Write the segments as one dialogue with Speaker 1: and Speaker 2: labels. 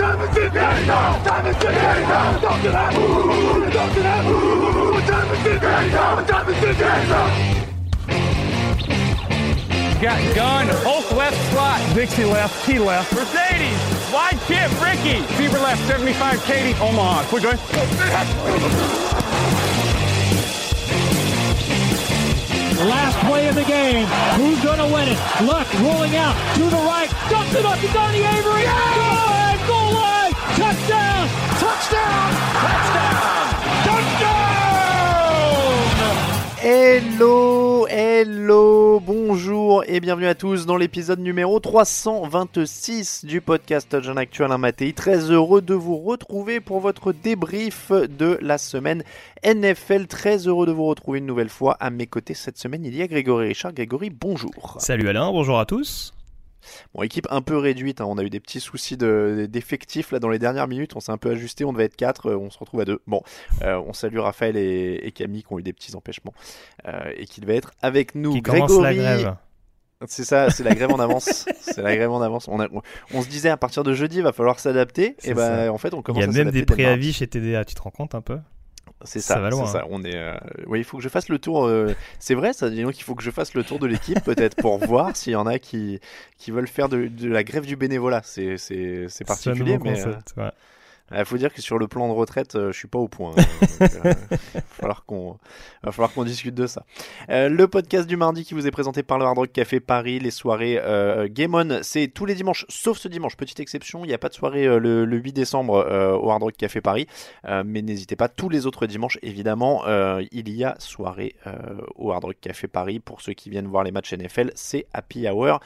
Speaker 1: time is it now? Time is it now? Don't do that. Don't?
Speaker 2: Got gun, Hulk left slot.
Speaker 3: Dixie left, T left.
Speaker 2: Mercedes, wide chip, Ricky. Fever left, 75, Katie, Omaha. Quick going.
Speaker 4: Last play of the game. Who's going to win it? Luck rolling out to the right. Dumps it up to Donnie Avery. Line, goal line. Touchdown. Touchdown. Touchdown. Touchdown.
Speaker 5: Hello, hello, bonjour et bienvenue à tous dans l'épisode numéro 326 du podcast Jeune Actuel Matéi. Très heureux de vous retrouver pour votre débrief de la semaine NFL. Très heureux de vous retrouver une nouvelle fois. À mes côtés cette semaine, il y a Grégory Richard. Grégory, bonjour.
Speaker 6: Salut Alain, bonjour à tous.
Speaker 5: Bon, équipe un peu réduite, hein. on a eu des petits soucis de- d'effectifs là dans les dernières minutes, on s'est un peu ajusté, on devait être 4, on se retrouve à 2. Bon, euh, on salue Raphaël et, et Camille qui ont eu des petits empêchements euh, et qui devaient être avec nous.
Speaker 6: Qui commence la
Speaker 5: Grégory,
Speaker 6: grève.
Speaker 5: c'est ça, c'est la grève en avance. c'est la grève en avance. On, a- on- on se disait à partir de jeudi, il va falloir s'adapter. Et bah,
Speaker 6: ça.
Speaker 5: en fait, on
Speaker 6: Il
Speaker 5: commence
Speaker 6: y a
Speaker 5: à
Speaker 6: même des préavis chez TDA, tu te rends compte un peu?
Speaker 5: C'est
Speaker 6: ça
Speaker 5: ça,
Speaker 6: va
Speaker 5: c'est
Speaker 6: loin,
Speaker 5: ça. On est. euh, Oui, il faut que je fasse le tour. euh, C'est vrai, ça. Dis donc, il faut que je fasse le tour de l'équipe peut-être pour voir s'il y en a qui qui veulent faire de, de la grève du bénévolat. C'est particulier, mais. euh,
Speaker 6: concept, ouais.
Speaker 5: Il faut dire que sur le plan de retraite, euh, je suis pas au point. hein. Donc, euh, va falloir qu'on, discute de ça. Euh, le podcast du mardi qui vous est présenté par le Hard Rock Café Paris, les soirées euh, Game On, c'est tous les dimanches, sauf ce dimanche. Petite exception, il n'y a pas de soirée le, le 8 décembre au Hard Rock Café Paris, mais n'hésitez pas, tous les autres dimanches, évidemment, il y a soirée au Hard Rock Café Paris pour ceux qui viennent voir les matchs NFL, c'est Happy Hour.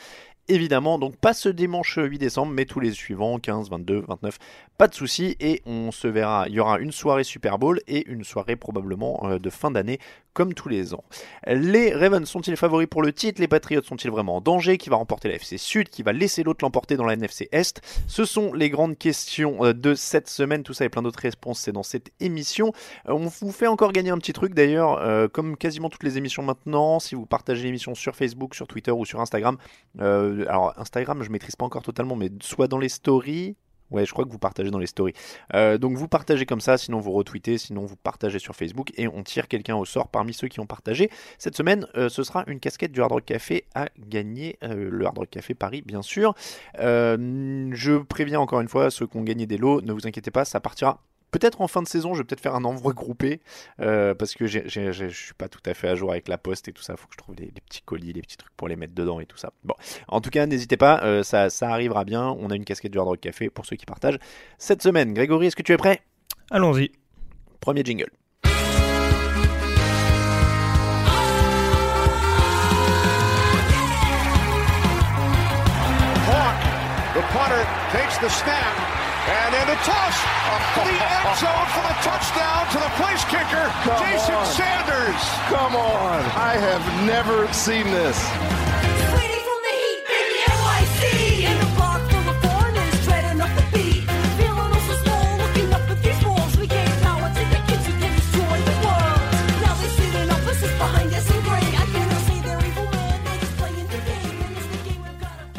Speaker 5: Évidemment, donc pas ce dimanche 8 décembre, mais tous les suivants, 15, 22, 29, pas de souci. Et on se verra, il y aura une soirée Super Bowl et une soirée probablement euh, de fin d'année, comme tous les ans. Les Ravens sont-ils favoris pour le titre? Les Patriots sont-ils vraiment en danger? Qui va remporter la FC Sud? Qui va laisser l'autre l'emporter dans la NFC Est? Ce sont les grandes questions euh, de cette semaine. Tout ça et plein d'autres réponses, c'est dans cette émission. Euh, On vous fait encore gagner un petit truc d'ailleurs, comme quasiment toutes les émissions maintenant. Si vous partagez l'émission sur Facebook, sur Twitter ou sur Instagram, alors Instagram, je maîtrise pas encore totalement, mais soit dans les stories. Ouais, je crois que vous partagez dans les stories. Euh, donc vous partagez comme ça, sinon vous retweetez, sinon vous partagez sur Facebook et on tire quelqu'un au sort parmi ceux qui ont partagé. Cette semaine, euh, ce sera une casquette du Hard Rock Café à gagner, euh, le Hard Rock Café Paris, bien sûr. Je préviens encore une fois ceux qui ont gagné des lots, ne vous inquiétez pas, ça partira peut-être en fin de saison. Je vais peut-être faire un envoi groupé euh, parce que je suis pas tout à fait à jour avec la poste et tout ça. Faut que je trouve des, des petits colis, des petits trucs pour les mettre dedans et tout ça. Bon, en tout cas, n'hésitez pas, euh, ça, ça arrivera bien. On a une casquette du Hard Rock Café pour ceux qui partagent cette semaine. Grégory, est-ce que tu es prêt?
Speaker 6: Allons-y.
Speaker 5: Premier jingle.
Speaker 1: Hawk, the punter, takes the snap. And then the toss to the end zone for the touchdown to the place kicker, Jason Sanders.
Speaker 7: Come on. I have never seen this.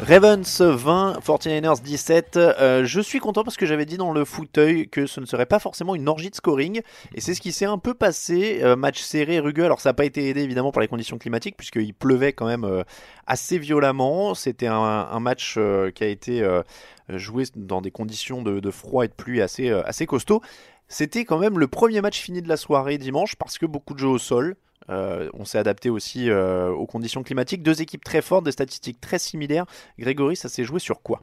Speaker 5: Ravens 20, 49ers 17. Euh, je suis content parce que j'avais dit dans le fauteuil que ce ne serait pas forcément une orgie de scoring. Et c'est ce qui s'est un peu passé. Euh, match serré, rugueux. Alors ça n'a pas été aidé évidemment par les conditions climatiques puisqu'il pleuvait quand même euh, assez violemment. C'était un, match euh, qui a été joué dans des conditions de, froid et de pluie assez, assez costauds. C'était quand même le premier match fini de la soirée dimanche parce que beaucoup de jeux au sol. Euh, on s'est adapté aussi euh, aux conditions climatiques. Deux équipes très fortes, des statistiques très similaires. Grégory, ça s'est joué sur quoi?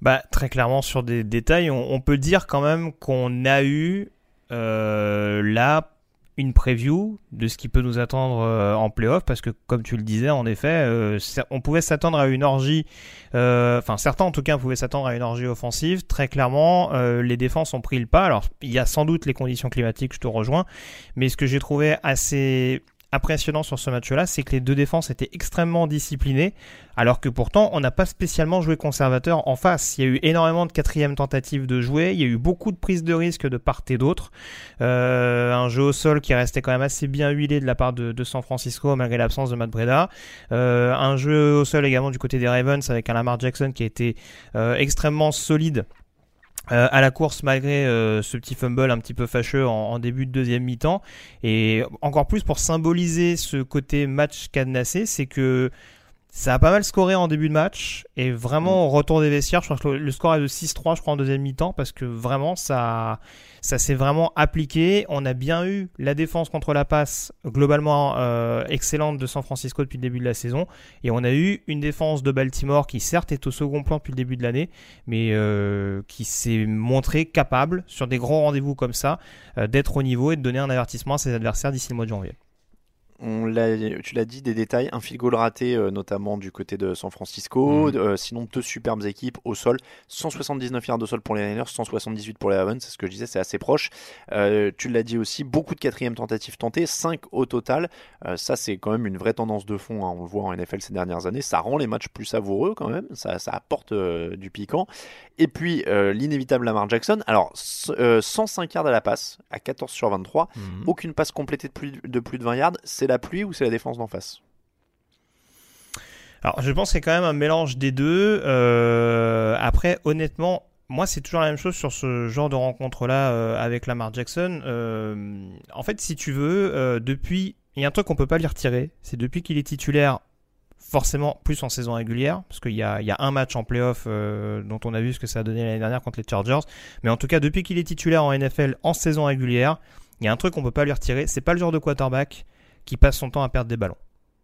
Speaker 6: Bah, très clairement, sur des détails, on, peut dire quand même qu'on a eu euh, la une preview de ce qui peut nous attendre euh, en playoff parce que comme tu le disais en effet euh, on pouvait s'attendre à une orgie euh, enfin certains en tout cas pouvaient s'attendre à une orgie offensive. Très clairement les défenses ont pris le pas. Alors il y a sans doute les conditions climatiques je te rejoins. Mais ce que j'ai trouvé assez impressionnant sur ce match-là, c'est que les deux défenses étaient extrêmement disciplinées, alors que pourtant on n'a pas spécialement joué conservateur en face. Il y a eu énormément de quatrième tentatives de jouer, il y a eu beaucoup de prises de risques de part et d'autre, Euh, un jeu au sol qui restait quand même assez bien huilé de la part de, de San Francisco malgré l'absence de Matt Breda, Euh, un jeu au sol également du côté des Ravens avec un Lamar Jackson qui a été euh, extrêmement solide euh, à la course malgré euh, ce petit fumble un petit peu fâcheux en, en début de deuxième mi-temps. Et encore plus pour symboliser ce côté match cadenassé, c'est que ça a pas mal scoré en début de match et vraiment au retour des vestiaires, je crois que le, score est de 6-3 je crois en deuxième mi-temps parce que vraiment ça ça s'est vraiment appliqué. On a bien eu la défense contre la passe globalement euh, excellente de San Francisco depuis le début de la saison et on a eu une défense de Baltimore qui certes est au second plan depuis le début de l'année mais euh, qui s'est montré capable sur des grands rendez-vous comme ça euh, d'être au niveau et de donner un avertissement à ses adversaires d'ici le mois de janvier.
Speaker 5: On l'a, tu l'as dit, des détails, un field goal raté, euh, notamment du côté de San Francisco.
Speaker 6: Mhm.
Speaker 5: Euh, sinon, deux superbes équipes au sol. 179 yards au sol pour les Niners, 178 pour les Ravens. C'est ce que je disais, c'est assez proche. Euh, tu l'as dit aussi, beaucoup de quatrième tentatives tentées, 5 au total. Ça, c'est quand même une vraie tendance de fond. hein. On le voit en NFL ces dernières années. Ça rend les matchs plus savoureux quand même. Ça, ça apporte du piquant. Et puis, l'inévitable Lamar Jackson. Alors, c- euh, 105 yards à la passe, à 14 sur 23. Aucune passe complétée de plus de, plus de 20 yards. C'est la pluie ou c'est la défense d'en face?
Speaker 6: Alors, je pense que c'est quand même un mélange des deux. Euh, après, honnêtement, moi, c'est toujours la même chose sur ce genre de rencontre-là euh, avec Lamar Jackson. Euh, en fait, si tu veux, depuis, il y a un truc qu'on peut pas lui retirer, c'est depuis qu'il est titulaire, forcément plus en saison régulière, parce qu'il y y a un match en playoff dont on a vu ce que ça a donné l'année dernière contre les Chargers. Mais en tout cas, depuis qu'il est titulaire en NFL en saison régulière, il y a un truc qu'on peut pas lui retirer, c'est pas le genre de quarterback qui passe son temps à perdre des ballons.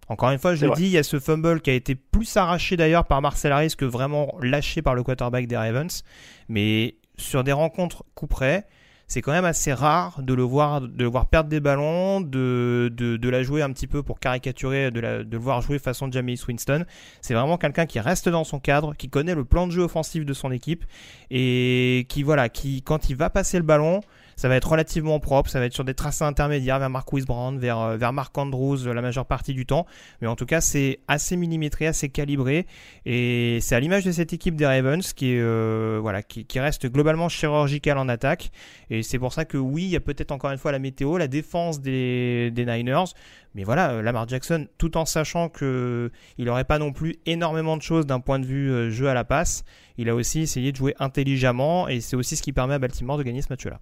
Speaker 6: Encore une fois, je le
Speaker 5: vrai.
Speaker 6: dis, il y a ce fumble qui a été plus arraché d'ailleurs par Marcel Harris que vraiment lâché par le quarterback des Ravens. Mais sur des rencontres coup près, c'est quand même assez rare de le voir, de le voir perdre des ballons, de, de, de la jouer un petit peu pour caricaturer, de, la, de le voir jouer façon Jameis Winston. C'est vraiment quelqu'un qui reste dans son cadre, qui connaît le plan de jeu offensif de son équipe et qui, voilà, qui, quand il va passer le ballon, ça va être relativement propre, ça va être sur des tracés intermédiaires vers Marquis Brown, vers, euh, vers Mark Andrews euh, la majeure partie du temps. Mais en tout cas, c'est assez millimétré, assez calibré. Et c'est à l'image de cette équipe des Ravens qui, euh, voilà, qui, reste globalement chirurgicale en attaque. Et c'est pour ça que oui, il y a peut-être encore une fois la météo, la défense des, Niners. Mais voilà, Lamar Jackson, tout en sachant que il n'aurait pas non plus énormément de choses d'un point de vue jeu à la passe, il a aussi essayé de jouer intelligemment. Et c'est aussi ce qui permet à Baltimore de gagner ce match-là.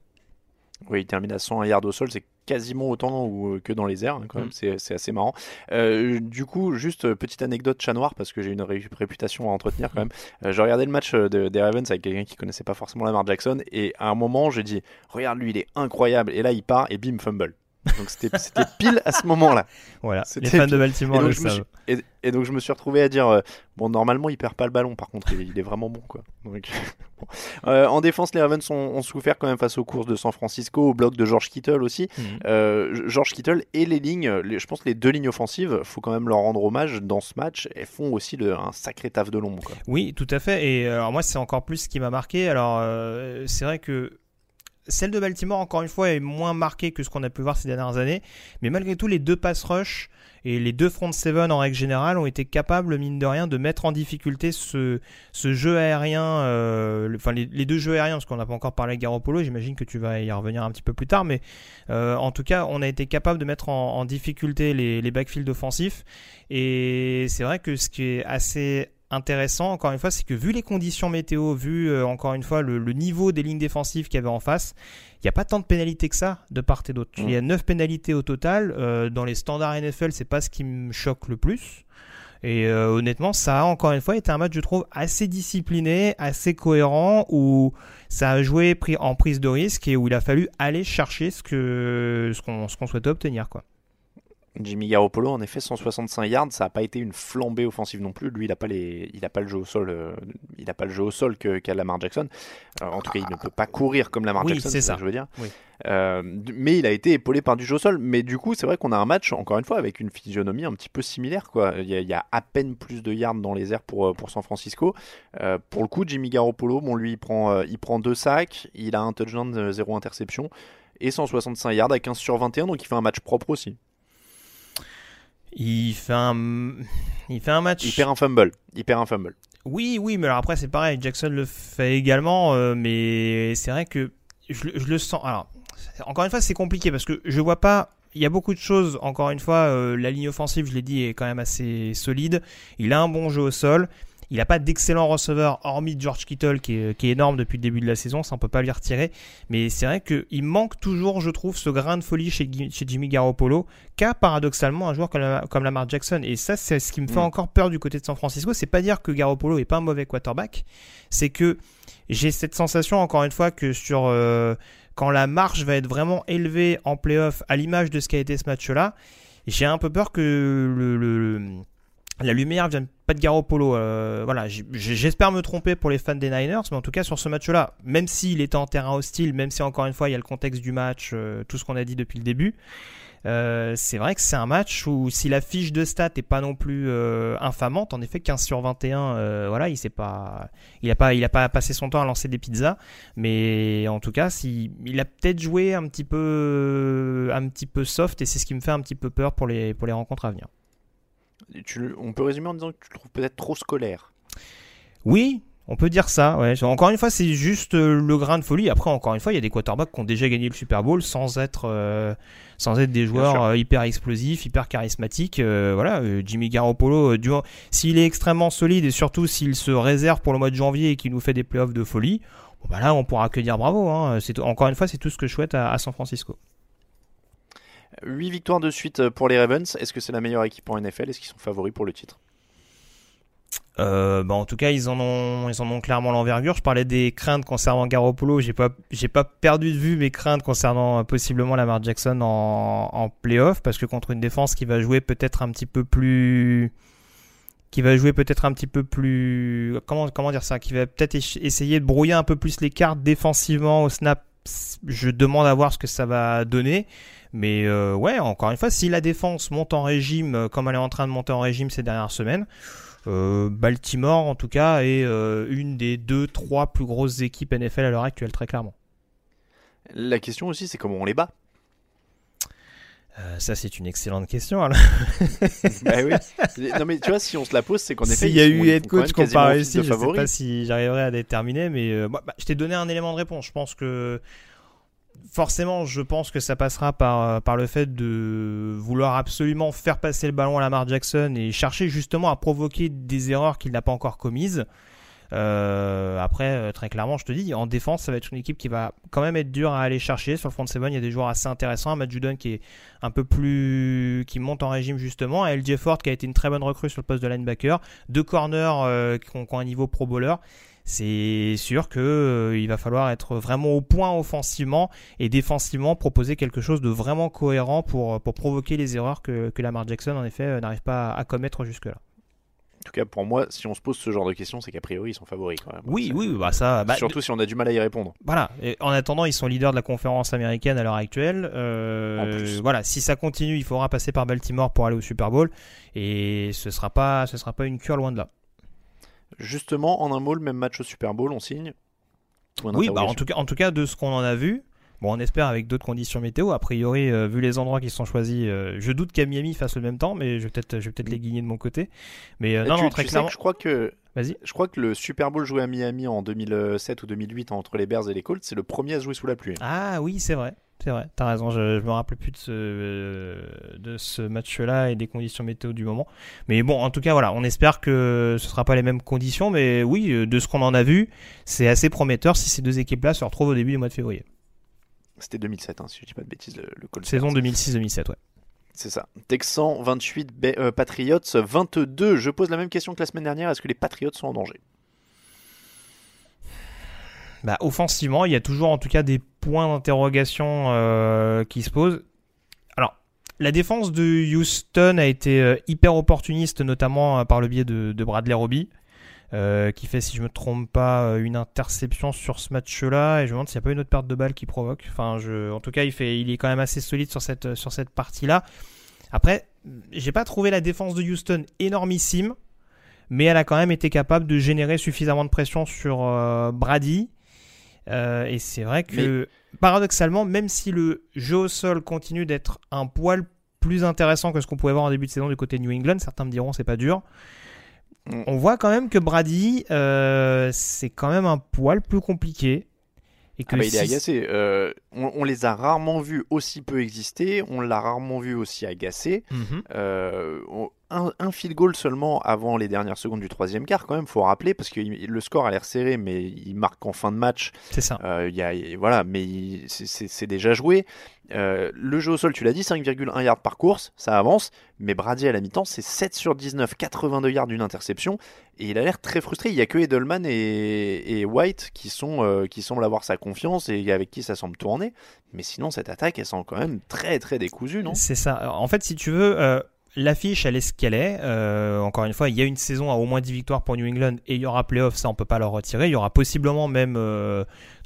Speaker 5: Oui, il termine à 100 yards au sol, c'est quasiment autant ou, euh, que dans les airs, hein, quand même,
Speaker 6: Mm.
Speaker 5: c'est, c'est assez marrant. Euh, du coup, juste euh, petite anecdote chat noir, parce que j'ai une ré- réputation à entretenir quand même. Euh, j'ai regardé le match de- des Ravens avec quelqu'un qui connaissait pas forcément Lamar Jackson, et à un moment, j'ai dit, regarde lui, il est incroyable, et là, il part, et bim, fumble. Donc c'était, pile à ce moment-là.
Speaker 6: Voilà, les fans de. Baltimore
Speaker 5: et donc,
Speaker 6: le savent.
Speaker 5: suis, et, et donc je me suis retrouvé à dire euh, bon normalement il perd pas le ballon par contre il, il est vraiment bon quoi Donc, bon. Euh, en défense les Ravens ont, ont souffert quand même face aux courses de San Francisco au bloc de George Kittle aussi
Speaker 6: Mhm.
Speaker 5: Euh, George Kittle et les lignes les- je pense les deux lignes offensives faut quand même leur rendre hommage dans ce match elles font aussi le- un sacré taf de l'ombre.
Speaker 6: Oui, tout à fait. Et alors moi, c'est encore plus ce qui m'a marqué. Alors, c'est vrai que celle de Baltimore, encore une fois, est moins marquée que ce qu'on a pu voir ces dernières années. Mais malgré tout, les deux pass rush et les deux front seven en règle générale ont été capables, mine de rien, de mettre en difficulté ce, ce jeu aérien, euh, enfin les, deux jeux aériens, parce qu'on n'a pas encore parlé de Garoppolo, j'imagine que tu vas y revenir un petit peu plus tard, mais euh, en tout cas, on a été capable de mettre en, en difficulté les, les backfields offensifs. Et c'est vrai que ce qui est assez intéressant, encore une fois, c'est que vu les conditions météo, vu euh, encore une fois le, le niveau des lignes défensives qu'il y avait en face, il n'y a pas tant de pénalités que ça de part et d'autre.
Speaker 5: Mm.
Speaker 6: Il y a 9 pénalités au total. Euh, dans les standards NFL, c'est pas ce qui me choque le plus. Et euh, honnêtement, ça a encore une fois été un match, je trouve, assez discipliné, assez cohérent, où ça a joué pris en prise de risque et où il a fallu aller chercher ce que ce qu'on ce qu'on souhaitait obtenir, quoi.
Speaker 5: Jimmy Garoppolo, en effet, 165 yards, ça n'a pas été une flambée offensive non plus. Lui, il n'a pas les, il a pas le jeu au sol, euh, il a pas le jeu au sol que qu'a Lamar Jackson. Euh, en tout cas, il ne peut pas courir comme Lamar
Speaker 6: Oui,
Speaker 5: Jackson,
Speaker 6: c'est ça.
Speaker 5: que je veux dire.
Speaker 6: Oui.
Speaker 5: Euh, mais il a été épaulé par du jeu au sol. Mais du coup, c'est vrai qu'on a un match, encore une fois, avec une physionomie un petit peu similaire. Quoi. Il, y a, il y a à peine plus de yards dans les airs pour, pour San Francisco. Pour le coup, Jimmy Garoppolo, bon, lui, il prend, il prend deux sacs, il a un touchdown, zéro interception et 165 yards à 15 sur 21, donc il fait un match propre aussi.
Speaker 6: Il fait un, il fait un match.
Speaker 5: Il perd un fumble. Il perd un fumble.
Speaker 6: Oui, oui, mais alors après c'est pareil, Jackson le fait également, euh, mais c'est vrai que je, le- je le sens. Alors, encore une fois, c'est compliqué parce que je vois pas. Il y a beaucoup de choses. Encore une fois, euh, la ligne offensive, je l'ai dit, est quand même assez solide. Il a un bon jeu au sol. Il n'a pas d'excellents receveurs, hormis George Kittle, qui est, qui est énorme depuis le début de la saison. Ça, on peut pas lui retirer. Mais c'est vrai qu'il manque toujours, je trouve, ce grain de folie chez, Jimmy Garoppolo, qu'a paradoxalement un joueur comme, la- comme Lamar Jackson. Et ça, c'est ce qui me fait
Speaker 5: Mm.
Speaker 6: encore peur du côté de San Francisco. C'est pas dire que Garoppolo est pas un mauvais quarterback, c'est que j'ai cette sensation, encore une fois, que sur euh, quand la marche va être vraiment élevée en playoff, à l'image de ce qu'a été ce match-là, j'ai un peu peur que le, le- le- la lumière vienne pas de Garoppolo. Euh, voilà, j'espère me tromper pour les fans des Niners, mais en tout cas sur ce match-là, même s'il était en terrain hostile, même si encore une fois il y a le contexte du match, euh, tout ce qu'on a dit depuis le début. euh, c'est vrai que c'est un match où si la fiche de stats est pas non plus euh, infamante, en effet 15 sur 21, euh, voilà, il s'est pas, il a pas, a pas passé son temps à lancer des pizzas, mais en tout cas, il a peut-être joué un petit peu, un petit peu soft, et c'est ce qui me fait un petit peu peur pour les rencontres à venir.
Speaker 5: Tu- on peut résumer en disant que tu le trouves peut-être trop scolaire.
Speaker 6: Oui, on peut dire ça. Ouais. Encore une fois, c'est juste euh, le grain de folie. Après, encore une fois, il y a des quarterbacks qui ont déjà gagné le Super Bowl sans être, euh, sans être des joueurs euh, hyper explosifs, hyper charismatiques. Euh, voilà, Jimmy Garoppolo, s'il est extrêmement solide et surtout s'il se réserve pour le mois de janvier et qu'il nous fait des playoffs de folie, bon, bah là, on pourra que dire bravo. Hein. Encore une fois, c'est tout ce que je souhaite à, à San Francisco.
Speaker 5: 8 victoires de suite pour les Ravens. Est-ce que c'est la meilleure équipe en NFL Est-ce qu'ils sont favoris pour le titre?
Speaker 6: Euh, bah en tout cas, ils en ont, clairement l'envergure. Je parlais des craintes concernant Garoppolo. J'ai pas, j'ai pas perdu de vue mes craintes concernant euh, possiblement Lamar Jackson en, playoff parce que contre une défense qui va jouer peut-être un petit peu plus, qui va jouer peut-être un petit peu plus, comment, comment dire ça, qui va peut-être essayer de brouiller un peu plus les cartes défensivement au snap. Je demande à voir ce que ça va donner. Mais euh, ouais, encore une fois, si la défense monte en régime euh, comme elle est en train de monter en régime ces dernières semaines, euh, Baltimore, en tout cas, est euh, une des deux, trois plus grosses équipes NFL à l'heure actuelle, très clairement.
Speaker 5: La question aussi, c'est comment on les bat.
Speaker 6: Euh, ça, c'est une excellente question. alors.
Speaker 5: bah oui. Non mais tu vois, si on se la pose, c'est qu'en effet,
Speaker 6: S'il y a eu head coach
Speaker 5: office
Speaker 6: réussi,
Speaker 5: de
Speaker 6: je ne sais pas si j'arriverai à déterminer, mais euh, bah, bah, je t'ai donné un élément de réponse. Je pense que forcément, je pense que ça passera par, euh, par le fait de vouloir absolument faire passer le ballon à Lamar Jackson et chercher justement à provoquer des erreurs qu'il n'a pas encore commises. Euh, après, euh, très clairement, je te dis, en défense, ça va être une équipe qui va quand même être dure à aller chercher. Sur le front seven, il y a des joueurs assez intéressants. Matt Judon qui est un peu plus, qui monte en régime justement. LJ Ford qui a été une très bonne recrue sur le poste de linebacker. Deux corners euh, qui, ont, un niveau pro bowler. C'est sûr que il va falloir être vraiment au point offensivement et défensivement proposer quelque chose de vraiment cohérent pour, pour provoquer les erreurs que, Lamar Jackson en effet n'arrive pas à, à commettre jusque-là.
Speaker 5: En tout cas, pour moi, si on se pose ce genre de questions, c'est qu'a priori, ils sont favoris quand même.
Speaker 6: Oui, oui, bah ça. bah,
Speaker 5: Surtout si on a du mal à y répondre.
Speaker 6: Voilà. Et en attendant, ils sont leaders de la conférence américaine à l'heure actuelle. Euh,
Speaker 5: En plus.
Speaker 6: Voilà. Si ça continue, il faudra passer par Baltimore pour aller au Super Bowl, et ce sera pas, ce sera pas une cure loin de là.
Speaker 5: Justement, en un mot, le même match au Super Bowl, on signe.
Speaker 6: Oui, bah en tout cas, en tout cas de ce qu'on en a vu. Bon, on espère avec d'autres conditions météo. A priori, euh, vu les endroits qui sont choisis, euh, je doute qu'à Miami fasse le même temps, mais je vais peut-être, je vais peut-être les guigner de mon côté. Mais euh, non,
Speaker 5: tu-
Speaker 6: non,
Speaker 5: tu
Speaker 6: très
Speaker 5: sais que je crois que
Speaker 6: Vas-y.
Speaker 5: je crois que le Super Bowl joué à Miami en 2007 ou 2008 entre les Bears et les Colts, c'est le premier à se jouer sous la pluie.
Speaker 6: Ah oui, c'est vrai. C'est vrai, t'as raison, je, je me rappelle plus de ce, euh, de ce match-là et des conditions météo du moment. Mais bon, en tout cas, voilà, on espère que ce sera pas les mêmes conditions, mais oui, de ce qu'on en a vu, c'est assez prometteur si ces deux équipes-là se retrouvent au début du mois de février.
Speaker 5: C'était 2007, hein, si je dis pas de bêtises, le, le Colts.
Speaker 6: Saison
Speaker 5: Bears.
Speaker 6: 2006-2007, ouais.
Speaker 5: C'est ça. Texans 28, Ba- euh, Patriots 22. Je pose la même question que la semaine dernière. Est-ce que les Patriots sont en danger?
Speaker 6: Bah, offensivement, il y a toujours en tout cas des points d'interrogation euh, qui se posent. Alors, la défense de Houston a été euh, hyper opportuniste, notamment par le biais de, de Bradley Roby, euh, qui fait, si je me trompe pas, euh, une interception sur ce match-là. Et je me demande s'il n'y a pas une autre perte de balle qui provoque. Enfin, je, en tout cas, il, fait, il est quand même assez solide sur cette, sur cette partie-là. Après, j'ai pas trouvé la défense de Houston énormissime, mais elle a quand même été capable de générer suffisamment de pression sur euh, Brady. Euh, et c'est vrai que, paradoxalement, même si le jeu au sol continue d'être un poil plus intéressant que ce qu'on pouvait voir en début de saison du côté de New England, certains me diront c'est pas dur.
Speaker 5: Mm.
Speaker 6: On voit quand même que Brady, euh, c'est quand même un poil plus compliqué. Et que
Speaker 5: Ah bah, il est
Speaker 6: si-
Speaker 5: agacé. Euh, on, on les a rarement vus aussi peu exister. On l'a rarement vu aussi agacé.
Speaker 6: Mhm.
Speaker 5: Euh, un, un field goal seulement avant les dernières secondes du troisième quart, quand même, faut rappeler, parce que il- le score a l'air serré, mais il marque en fin de match.
Speaker 6: C'est ça.
Speaker 5: Y a, voilà, mais c'est déjà joué. Euh, le jeu au sol, tu l'as dit, 5,1 yards par course, ça avance. Mais Brady à la mi-temps, c'est 7 sur 19, 82 yards d'une interception. Et il a l'air très frustré. Il y a que Edelman et, White qui, sont, euh, qui semblent avoir sa confiance et avec qui ça semble tourner. Mais sinon, cette attaque, elle semble quand même très très décousue, non?
Speaker 6: C'est ça. En fait, si tu veux, euh, l'affiche, elle est ce qu'elle est. Encore une fois, il y a une saison à au moins 10 victoires pour New England et il y aura playoff, ça on peut pas leur retirer. Il y aura possiblement même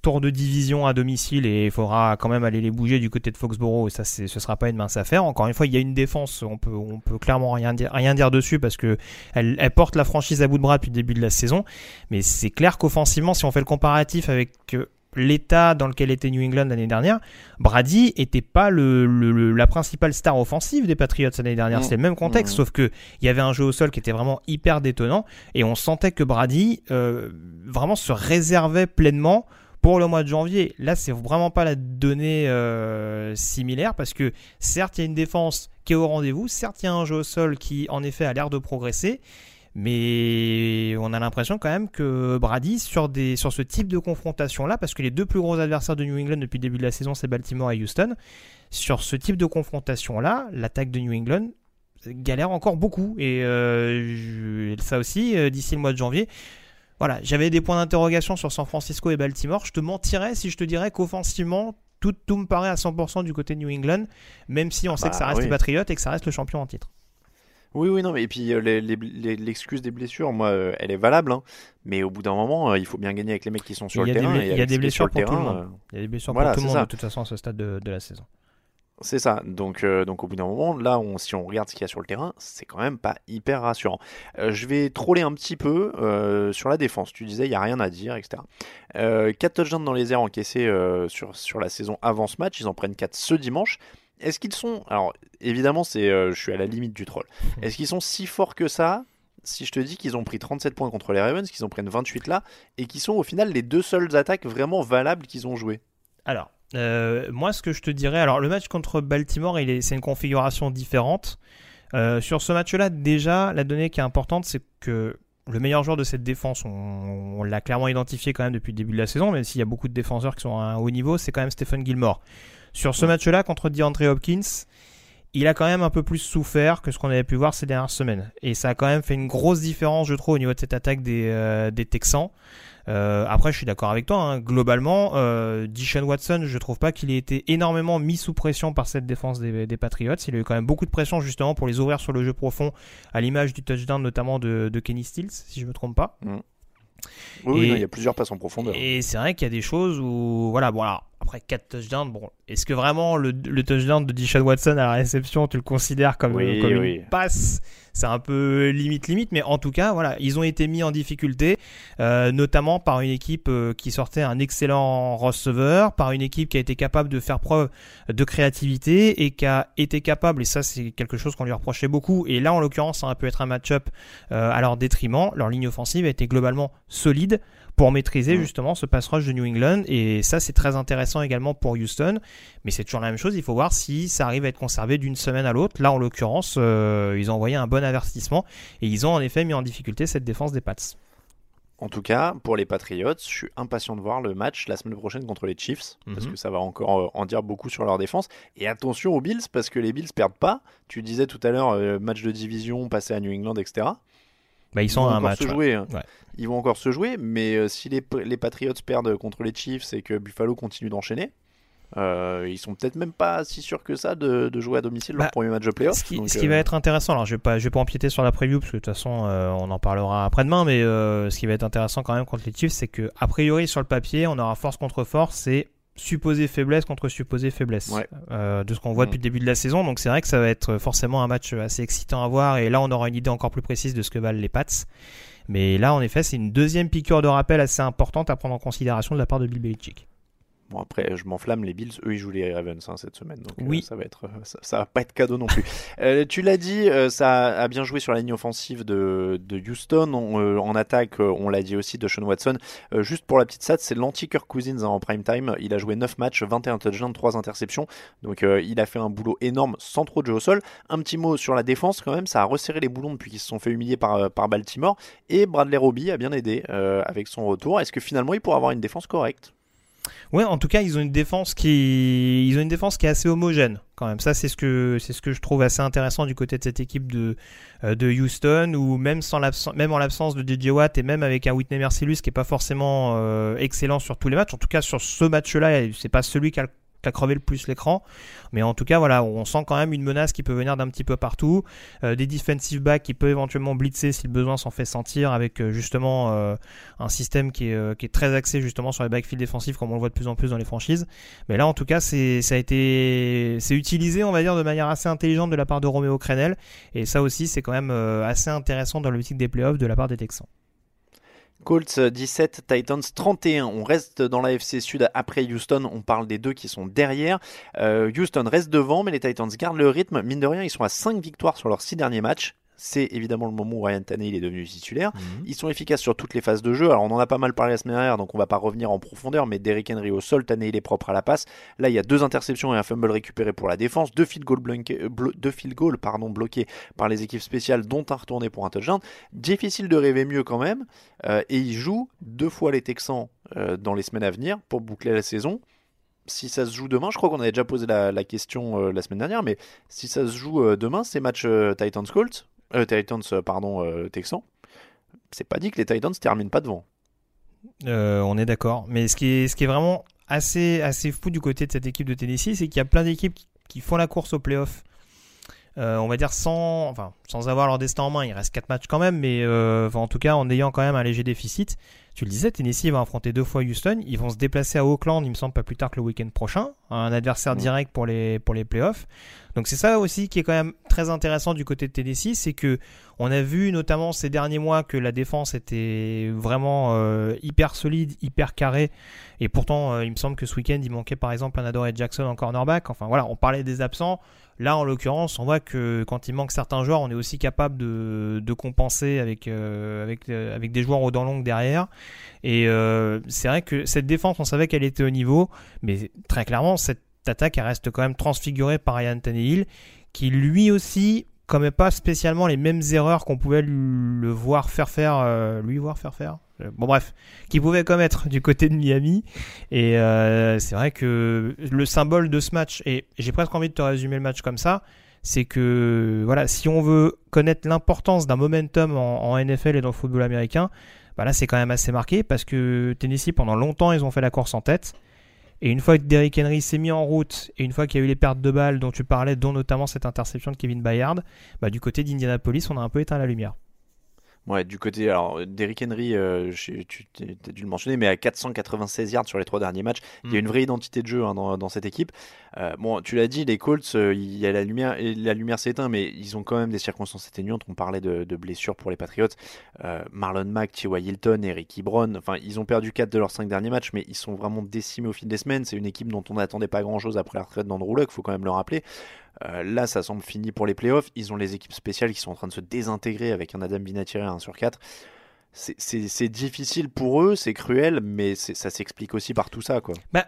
Speaker 6: tour de division à domicile et il faudra quand même aller les bouger du côté de Foxborough et ça c'est, ce sera pas une mince affaire. Encore une fois, il y a une défense, on peut, on peut clairement rien dire, rien dire dessus parce que elle, elle porte la franchise à bout de bras depuis le début de la saison. Mais c'est clair qu'offensivement, si on fait le comparatif avec euh, l'état dans lequel était New England l'année dernière, Brady était pas le, la principale star offensive des Patriots l'année dernière. C'était le même contexte, sauf que il y avait un jeu au sol qui était vraiment hyper détonnant et on sentait que Brady euh, vraiment se réservait pleinement pour le mois de janvier. Là, c'est vraiment pas la donnée euh, similaire parce que certes, il y a une défense qui est au rendez-vous, certes, il y a un jeu au sol qui en effet a l'air de progresser. Mais on a l'impression quand même que Brady, sur, des, sur ce type de confrontation-là, parce que les deux plus gros adversaires de New England depuis le début de la saison, c'est Baltimore et Houston, sur ce type de confrontation-là, l'attaque de New England galère encore beaucoup. Et euh, ça aussi, euh, d'ici le mois de janvier, voilà, j'avais des points d'interrogation sur San Francisco et Baltimore. Je te mentirais si je te dirais qu'offensivement, tout, tout me paraît à 100% du côté New England, même si on sait
Speaker 5: bah,
Speaker 6: que ça reste
Speaker 5: oui.
Speaker 6: les Patriots et que ça reste le champion en titre.
Speaker 5: Oui, oui, non, mais et puis euh, l'excuse des blessures, moi, euh, elle est valable, hein. mais au bout d'un moment, euh, il faut bien gagner avec les mecs qui sont sur le terrain.
Speaker 6: il y a des blessures pour tout le monde. Il y a des blessures
Speaker 5: Voilà,
Speaker 6: pour tout le monde de toute façon à ce stade de, de la saison.
Speaker 5: C'est ça. Donc, euh, donc au bout d'un moment, là, on, si on regarde ce qu'il y a sur le terrain, c'est quand même pas hyper rassurant. Euh, je vais troller un petit peu euh, sur la défense. Tu disais, il n'y a rien à dire, etc. Euh, 4 touchdowns dans les airs encaissés sur, sur la saison avant ce match. Ils en prennent 4 ce dimanche. Est-ce qu'ils sont... Alors, évidemment, c'est, je suis à la limite du troll. Est-ce qu'ils sont si forts que ça si je te dis qu'ils ont pris 37 points contre les Ravens, qu'ils en prennent 28 là, et qui sont au final les deux seules attaques vraiment valables qu'ils ont jouées?
Speaker 6: Alors, euh, moi, ce que je te dirais, alors le match contre Baltimore, il est, c'est une configuration différente. Euh, sur ce match-là, déjà, la donnée qui est importante, c'est que le meilleur joueur de cette défense, on, on l'a clairement identifié quand même depuis le début de la saison, même s'il y a beaucoup de défenseurs qui sont à un haut niveau, c'est quand même Stephen Gilmore. Sur ce match-là, contre DeAndre Hopkins, il a quand même un peu plus souffert que ce qu'on avait pu voir ces dernières semaines. Et ça a quand même fait une grosse différence, je trouve, au niveau de cette attaque des, euh, des Texans. Euh, après, je suis d'accord avec toi. hein. Globalement, euh, Deshaun Watson, je trouve pas qu'il ait été énormément mis sous pression par cette défense des, des Patriots. Il a eu quand même beaucoup de pression justement pour les ouvrir sur le jeu profond, à l'image du touchdown notamment de, de Kenny Stills, si je me trompe pas.
Speaker 5: Oui, oui,
Speaker 6: Et-
Speaker 5: non, il y a plusieurs passes en profondeur.
Speaker 6: Et c'est vrai qu'il y a des choses où, voilà, bon, alors, après 4 touchdowns, bon, est-ce que vraiment le, le touchdown de Deshaun Watson à la réception, tu le considères comme,
Speaker 5: Oui,
Speaker 6: comme
Speaker 5: oui.
Speaker 6: une passe? C'est un peu limite, limite, mais en tout cas, voilà, ils ont été mis en difficulté, euh, notamment par une équipe euh, qui sortait un excellent receveur, par une équipe qui a été capable de faire preuve de créativité et qui a été capable, et ça c'est quelque chose qu'on lui reprochait beaucoup, et là en l'occurrence ça a pu être un match-up euh, à leur détriment, leur ligne offensive a été globalement solide pour maîtriser
Speaker 5: Mm.
Speaker 6: justement ce pass rush de New England, et ça c'est très intéressant également pour Houston, mais c'est toujours la même chose, il faut voir si ça arrive à être conservé d'une semaine à l'autre, là en l'occurrence euh, ils ont envoyé un bon avertissement, et ils ont en effet mis en difficulté cette défense des Pats.
Speaker 5: En tout cas, pour les Patriots, je suis impatient de voir le match la semaine prochaine contre les Chiefs, parce
Speaker 6: Mhm.
Speaker 5: que ça va encore euh, en dire beaucoup sur leur défense. Et attention aux Bills, parce que les Bills perdent pas. Tu disais tout à l'heure, euh, match de division, passé à New England, etc.
Speaker 6: Bah, ils sont
Speaker 5: vont encore
Speaker 6: match.
Speaker 5: se jouer. hein.
Speaker 6: Ouais.
Speaker 5: Ils vont encore se jouer, mais euh, si les, les Patriots perdent contre les Chiefs et que Buffalo continue d'enchaîner, Euh, ils sont peut-être même pas si sûrs que ça de, de jouer à domicile leur
Speaker 6: Bah,
Speaker 5: premier match de playoff.
Speaker 6: Ce qui,
Speaker 5: donc,
Speaker 6: ce qui
Speaker 5: euh,
Speaker 6: va être intéressant, alors je vais pas, je vais pas empiéter sur la preview parce que de toute façon euh, on en parlera après-demain, mais ce qui va être intéressant quand même contre les Chiefs, c'est que a priori sur le papier, on aura force contre force et supposée faiblesse contre supposée faiblesse
Speaker 5: Ouais.
Speaker 6: euh, de ce qu'on voit
Speaker 5: Mm.
Speaker 6: depuis le début de la saison. Donc c'est vrai que ça va être forcément un match assez excitant à voir et là on aura une idée encore plus précise de ce que valent les Pats. Mais là en effet, c'est une deuxième piqûre de rappel assez importante à prendre en considération de la part de Bill Belichick.
Speaker 5: Bon après, je m'enflamme, les Bills, eux ils jouent les Ravens hein, cette semaine, donc euh, ça va être, euh, ça, ça va pas être cadeau non plus. Euh, tu l'as dit, euh, ça a bien joué sur la ligne offensive de, de Houston, On, en attaque, on l'a dit aussi de Sean Watson. Juste pour la petite stat, c'est l'anti-Kirk Cousins hein, en prime time. Il a joué 9 matchs, 21 touchdowns, 3 interceptions, donc il a fait un boulot énorme sans trop de jeu au sol. Un petit mot sur la défense quand même, ça a resserré les boulons depuis qu'ils se sont fait humilier par, par Baltimore et Bradley Roby a bien aidé avec son retour. Est-ce que finalement il pourra avoir une défense correcte?
Speaker 6: Ouais, en tout cas, ils ont une défense qui, ils ont une défense qui est assez homogène quand même. Ça, c'est ce que, c'est ce que je trouve assez intéressant du côté de cette équipe de, euh, de Houston, où même sans même en l'absence de DJ Watt et même avec un Whitney Mercilus qui est pas forcément euh, excellent sur tous les matchs. En tout cas, sur ce match-là, c'est pas celui qui a, qui a crevé le plus l'écran. Mais en tout cas, voilà, on sent quand même une menace qui peut venir d'un petit peu partout. Euh, des defensive backs qui peuvent éventuellement blitzer si le besoin s'en fait sentir avec euh, justement euh, un système qui est, très axé justement sur les backfields défensifs comme on le voit de plus en plus dans les franchises. Mais là, en tout cas, c'est, ça a été, c'est utilisé, on va dire, de manière assez intelligente de la part de Romeo Crenel. Et ça aussi, c'est quand même assez intéressant dans l'optique des playoffs de la part des Texans.
Speaker 5: Colts 17, Titans 31. On reste dans la FC Sud après Houston. On parle des deux qui sont derrière. Euh, Houston reste devant, mais les Titans gardent le rythme. Mine de rien, ils sont à 5 victoires sur leurs 6 derniers matchs. C'est évidemment le moment où Ryan Tannehill est devenu titulaire. Ils sont efficaces sur toutes les phases de jeu. Alors on en a pas mal parlé la semaine dernière, donc on va pas revenir en profondeur. Mais Derrick Henry au sol, Tannehill est propre à la passe. Là, il y a deux interceptions et un fumble récupéré pour la défense, deux field goals, bloqués, euh, blo- deux field goals pardon, bloqués par les équipes spéciales, dont un retourné pour un touchdown. Difficile de rêver mieux quand même. Euh, et ils jouent deux fois les Texans euh, dans les semaines à venir pour boucler la saison. Si ça se joue demain, je crois qu'on avait déjà posé la, la question euh, la semaine dernière, mais si ça se joue euh, demain, ces matchs euh, Titans Colts, euh, Titans euh, pardon euh, Texans, c'est pas dit que les Titans terminent pas devant.
Speaker 6: On est d'accord. Mais ce qui est, ce qui est vraiment assez, assez fou du côté de cette équipe de Tennessee, c'est qu'il y a plein d'équipes qui, font la course au playoff. On va dire sans, enfin, sans avoir leur destin en main. Il reste 4 matchs quand même, mais en tout cas en ayant quand même un léger déficit. Tu le disais, Tennessee va affronter deux fois Houston. Ils vont se déplacer à Auckland, il me semble, pas plus tard que le week-end prochain. Un adversaire
Speaker 5: Mhm.
Speaker 6: direct pour les, pour les playoffs. Donc c'est ça aussi qui est quand même très intéressant du côté de Tennessee, c'est que on a vu notamment ces derniers mois que la défense était vraiment euh, hyper solide, hyper carrée. Et pourtant, euh, il me semble que ce week-end, il manquait par exemple un Adoré Jackson en cornerback. Enfin voilà, on parlait des absents. Là, en l'occurrence, on voit que quand il manque certains joueurs, on est aussi capable de, compenser avec, euh, euh, avec des joueurs aux dents longues derrière. Et euh, c'est vrai que cette défense, on savait qu'elle était au niveau, mais très clairement, cette attaque, elle reste quand même transfigurée par Ryan Tannehill, qui lui aussi commet pas spécialement les mêmes erreurs qu'on pouvait le voir faire lui voir faire faire. Euh, Bon bref, qui pouvait commettre du côté de Miami. Et euh, c'est vrai que le symbole de ce match, et j'ai presque envie de te résumer le match comme ça, c'est que voilà, si on veut connaître l'importance d'un momentum en, NFL et dans le football américain, bah là c'est quand même assez marqué parce que Tennessee pendant longtemps ils ont fait la course en tête. Et une fois que Derrick Henry s'est mis en route, et une fois qu'il y a eu les pertes de balles dont tu parlais, dont notamment cette interception de Kevin Bayard, bah du côté d'Indianapolis, on a un peu éteint la lumière.
Speaker 5: Ouais, du côté, alors, Derrick Henry, euh, je- tu as dû le mentionner, mais à 496 yards sur les trois derniers matchs, il y a
Speaker 6: Mm.
Speaker 5: une vraie identité de jeu hein, dans, dans cette équipe. Euh, bon, tu l'as dit, les Colts, euh, il y a la lumière, la lumière s'est éteinte, mais ils ont quand même des circonstances atténuantes. On parlait de, de blessures pour les Patriots. Marlon Mack, T.Y. Hilton, Eric Ebron, enfin, ils ont perdu 4 de leurs 5 derniers matchs, mais ils sont vraiment décimés au fil des semaines. C'est une équipe dont on n'attendait pas grand-chose après la retraite d'Andrew Luck, faut quand même le rappeler. Euh, là, ça semble fini pour les playoffs. Ils ont les équipes spéciales qui sont en train de se désintégrer avec un Adam Vinatieri à 1 sur 4. C'est- difficile pour eux, c'est cruel, mais ça s'explique aussi par tout ça, quoi.
Speaker 6: Bah,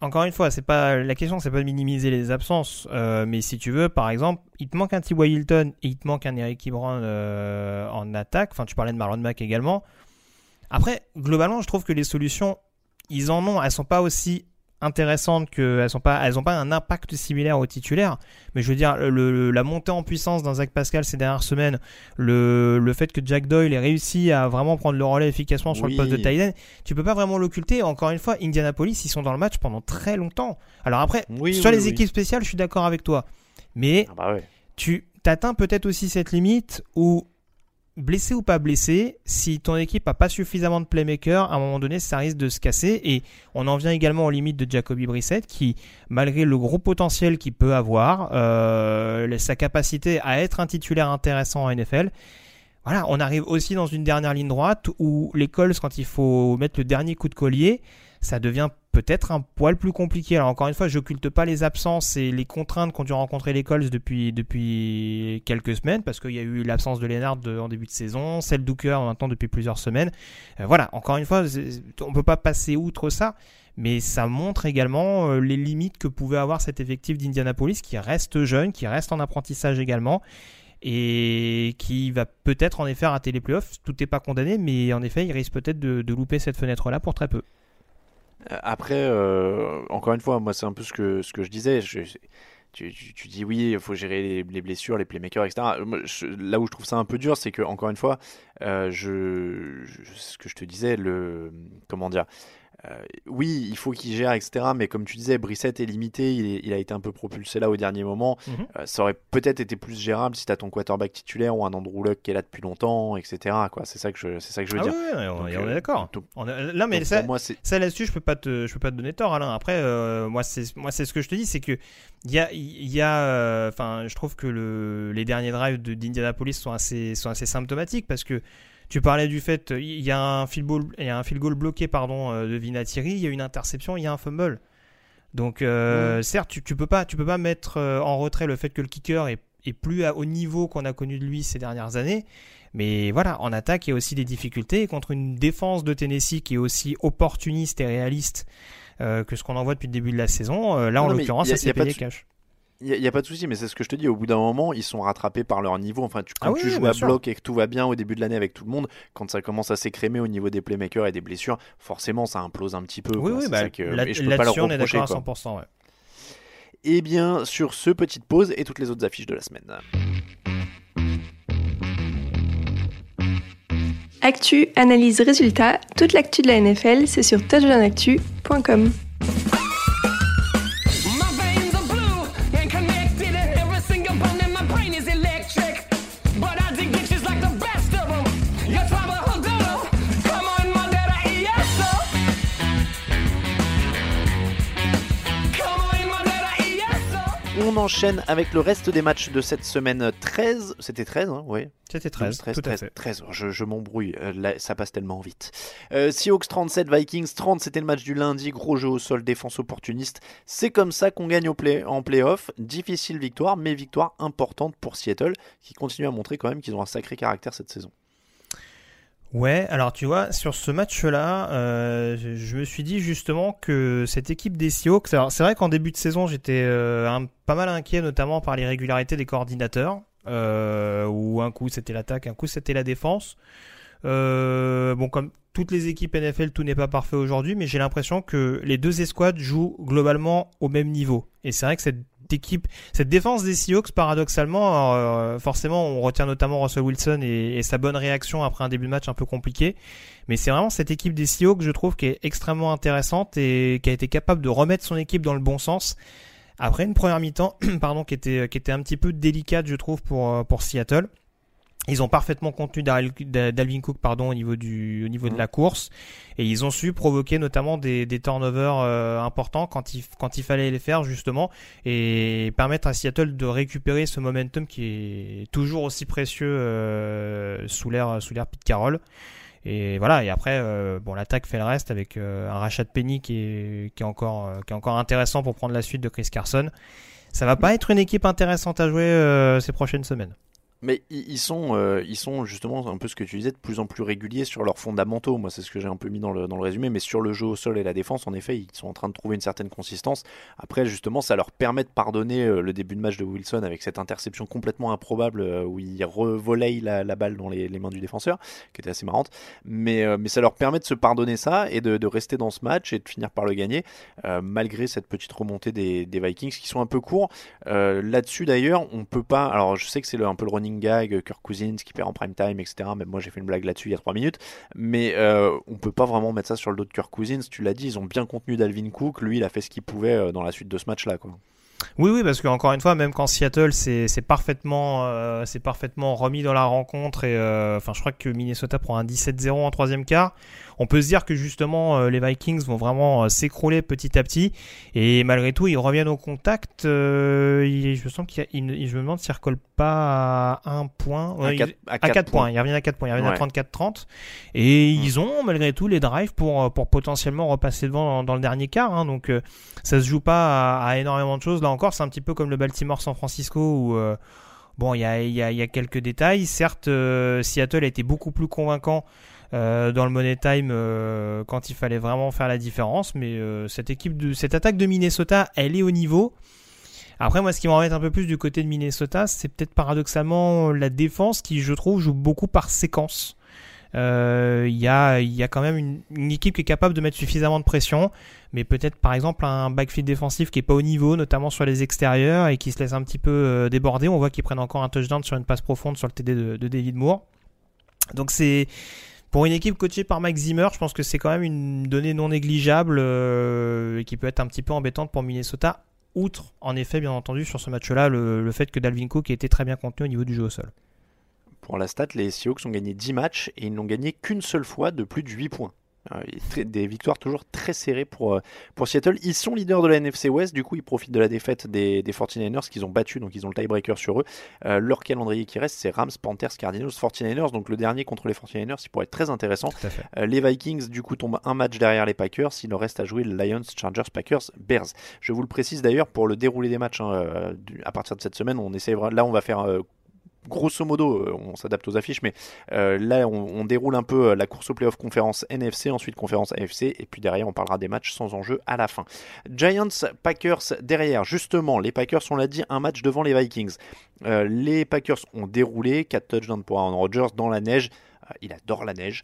Speaker 6: encore une fois, pas la question, c'est pas de minimiser les absences, euh, mais si tu veux, par exemple, il te manque un T.Y. Hilton et il te manque un Eric Ebron euh, en attaque. Enfin, tu parlais de Marlon Mack également. Après, globalement, je trouve que les solutions, ils en ont, elles sont pas aussi intéressantes, qu'elles sont pas, elles ont pas un impact similaire aux titulaires. Mais je veux dire, le, le- la montée en puissance d'un Zach Pascal ces dernières semaines, le, le fait que Jack Doyle ait réussi à vraiment prendre le relais efficacement sur
Speaker 5: Oui.
Speaker 6: le poste de Tyden, tu peux pas vraiment l'occulter. Encore une fois, Indianapolis, ils sont dans le match pendant très longtemps. Alors après,
Speaker 5: Oui,
Speaker 6: sur
Speaker 5: oui,
Speaker 6: les équipes spéciales, je suis d'accord avec toi. Mais
Speaker 5: Ah bah
Speaker 6: tu t'atteins peut-être aussi cette limite où, blessé ou pas blessé, si ton équipe a pas suffisamment de playmakers, à un moment donné, ça risque de se casser. Et on en vient également aux limites de Jacoby Brissett, qui, malgré le gros potentiel qu'il peut avoir, euh, sa capacité à être un titulaire intéressant en NFL, voilà, on arrive aussi dans une dernière ligne droite où les Colts, quand il faut mettre le dernier coup de collier, ça devient peut-être un poil plus compliqué. Alors encore une fois, j'occulte pas les absences et les contraintes qu'ont dû rencontrer les Colts depuis, depuis quelques semaines, parce qu'il y a eu l'absence de Lennart de- en début de saison, celle d'Hooker maintenant depuis plusieurs semaines. Euh, voilà, encore une fois, on peut pas passer outre ça, mais ça montre également euh, les limites que pouvait avoir cet effectif d'Indianapolis, qui reste jeune, qui reste en apprentissage également, et qui va peut-être en effet rater les playoffs. Tout n'est pas condamné, mais en effet, il risque peut-être de louper cette fenêtre-là pour très peu.
Speaker 5: Après, euh, encore une fois, moi, c'est un peu ce que, ce que je disais. Je- tu, tu- tu dis oui, il faut gérer les, les blessures, les playmakers, etc. Là où je trouve ça un peu dur, c'est que, encore une fois, euh, je, je- ce que je te disais, le, comment dire, euh, oui, il faut qu'il gère, etc. Mais comme tu disais, Brissette est limité, il, est- il a été un peu propulsé là au dernier moment.
Speaker 6: Mhm.
Speaker 5: Euh, ça aurait peut-être été plus gérable si tu as ton quarterback titulaire ou un Andrew Luck qui est là depuis longtemps, etc. C'est ça que je, c'est ça que je veux
Speaker 6: Ah
Speaker 5: dire.
Speaker 6: oui, oui, on,
Speaker 5: Donc,
Speaker 6: on est
Speaker 5: euh,
Speaker 6: d'accord. Là, mais ça,
Speaker 5: moi,
Speaker 6: là-dessus, je peux pas te, je peux pas te donner tort, Alain. Après, euh, moi, c'est, moi, c'est ce que je te dis, c'est que il y a, y a, euh, enfin, je trouve que le, les derniers drives de, d'Indianapolis sont assez, sont assez symptomatiques parce que tu parlais du fait, il y a un field goal, il y a un field goal bloqué, pardon, euh, de Vinatieri, il y a une interception, il y a un fumble. Donc, euh, certes, tu, tu peux pas, tu peux pas mettre euh, en retrait le fait que le kicker est, est plus à- au niveau qu'on a connu de lui ces dernières années. Mais voilà, en attaque, il y a aussi des difficultés. Et contre une défense de Tennessee qui est aussi opportuniste et réaliste euh, que ce qu'on en voit depuis le début de la saison, euh, là, en
Speaker 5: Non,
Speaker 6: l'occurrence, ça s'est payé cash.
Speaker 5: Il n'y a, pas de souci, mais c'est ce que je te dis. Au bout d'un moment, ils sont rattrapés par leur niveau. Enfin, tu, quand
Speaker 6: Ah oui,
Speaker 5: tu joues à
Speaker 6: sûr.
Speaker 5: bloc et que tout va bien au début de l'année avec tout le monde, quand ça commence à s'écrémer au niveau des playmakers et des blessures, forcément, ça implose un petit peu.
Speaker 6: Oui,
Speaker 5: quoi.
Speaker 6: oui, bah,
Speaker 5: ça que-
Speaker 6: là-
Speaker 5: et je peux pas leur
Speaker 6: là-dessus, on est à
Speaker 5: quoi.
Speaker 6: 100%. Ouais.
Speaker 5: Et bien, sur ce, petite pause et toutes les autres affiches de la semaine.
Speaker 8: Actu, analyse, résultat, toute l'actu de la NFL, c'est sur touchdownactu.com.
Speaker 9: On
Speaker 5: enchaîne avec le reste des matchs de cette semaine 13. C'était 13, hein, oui.
Speaker 6: C'était 13,
Speaker 5: 13,
Speaker 6: tout à
Speaker 5: 13,
Speaker 6: fait.
Speaker 5: 13. Je, je m'embrouille, euh, ça passe tellement vite. Euh, Seahawks 37, Vikings 30, c'était le match du lundi. Gros jeu au sol, défense opportuniste. C'est comme ça qu'on gagne au play, en playoff. Difficile victoire, mais victoire importante pour Seattle, qui continue à montrer quand même qu'ils ont un sacré caractère cette saison.
Speaker 6: Ouais, alors tu vois, sur ce match-là, euh, je, me suis dit justement que cette équipe des Seahawks, alors c'est vrai qu'en début de saison, j'étais euh, pas mal inquiet, notamment par l'irrégularité des coordinateurs, euh, où un coup c'était l'attaque, un coup c'était la défense. Euh, bon, comme toutes les équipes NFL, tout n'est pas parfait aujourd'hui, mais j'ai l'impression que les deux escouades jouent globalement au même niveau. Et c'est vrai que cette équipe, cette défense des Seahawks, paradoxalement, euh, forcément, on retient notamment Russell Wilson et, et sa bonne réaction après un début de match un peu compliqué. Mais c'est vraiment cette équipe des Seahawks, je trouve, qui est extrêmement intéressante et qui a été capable de remettre son équipe dans le bon sens. Après une première mi-temps, pardon, qui était, qui était un petit peu délicate, je trouve, pour, euh, pour Seattle. Ils ont parfaitement contenu Dalvin Cook pardon, au niveau, du, au niveau de la course et ils ont su provoquer notamment des, des turnovers euh, importants quand il, quand il fallait les faire justement et permettre à Seattle de récupérer ce momentum qui est toujours aussi précieux euh, sous l'ère sous l'ère Pete Carroll. Et voilà, et après, euh, bon, l'attaque fait le reste avec euh, un rachat de Penny qui est, qui, est encore, euh, qui est encore intéressant pour prendre la suite de Chris Carson. Ça va pas être une équipe intéressante à jouer euh, ces prochaines semaines.
Speaker 5: Mais ils sont, euh, ils sont justement un peu ce que tu disais, de plus en plus réguliers sur leurs fondamentaux. Moi, c'est ce que j'ai un peu mis dans le, dans le résumé. Mais sur le jeu au sol et la défense, en effet, ils sont en train de trouver une certaine consistance. Après, justement, ça leur permet de pardonner euh, le début de match de Wilson avec cette interception complètement improbable euh, où il revoleille la, balle dans les, mains du défenseur, qui était assez marrante. Mais, mais ça leur permet de se pardonner ça et de, rester dans ce match et de finir par le gagner, malgré cette petite remontée des, des Vikings qui sont un peu courts. Là-dessus, d'ailleurs, on peut pas. Alors, je sais que c'est un peu le running gag, Kirk Cousins qui perd en prime time, etc. Même moi, j'ai fait une blague là-dessus il y a 3 minutes. Mais euh, on peut pas vraiment mettre ça sur le dos de Kirk Cousins. Tu l'as dit, ils ont bien contenu Dalvin Cook. Lui, il a fait ce qu'il pouvait euh, dans la suite de ce match-là. quoi.
Speaker 6: Oui, oui, parce que encore une fois, même quand Seattle parfaitement, euh, parfaitement remis dans la rencontre et euh, enfin, je crois que Minnesota prend un 17-0 en troisième quart. On peut se dire que justement euh, les Vikings vont vraiment euh, s'écrouler petit à petit et malgré tout ils reviennent au contact. euh, il- je me sens qu'il je me demande s'ils recollent pas à un point.
Speaker 5: À
Speaker 6: Ouais,
Speaker 5: quatre-
Speaker 6: ils-
Speaker 5: à
Speaker 6: à
Speaker 5: quatre
Speaker 6: 4 points.
Speaker 5: points.
Speaker 6: Ils reviennent à 4 points. Ils reviennent
Speaker 5: Ouais.
Speaker 6: à 34-30 et ils ont malgré tout les drives pour pour potentiellement repasser devant dans, dans le dernier quart. hein. donc euh, ça se joue pas à, à énormément de choses. Là encore, c'est un petit peu comme le Baltimore-San Francisco où euh, bon, il y a, il y, a, il y a quelques détails. Certes, euh, Seattle a été beaucoup plus convaincant euh, dans le Money Time euh, quand il fallait vraiment faire la différence, mais euh, cette équipe cette attaque de Minnesota, elle est au niveau. Après, moi, ce qui m'embête un peu plus du côté de Minnesota, c'est peut-être paradoxalement la défense qui, je trouve, joue beaucoup par séquence. Il y, a, quand même une, équipe qui est capable de mettre suffisamment de pression, mais peut-être par exemple un backfield défensif qui est pas au niveau, notamment sur les extérieurs et qui se laisse un petit peu déborder. On voit qu'ils prennent encore un touchdown sur une passe profonde sur le TD de David Moore. Donc c'est pour une équipe coachée par Mike Zimmer, je pense que c'est quand même une donnée non négligeable euh, et qui peut être un petit peu embêtante pour Minnesota. Outre, en effet, bien entendu, sur ce match-là, le, le fait que Dalvin Cook ait été très bien contenu au niveau du jeu au sol.
Speaker 5: Pour la stat, les Seahawks ont gagné 10 matchs et ils n'ont gagné qu'une seule fois de plus de 8 points. Très- des victoires toujours très serrées pour, euh, pour Seattle. Ils sont leaders de la NFC West, du coup ils profitent de la défaite des, des 49ers qu'ils ont battu, donc ils ont le tiebreaker sur eux. Euh, leur calendrier qui reste, c'est Rams, Panthers, Cardinals, 49ers, donc le dernier contre les 49ers, il pourrait être très intéressant. Euh, les Vikings, du coup, tombent un match derrière les Packers. Il leur reste à jouer le Lions, Chargers, Packers, Bears. Je vous le précise d'ailleurs pour le déroulé des matchs hein, à partir de cette semaine. On essaie, vra- là, on va faire euh, grosso modo, euh, on s'adapte aux affiches, mais euh, là, on, déroule un peu euh, la course au playoff conférence NFC, ensuite conférence AFC, et puis derrière, on parlera des matchs sans enjeu à la fin. Giants, Packers derrière. Justement, les Packers, on l'a dit, un match devant les Vikings. Les Packers ont déroulé 4 touchdowns pour Aaron Rodgers dans la neige. Il adore la neige.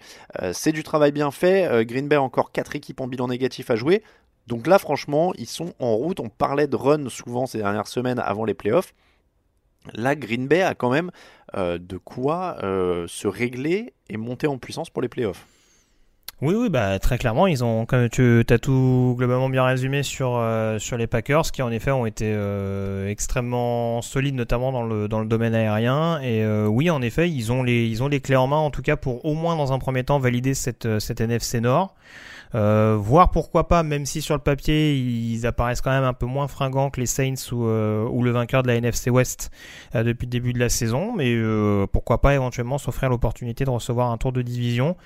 Speaker 5: C'est du travail bien fait. Euh, Green Bay encore 4 équipes en bilan négatif à jouer. Donc là, franchement, ils sont en route. On parlait de run souvent ces dernières semaines avant les playoffs. Là, Green Bay a quand même euh, de quoi euh, se régler et monter en puissance pour les playoffs.
Speaker 6: Oui, oui, bah très clairement, ils ont, tu as tout globalement bien résumé sur euh, sur les Packers, qui en effet ont été extrêmement solides, notamment dans le domaine aérien. Et oui, en effet, ils ont les ils clés en main, en tout cas pour au moins dans un premier temps valider cette cette NFC Nord. Euh, voir pourquoi pas, même si sur le papier ils apparaissent quand même un peu moins fringants que les Saints ou, euh, ou le vainqueur de la NFC West euh, depuis le début de la saison, mais euh, pourquoi pas éventuellement s'offrir l'opportunité de recevoir un tour de division.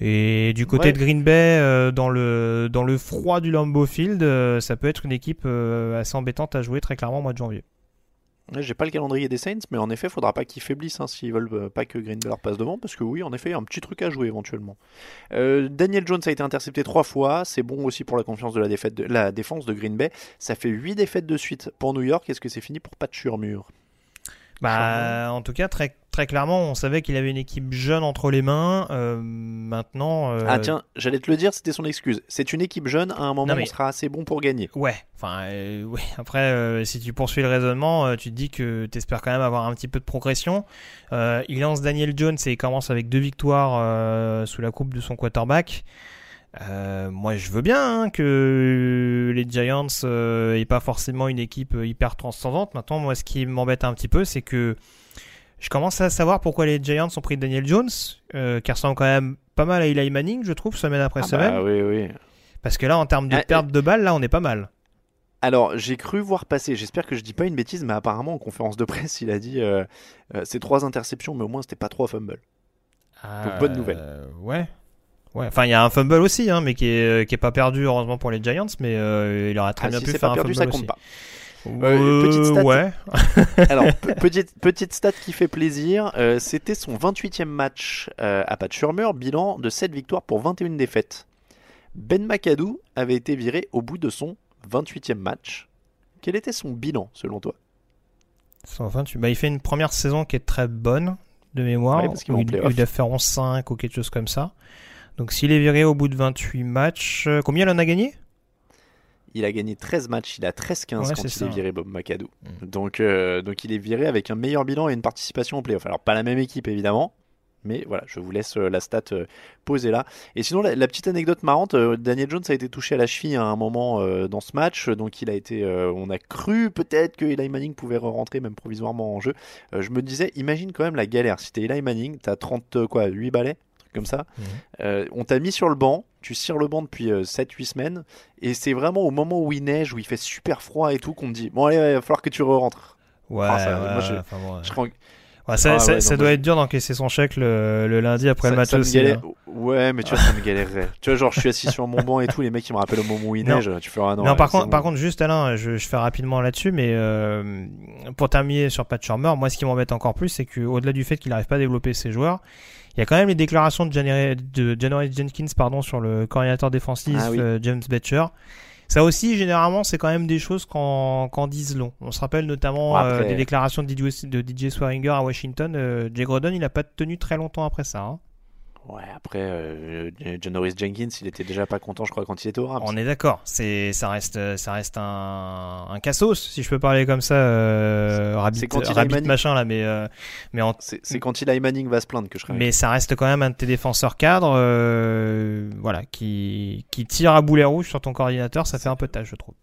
Speaker 6: Et du côté
Speaker 5: Ouais.
Speaker 6: de Green Bay, euh, dans le dans le froid du Lambeau Field, euh, ça peut être une équipe euh, assez embêtante à jouer très clairement au mois de janvier.
Speaker 5: J'ai pas le calendrier des Saints, mais en effet, faudra pas qu'ils faiblissent hein, s'ils veulent euh, pas que Green Bay leur passe devant, parce que oui, en effet, il y a un petit truc à jouer éventuellement. Euh, Daniel Jones a été intercepté trois fois, c'est bon aussi pour la confiance de la, de, défense de Green Bay. Ça fait huit défaites de suite pour New York. Est-ce que c'est fini pour Pat Shurmur
Speaker 6: Bah, en tout cas, très très clairement, on savait qu'il avait une équipe jeune entre les mains. Euh, maintenant, euh,
Speaker 5: Ah tiens, j'allais te le dire, c'était son excuse. C'est une équipe jeune, à un moment,
Speaker 6: Non, mais-
Speaker 5: on sera assez bon pour gagner.
Speaker 6: Ouais, enfin, euh, ouais. Après, euh, si tu poursuis le raisonnement, euh, tu te dis que tu espères quand même avoir un petit peu de progression. Euh, il lance Daniel Jones et il commence avec deux victoires euh, sous la coupe de son quarterback. Euh, moi, je veux bien hein, que les Giants euh, aient pas forcément une équipe euh, hyper transcendante. Maintenant, moi, ce qui m'embête un petit peu, c'est que je commence à savoir pourquoi les Giants ont pris Daniel Jones, euh, qui ressemble quand même pas mal à Eli Manning, je trouve, semaine après
Speaker 5: Ah
Speaker 6: semaine.
Speaker 5: bah oui, oui.
Speaker 6: Parce que là, en termes de
Speaker 5: Ah,
Speaker 6: perte de balles, là, on est pas mal.
Speaker 5: Alors, j'ai cru voir passer, j'espère que je dis pas une bêtise, mais apparemment en conférence de presse, il a dit euh, euh, c'est trois interceptions, mais au moins c'était pas trois fumbles. Donc, bonne nouvelle.
Speaker 6: Euh, ouais. Ouais. Enfin, il y a un fumble aussi, hein, mais qui est, qui est pas perdu, heureusement pour les Giants, mais euh, il aurait très
Speaker 5: Ah,
Speaker 6: bien
Speaker 5: si
Speaker 6: pu faire
Speaker 5: pas
Speaker 6: un
Speaker 5: perdu,
Speaker 6: fumble
Speaker 5: ça compte
Speaker 6: aussi.
Speaker 5: pas. Euh, petite stat.
Speaker 6: ouais.
Speaker 5: Alors, pe- petite, petite stat qui fait plaisir, euh, c'était son 28e match euh, à Pat Shurmur, bilan de 7 victoires pour 21 défaites. Ben McAdoo avait été viré au bout de son 28e match. Quel était son bilan selon toi?
Speaker 6: 128. Bah, il fait une première saison qui est très bonne de mémoire.
Speaker 5: Ouais, parce en
Speaker 6: il, il doit faire 11-5 ou quelque chose comme ça. Donc s'il est viré au bout de 28 matchs, euh, combien il en a gagné?
Speaker 5: Il a gagné 13 matchs, il a 13-15
Speaker 6: Ouais,
Speaker 5: quand
Speaker 6: c'est
Speaker 5: il
Speaker 6: ça.
Speaker 5: est viré Bob McAdoo.
Speaker 6: Mm.
Speaker 5: Donc, euh, donc il est viré avec un meilleur bilan et une participation au playoff. Alors pas la même équipe évidemment, mais voilà, je vous laisse euh, la stat euh, posée là. Et sinon la, la petite anecdote marrante, euh, Daniel Jones a été touché à la cheville à un moment euh, dans ce match, donc il a été, euh, on a cru peut-être que Eli Manning pouvait rentrer même provisoirement en jeu. Euh, je me disais, imagine quand même la galère. Si t'es Eli Manning, t'as 30 euh, quoi, 8 balais, comme ça.
Speaker 6: Mhm.
Speaker 5: Euh, on t'a mis sur le banc, tu cires le banc depuis 7-8 semaines, et c'est vraiment au moment où il neige, où il fait super froid et tout, qu'on me dit Bon, allez, il va falloir que tu re-rentres.
Speaker 6: Ouais,
Speaker 5: Ah, ça,
Speaker 6: ouais,
Speaker 5: moi, je-
Speaker 6: enfin, bon, ouais.
Speaker 5: Je crois-
Speaker 6: Ouais, ça,
Speaker 5: Ah
Speaker 6: ça-
Speaker 5: ouais,
Speaker 6: ça
Speaker 5: non,
Speaker 6: doit être dur d'encaisser son chèque le, le lundi après
Speaker 5: ça-
Speaker 6: le match aussi.
Speaker 5: galère-
Speaker 6: hein.
Speaker 5: Ouais, mais tu vois, ça me galérerait. tu vois, genre, je suis assis sur mon banc et tout, les mecs, ils me rappellent au moment où il
Speaker 6: Non.
Speaker 5: neige, tu feras non.
Speaker 6: Non,
Speaker 5: ouais,
Speaker 6: par, contre,
Speaker 5: bon.
Speaker 6: par contre, juste Alain, je, je fais rapidement là-dessus, mais euh, pour terminer sur Pat Shurmur, moi ce qui m'embête encore plus, c'est qu'au-delà du fait qu'il n'arrive pas à développer ses joueurs, il y a quand même les déclarations de January, de January Jenkins pardon, sur le coordinateur défensif
Speaker 5: Ah oui.
Speaker 6: euh, James Betcher. Ça aussi, généralement, c'est quand même des choses qu'en qu'en disent long. On se rappelle notamment
Speaker 5: après-
Speaker 6: euh, des déclarations de DJ, de DJ Swearinger à Washington. Euh, Jay Grodon, il n'a pas tenu très longtemps après ça. hein.
Speaker 5: Ouais, après, euh, John Norris Jenkins, il était déjà pas content, je crois, quand il était au Rams.
Speaker 6: On est d'accord. C'est, ça reste, ça reste un, un cassos, si je peux parler comme ça. Euh, Rabbit,
Speaker 5: c'est quand il
Speaker 6: Rabbit machin là, mais euh, mais en,
Speaker 5: C'est quand Eli Manning va se plaindre que je serais.
Speaker 6: mais ça reste quand même un de tes défenseurs cadres, euh, voilà, qui qui tire à boulet rouge sur ton coordinateur. Ça fait un peu de tâche, je trouve.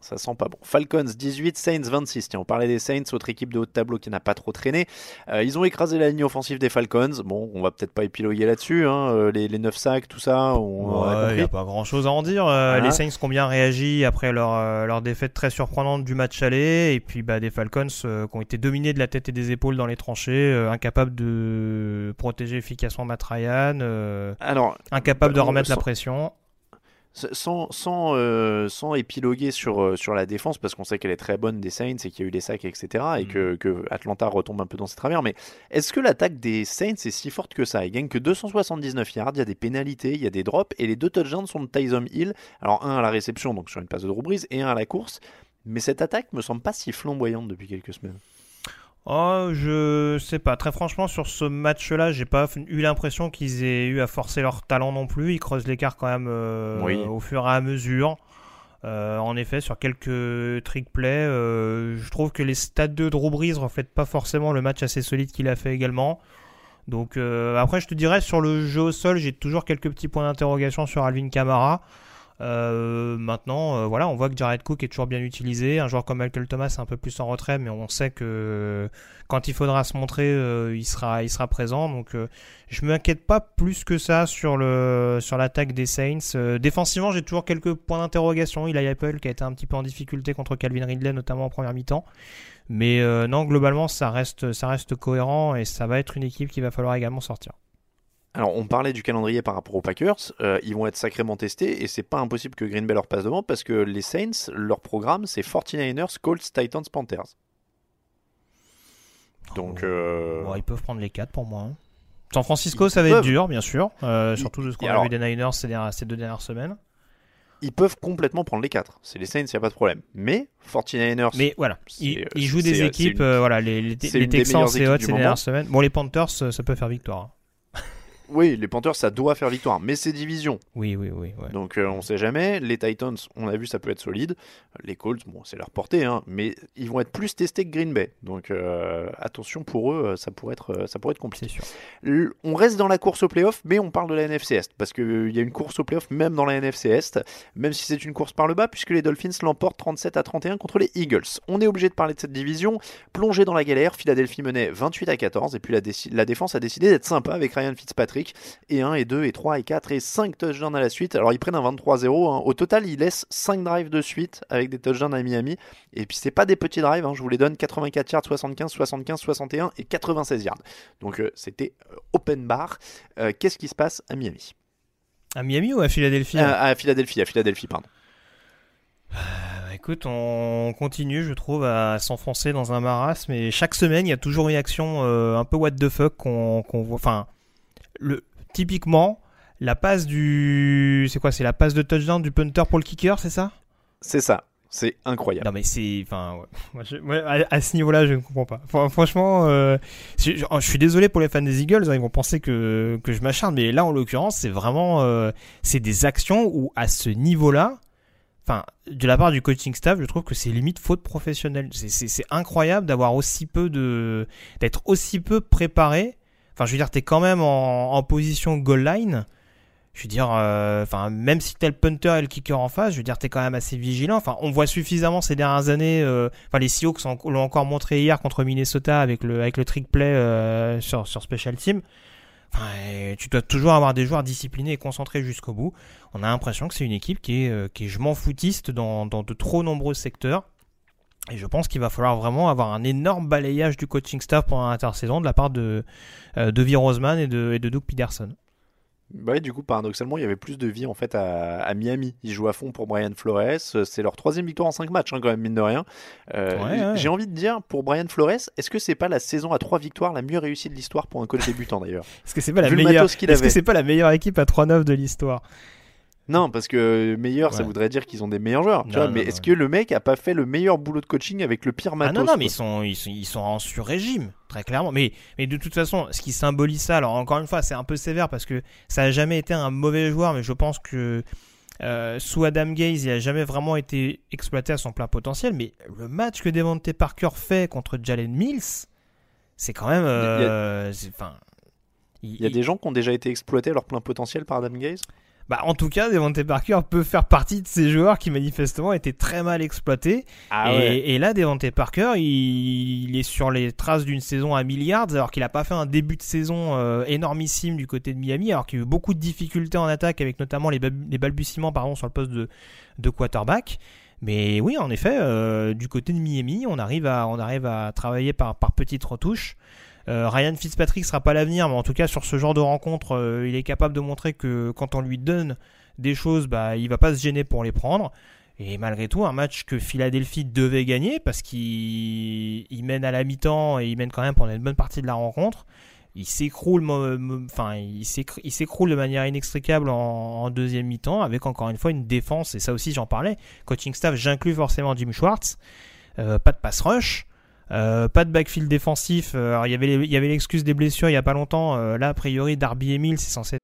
Speaker 5: Ça sent pas bon. Falcons 18, Saints 26. Tiens, on parlait des Saints, autre équipe de haut de tableau qui n'a pas trop traîné. Euh, ils ont écrasé la ligne offensive des Falcons. Bon, on va peut-être pas épiloguer là-dessus. Hein. euh, Les, les 9 sacs, tout ça, on, a
Speaker 6: Ouais, il
Speaker 5: compris.
Speaker 6: n'y a pas grand chose à en dire. Euh. Les Saints qui ont bien réagi après leur, euh, leur défaite très surprenante du match aller? Et puis bah, des Falcons qui ont été dominés de la tête et des épaules dans les tranchées, incapables de protéger efficacement Matt Ryan,
Speaker 5: Alors,
Speaker 6: incapables de remettre la pression.
Speaker 5: Sans, sans, euh, sans épiloguer sur, euh, sur la défense, parce qu'on sait qu'elle est très bonne des Saints et qu'il y a eu des sacs, etc., et
Speaker 6: Mm.
Speaker 5: que, que Atlanta retombe un peu dans ses travers, mais est-ce que l'attaque des Saints est si forte que ça? Ils gagnent que 279 yards, il y a des pénalités, il y a des drops, et les deux touchdowns sont de Tyson Hill, alors un à la réception, donc sur une passe de Drew Brees, et un à la course, mais cette attaque me semble pas si flamboyante depuis quelques semaines.
Speaker 6: Oh, je sais pas. Très franchement, sur ce match-là, j'ai pas eu l'impression qu'ils aient eu à forcer leur talent non plus. Ils creusent l'écart quand même euh,
Speaker 5: Oui.
Speaker 6: au fur et à mesure. Euh, en effet, sur quelques trick plays, euh, je trouve que les stats de Drew Brees reflètent pas forcément le match assez solide qu'il a fait également. Donc euh, après, je te dirais sur le jeu au sol, j'ai toujours quelques petits points d'interrogation sur Alvin Kamara. Euh, maintenant, euh, voilà, on voit que Jared Cook est toujours bien utilisé. Un joueur comme Michael Thomas est un peu plus en retrait, mais on sait que quand il faudra se montrer, euh, il sera, il sera présent. Donc, euh, je m'inquiète pas plus que ça sur l'attaque des Saints. Euh, défensivement, j'ai toujours quelques points d'interrogation. Il a Apple qui a été un petit peu en difficulté contre Calvin Ridley, notamment en première mi-temps. Mais euh, non, globalement, ça reste, ça reste cohérent et ça va être une équipe qu'il va falloir également sortir.
Speaker 5: Alors, on parlait du calendrier par rapport aux Packers. euh, ils vont être sacrément testés et c'est pas impossible que Green Bay leur passe devant parce que les Saints, leur programme, c'est 49ers, Colts, Titans, Panthers. Donc, euh,
Speaker 6: Bon, ils peuvent prendre les 4 pour moi. hein. San Francisco,
Speaker 5: Ils
Speaker 6: ça va être dur, bien sûr. euh, surtout de ce qu'on a vu des Niners ces, dernières- ces deux dernières semaines.
Speaker 5: ils peuvent complètement prendre les 4. C'est les Saints, il n'y a pas de problème. Mais 49ers,
Speaker 6: Mais voilà, ils,
Speaker 5: euh,
Speaker 6: ils jouent des équipes,
Speaker 5: une-
Speaker 6: euh, voilà, les, les, Texans, c'est hot ces dernières semaines. Bon, les Panthers, ça ça peut faire victoire.
Speaker 5: Oui, les Panthers, ça doit faire victoire. Mais c'est division.
Speaker 6: Oui, oui, oui. ouais.
Speaker 5: Donc euh, on sait jamais. Les Titans, on a vu, ça peut être solide. Les Colts, bon, c'est leur portée, hein, mais ils vont être plus testés que Green Bay. Donc euh, attention pour eux, euh, ça pourrait être, euh, ça pourrait être compliqué.
Speaker 6: C'est sûr.
Speaker 5: L- On reste dans la course au playoff, mais on parle de la NFC Est, parce qu'il y a une course au playoff même dans la NFC Est, même si c'est une course par le bas, puisque les Dolphins l'emportent 37 à 31 contre les Eagles. On est obligé de parler de cette division. Plongée dans la galère, Philadelphie menait 28 à 14, et puis la, la défense a décidé d'être sympa avec Ryan Fitzpatrick, et 1, et 2, et 3, et 4, et 5 touchdowns à la suite. Alors ils prennent un 23-0, hein. au total ils laissent 5 drives de suite avec des touchdowns à Miami, et puis c'est pas des petits drives, hein. je vous les donne 84 yards, 75, 75, 61 et 96 yards. Donc euh, c'était euh, open bar. Euh, Qu'est-ce qui se passe à Miami?
Speaker 6: À Miami ou à Philadelphie hein?
Speaker 5: À Philadelphie, à Philadelphie, pardon.
Speaker 6: Euh, écoute, on continue, je trouve, à s'enfoncer dans un marasme. Et chaque semaine, il y a toujours une action euh, un peu what the fuck qu'on qu'on voit. Enfin, le, typiquement, la passe du. C'est quoi C'est la passe de touchdown du punter pour le kicker, c'est ça?
Speaker 5: C'est ça. C'est incroyable.
Speaker 6: Non, mais c'est. Enfin, ouais. Moi, je- ouais, à, à ce niveau-là, je ne comprends pas. Fran- Franchement, euh, je, je- je suis désolé pour les fans des Eagles, hein, ils vont penser que, que je m'acharne, mais là, en l'occurrence, c'est vraiment. euh, c'est des actions où, à ce niveau-là, enfin, de la part du coaching staff, je trouve que c'est limite faute professionnelle. C'est incroyable d'avoir aussi peu de. d'être aussi peu préparé. Enfin, je veux dire, t'es quand même en, position goal line. Je veux dire, euh, enfin, même si t'as le punter et le kicker en face, je veux dire, t'es quand même assez vigilant. Enfin, on voit suffisamment ces dernières années. euh, Enfin, les Seahawks l'ont encore montré hier contre Minnesota avec le avec le trick play euh, sur sur special team. Enfin, tu dois toujours avoir des joueurs disciplinés et concentrés jusqu'au bout. On a l'impression que c'est une équipe qui est euh, qui est je m'en foutiste dans dans de trop nombreux secteurs. Et je pense qu'il va falloir vraiment avoir un énorme balayage du coaching staff pendant l'intersaison de la part de euh, de V. Roseman et de et de Doug Peterson.
Speaker 5: Bah ouais, du coup, paradoxalement, il y avait plus de vie en fait à, à Miami. Ils jouent à fond pour Brian Flores. Euh, C'est leur troisième victoire en 5 matchs, hein, quand même, mine de rien. Euh,
Speaker 6: Ouais, ouais.
Speaker 5: J'ai envie de dire, pour Brian Flores, est-ce que c'est pas la saison à 3 victoires la mieux réussie de l'histoire pour un coach débutant d'ailleurs?
Speaker 6: Est-ce que c'est pas la meilleure Est-ce que pas la meilleure équipe à 3-9 de l'histoire?
Speaker 5: Non, parce que meilleur, ça voudrait dire qu'ils ont des meilleurs joueurs. tu
Speaker 6: Non,
Speaker 5: vois,
Speaker 6: non,
Speaker 5: mais est-ce que le mec a pas fait le meilleur boulot de coaching avec le pire
Speaker 6: Ah
Speaker 5: matos
Speaker 6: non, non, mais ils sont, ils sont, ils sont en sur-régime, très clairement. Mais, mais de toute façon, ce qui symbolise ça, alors encore une fois, c'est un peu sévère parce que ça a jamais été un mauvais joueur, mais je pense que euh, sous Adam Gaze, il a jamais vraiment été exploité à son plein potentiel. Mais le match que Devontae Parker fait contre Jalen Mills, c'est quand même. euh,
Speaker 5: Il y a des gens qui ont déjà été exploités à leur plein potentiel par Adam Gaze?
Speaker 6: Bah, en tout cas, Devontae Parker peut faire partie de ces joueurs qui manifestement étaient très mal exploités.
Speaker 5: Ah
Speaker 6: et,
Speaker 5: ouais.
Speaker 6: et là, Devontae Parker, il, il est sur les traces d'une saison à milliards, alors qu'il n'a pas fait un début de saison euh, énormissime du côté de Miami, alors qu'il y a eu beaucoup de difficultés en attaque, avec notamment les balbutiements pardon, sur le poste de, de quarterback. Mais oui, en effet, euh, du côté de Miami, on arrive à, on arrive à travailler par, par petites retouches. Euh, Ryan Fitzpatrick sera pas l'avenir, mais en tout cas sur ce genre de rencontre, euh, il est capable de montrer que quand on lui donne des choses, bah, il va pas se gêner pour les prendre. Et malgré tout, un match que Philadelphie devait gagner parce qu'il il mène à la mi-temps et il mène quand même pendant une bonne partie de la rencontre. Il s'écroule, enfin, il s'écr- il s'écroule de manière inextricable en, en deuxième mi-temps avec encore une fois une défense. Et ça aussi, j'en parlais. Coaching staff, j'inclus forcément Jim Schwartz. Euh, pas de pass rush. Euh, pas de backfield défensif. Euh, il y avait l'excuse des blessures il y a pas longtemps. Euh, là, a priori, Darby Emile, c'est censé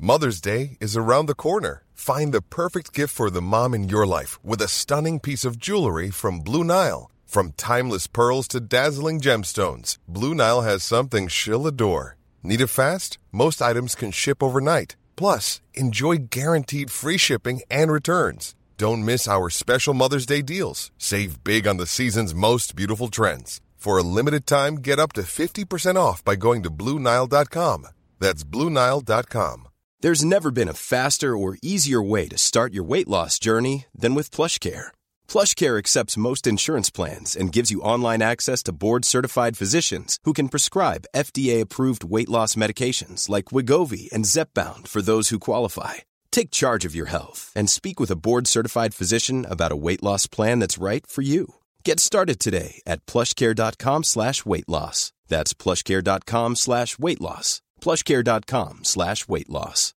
Speaker 10: Mother's Day is around the corner. Find the perfect gift for the mom in your life with a stunning piece of jewelry from Blue Nile. From timeless pearls to dazzling gemstones, Blue Nile has something she'll adore. Need it fast? Most items can ship overnight. Plus, enjoy guaranteed free shipping and returns. Don't miss our special Mother's Day deals. Save big on the season's most beautiful trends. For a limited time, get up to 50% off by going to BlueNile.com. That's BlueNile.com.
Speaker 11: There's never been a faster or easier way to start your weight loss journey than with PlushCare. PlushCare accepts most insurance plans and gives you online access to board-certified physicians who can prescribe FDA-approved weight loss medications like Wigovi and Zepbound for those who qualify. Take charge of your health and speak with a board-certified physician about a weight loss plan that's right for you. Get started today at plushcare.com slash weight loss. That's plushcare.com slash weight loss. plushcare.com slash weight loss.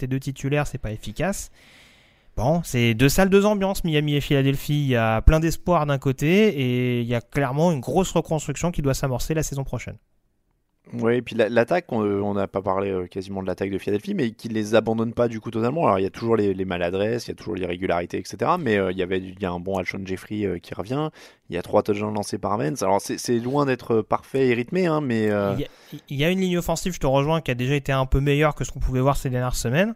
Speaker 6: tes deux titulaires, c'est pas efficace. Bon, c'est deux salles, deux ambiances, Miami et Philadelphie. Il y a plein d'espoir d'un côté et il y a clairement une grosse reconstruction qui doit s'amorcer la saison prochaine.
Speaker 5: Oui, et puis la- l'attaque, on on n'a pas parlé euh, quasiment de l'attaque de Philadelphie, mais qui les abandonne pas du coup totalement. Alors il y a toujours les, maladresses, il y a toujours l'irrégularité, etc. Mais euh, il y avait, il y a un bon Alshon Jeffrey euh, qui revient. Il y a trois touchdowns lancés par Vance. Alors c'est loin d'être parfait et rythmé, hein, mais euh,
Speaker 6: Il y, a, une ligne offensive, je te rejoins, qui a déjà été un peu meilleure que ce qu'on pouvait voir ces dernières semaines.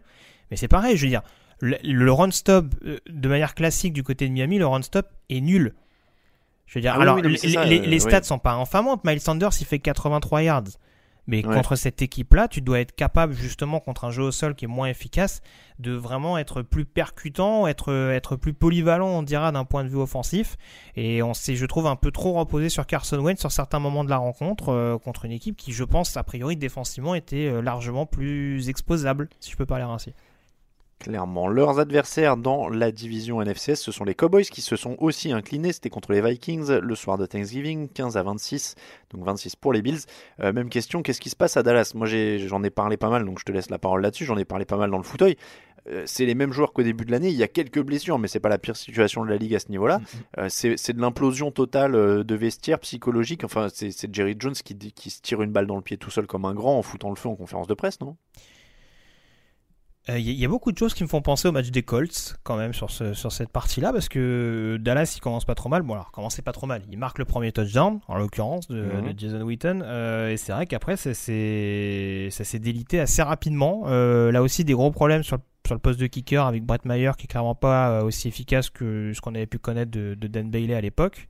Speaker 6: Mais c'est pareil, je veux dire, le, le run stop euh, de manière classique du côté de Miami, le run stop est nul. Je veux dire,
Speaker 5: Ah
Speaker 6: alors
Speaker 5: oui, non, mais
Speaker 6: les,
Speaker 5: c'est ça,
Speaker 6: les-
Speaker 5: euh,
Speaker 6: les stats
Speaker 5: oui.
Speaker 6: sont pas infamantes. Miles Sanders, il fait 83 yards. Mais
Speaker 5: Ouais.
Speaker 6: contre cette équipe-là, tu dois être capable, justement, contre un jeu au sol qui est moins efficace, de vraiment être plus percutant, être, être plus polyvalent, on dira, d'un point de vue offensif. Et on s'est, je trouve, un peu trop reposé sur Carson Wentz sur certains moments de la rencontre, euh, contre une équipe qui, je pense, a priori, défensivement, était euh, largement plus exposable, si je peux parler ainsi.
Speaker 5: Clairement. Leurs adversaires dans la division NFCS, ce sont les Cowboys qui se sont aussi inclinés. C'était contre les Vikings le soir de Thanksgiving, 15 à 26, donc 26 pour les Bills. Euh, même question, qu'est-ce qui se passe à Dallas? Moi, j'en ai, parlé pas mal, donc je te laisse la parole là-dessus. J'en ai parlé pas mal dans le fauteuil. Euh, c'est les mêmes joueurs qu'au début de l'année. Il y a quelques blessures, mais c'est pas la pire situation de la ligue à ce niveau-là. Euh, c'est de l'implosion totale de vestiaire psychologique. Enfin, c'est Jerry Jones qui se tire une balle dans le pied tout seul comme un grand en foutant le feu en conférence de presse, non?
Speaker 6: Il Euh, y, y a beaucoup de choses qui me font penser au match des Colts quand même sur, ce- sur cette partie-là parce que Dallas il commence pas trop mal. Bon alors commencez pas trop mal. Il marque le premier touchdown en l'occurrence de,
Speaker 5: Mhm.
Speaker 6: de Jason Witten euh, et c'est vrai qu'après ça s'est délité assez rapidement. Euh, là aussi des gros problèmes sur le, sur le poste de kicker avec Brett Maher qui est clairement pas euh, aussi efficace que ce qu'on avait pu connaître de, de Dan Bailey à l'époque.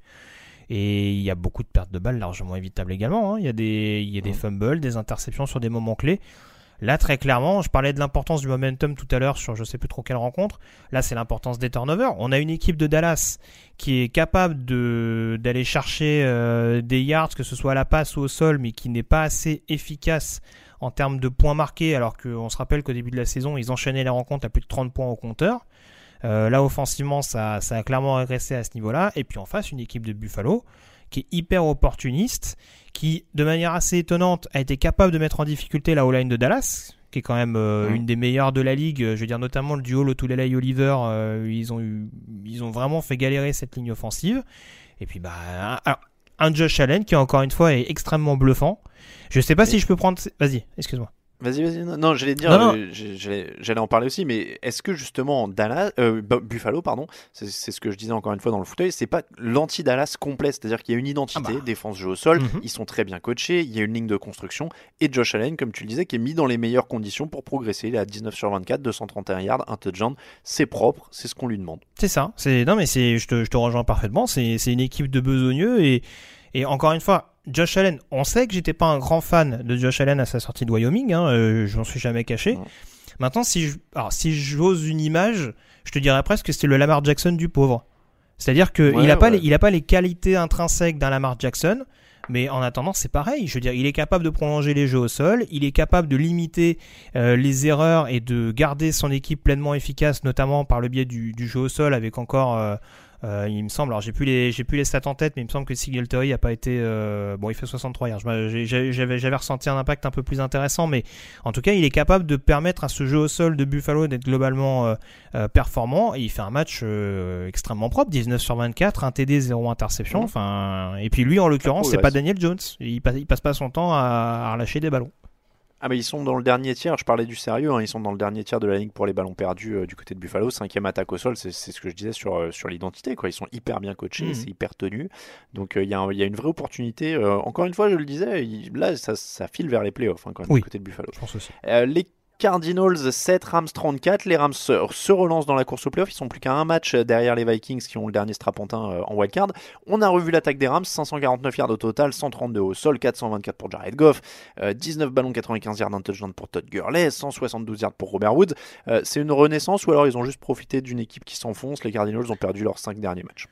Speaker 6: Et il y a beaucoup de pertes de balles largement évitables également. hein. Il y a des, il y a des fumbles, des interceptions sur des moments clés. Là, très clairement, je parlais de l'importance du momentum tout à l'heure sur je sais plus trop quelle rencontre. Là, c'est l'importance des turnovers. On a une équipe de Dallas qui est capable de d'aller chercher euh, des yards, que ce soit à la passe ou au sol, mais qui n'est pas assez efficace en termes de points marqués, alors qu'on se rappelle qu'au début de la saison, ils enchaînaient les rencontres à plus de 30 points au compteur. Euh, là, offensivement, ça, ça a clairement régressé à ce niveau-là. Et puis en face, une équipe de Buffalo qui est hyper opportuniste, qui, de manière assez étonnante, a été capable de mettre en difficulté la O-line de Dallas, qui est quand même euh, une des meilleures de la ligue. Je veux dire, notamment le duo Lotulelei Oliver, euh, ils, ont eu, ils ont vraiment fait galérer cette ligne offensive. Et puis, bah, un, alors, un Josh Allen qui, encore une fois, est extrêmement bluffant. Je sais pas si je peux prendre. Vas-y, excuse-moi.
Speaker 5: Vas-y, vas-y. Non, non, j'allais dire,
Speaker 6: Non, non.
Speaker 5: euh, j'allais en parler aussi, mais est-ce que justement Dallas, euh, Bu- Buffalo, pardon, c'est ce que je disais encore une fois dans le fauteuil, c'est pas l'anti-Dallas complet, c'est-à-dire qu'il y a une identité, défense jeu au sol,
Speaker 6: Mhm.
Speaker 5: ils sont très bien coachés, il y a une ligne de construction, et Josh Allen, comme tu le disais, qui est mis dans les meilleures conditions pour progresser. Il est à 19 sur 24, 231 yards, un touchdown, c'est propre, c'est ce qu'on lui demande.
Speaker 6: C'est ça. Non mais je te, je te rejoins parfaitement. C'est c'est une équipe de besogneux et et encore une fois, Josh Allen. On sait que j'étais pas un grand fan de Josh Allen à sa sortie de Wyoming. Hein, euh, je m'en suis jamais caché. Maintenant, si je alors si j'ose une image, je te dirais presque que c'était le Lamar Jackson du pauvre. C'est-à-dire que
Speaker 5: Ouais,
Speaker 6: il a pas
Speaker 5: ouais.
Speaker 6: pas les qualités intrinsèques d'un Lamar Jackson. Mais en attendant, c'est pareil. Je veux dire, il est capable de prolonger les jeux au sol, il est capable de limiter euh, les erreurs et de garder son équipe pleinement efficace, notamment par le biais du, du jeu au sol, avec encore, euh, euh, il me semble, alors j'ai plus les j'ai plus les stats en tête, mais il me semble que Singletary a pas été, euh, bon, il fait 63 hier. J'avais j'avais ressenti un impact un peu plus intéressant, mais en tout cas, il est capable de permettre à ce jeu au sol de Buffalo d'être globalement euh, euh, performant. Et il fait un match euh, extrêmement propre, 19 sur 24, un TD, 0 interception. Enfin, et puis lui, en l'occurrence, c'est pas. Daniel Jones. Il passe, il passe pas son temps à, à relâcher des ballons.
Speaker 5: Ah mais ils sont dans le dernier tiers, je parlais du sérieux, hein, ils sont dans le dernier tiers de la ligue pour les ballons perdus euh, du côté de Buffalo, cinquième attaque au sol, c'est ce que je disais sur, euh, sur l'identité, quoi. ils sont hyper bien coachés,
Speaker 6: Mhm.
Speaker 5: c'est hyper tenu, donc euh, il y, a y une vraie opportunité, encore une fois je le disais, il- là ça, ça file vers les playoffs hein, quand même
Speaker 6: Oui.
Speaker 5: du côté de Buffalo.
Speaker 6: Je pense aussi.
Speaker 5: Les Cardinals 7, Rams 34. Les Rams se, relancent dans la course au playoff. Ils sont plus qu'à un match derrière les Vikings qui ont le dernier strapontin euh, en wildcard. On a revu l'attaque des Rams 549 yards au total, 132 au sol, 424 pour Jared Goff, euh, 19 ballons, 95 yards d'un touchdown pour Todd Gurley, 172 yards pour Robert Woods. Euh, C'est une renaissance ou alors ils ont juste profité d'une équipe qui s'enfonce? Les Cardinals ont perdu leurs 5 derniers matchs.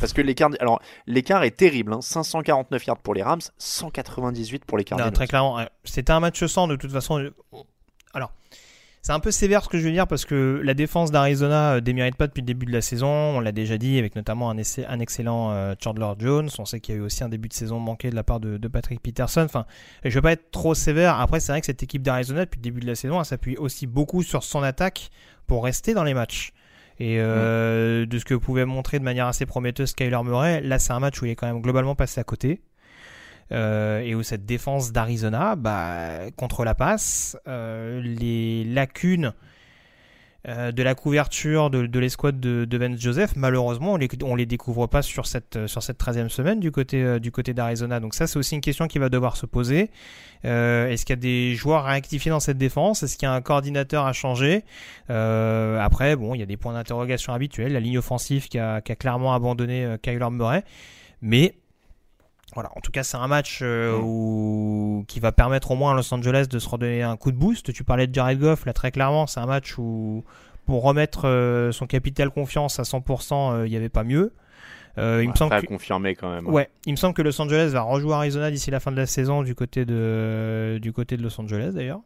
Speaker 5: Parce que l'écart, alors l'écart est terrible, hein. 549 yards pour les Rams, 198 pour les
Speaker 6: Non,
Speaker 5: Cardinals.
Speaker 6: très clairement. C'était un match sans de toute façon. Alors, c'est un peu sévère ce que je veux dire parce que la défense d'Arizona euh, démérite pas depuis le début de la saison. On l'a déjà dit avec notamment un, essai- un excellent euh, Chandler Jones. On sait qu'il y a eu aussi un début de saison manqué de la part de, de Patrick Peterson. Enfin, je veux pas être trop sévère. Après, c'est vrai que cette équipe d'Arizona depuis le début de la saison, elle s'appuie aussi beaucoup sur son attaque pour rester dans les matchs. Et euh, de ce que pouvait montrer de manière assez prometteuse Kyler Murray, là c'est un match où il est quand même globalement passé à côté. Euh, et où cette défense d'Arizona, bah, contre la passe, euh, les lacunes euh, de la couverture de, de l'escouade de, de Joseph, malheureusement, on les, on les découvre pas sur cette, sur cette 13e semaine du côté, euh, du côté d'Arizona. Donc ça, c'est aussi une question qui va devoir se poser. Euh, Est-ce qu'il y a des joueurs à rectifier dans cette défense? Est-ce qu'il y a un coordinateur à changer? Euh, Après, bon, il y a des points d'interrogation habituels. La ligne offensive qui a, qui a clairement abandonné euh, Kyler Murray. Mais voilà, en tout cas, c'est un match euh, où... qui va permettre au moins à Los Angeles de se redonner un coup de boost. Tu parlais de Jared Goff, là très clairement, c'est un match où pour remettre euh, son capital confiance à 100%, euh, il n'y avait pas mieux. Euh, il me semble que...
Speaker 5: confirmer quand même.
Speaker 6: Ouais, il me semble que Los Angeles va rejouer Arizona d'ici la fin de la saison du côté de, du côté de Los Angeles d'ailleurs.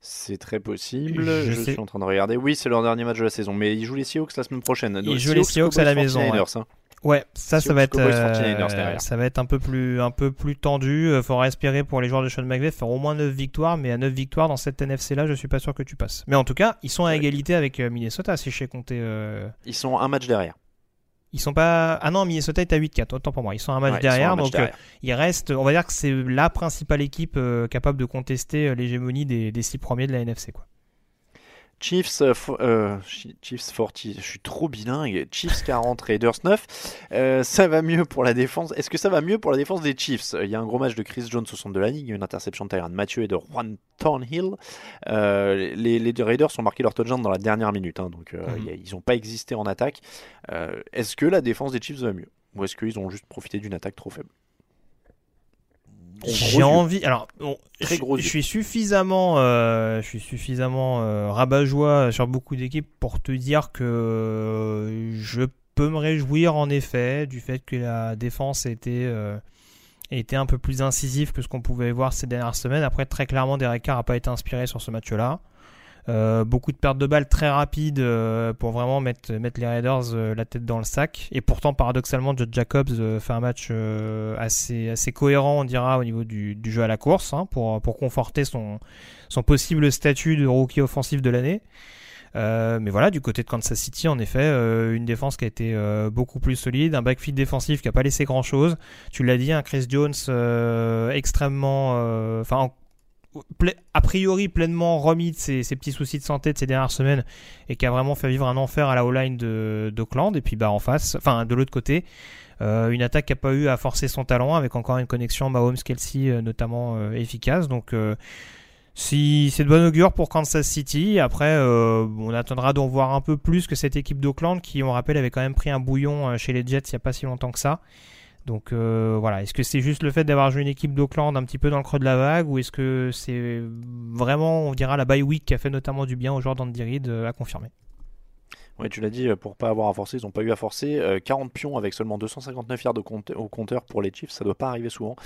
Speaker 5: C'est très possible.
Speaker 6: Je
Speaker 5: suis en train de regarder. Oui, c'est leur dernier match de la saison. Mais ils jouent les Seahawks la semaine prochaine.
Speaker 6: Ils jouent les Seahawks à la maison.
Speaker 5: 49ers,
Speaker 6: ouais.
Speaker 5: hein.
Speaker 6: Ouais, ça, ça
Speaker 5: Seahawks,
Speaker 6: va être,
Speaker 5: Cowboys,
Speaker 6: euh,
Speaker 5: 49ers derrière.
Speaker 6: ça va être un peu plus, un peu plus tendu. Euh, Faudra espérer pour les joueurs de Sean McVay faire au moins 9 victoires, mais à 9 victoires dans cette NFC là, je suis pas sûr que tu passes. Mais en tout cas, ils sont à égalité avec euh, Minnesota, si je sais compter. euh,
Speaker 5: Ils sont un match derrière.
Speaker 6: Ils sont pas. Ah non, Minnesota est à 8-4, autant pour moi. Ils sont un match
Speaker 5: Ouais,
Speaker 6: derrière,
Speaker 5: un match
Speaker 6: donc
Speaker 5: derrière.
Speaker 6: euh, il reste. On va dire que c'est la principale équipe capable de contester l'hégémonie des, des six premiers de la NFC, quoi.
Speaker 5: Chiefs, euh, euh, Chi- Chiefs 40, je suis trop bilingue. Chiefs 40, Raiders 9. Euh, ça va mieux pour la défense. Est-ce que ça va mieux pour la défense des Chiefs? Il y a un gros match de Chris Jones au centre de la ligue, une interception de Tyrann Mathieu et de Juan Thornhill. Euh, les, les Raiders ont marqué leur touchdown dans la dernière minute, hein, donc
Speaker 6: Mhm.
Speaker 5: a- ils n'ont pas existé en attaque. Est-ce que la défense des Chiefs va mieux? Ou est-ce qu'ils ont juste profité d'une attaque trop faible?
Speaker 6: J'ai envie. Alors, bon,
Speaker 5: Très
Speaker 6: je,
Speaker 5: gros
Speaker 6: je
Speaker 5: yeux.
Speaker 6: suis suffisamment, euh, je suis suffisamment euh, rabat-joie sur beaucoup d'équipes pour te dire que euh, je peux me réjouir en effet du fait que la défense était euh, était un peu plus incisive que ce qu'on pouvait voir ces dernières semaines. Après, très clairement, Derek Carr n'a pas été inspiré sur ce match-là. Euh, beaucoup de pertes de balles très rapides euh, pour vraiment mettre, mettre les Raiders euh, la tête dans le sac. Et pourtant, paradoxalement, Judge Jacobs fait un match assez, assez cohérent, on dira, au niveau du, du jeu à la course, hein, pour, pour conforter son, son possible statut de rookie offensif de l'année. Mais voilà, du côté de Kansas City, en effet, une défense qui a été beaucoup plus solide, un backfield défensif qui a pas laissé grand chose. Tu l'as dit, un Chris Jones extrêmement, enfin, a priori pleinement remis de ses, petits soucis de santé de ces dernières semaines et qui a vraiment fait vivre un enfer à la O-line d'Oakland. Et puis bah en face, enfin de l'autre côté, euh, une attaque qui n'a pas eu à forcer son talent avec encore une connexion Mahomes-Kelsey euh, notamment euh, efficace. Donc si c'est de bon augure pour Kansas City, après on attendra d'en voir un peu plus que cette équipe d'Oakland qui, on rappelle, avait quand même pris un bouillon chez les Jets il n'y a pas si longtemps que ça. Donc euh, voilà, est-ce que c'est juste le fait d'avoir joué une équipe d'Oakland un petit peu dans le creux de la vague ou est-ce que c'est vraiment, on dira, la bye week qui a fait notamment du bien aux joueurs d'Andy Reid euh, à confirmer?
Speaker 5: Ouais, tu l'as dit, euh, pour pas avoir à forcer, ils n'ont pas eu à forcer. Euh, 40 pions avec seulement 259 yards au compteur pour les Chiefs, ça doit pas arriver souvent.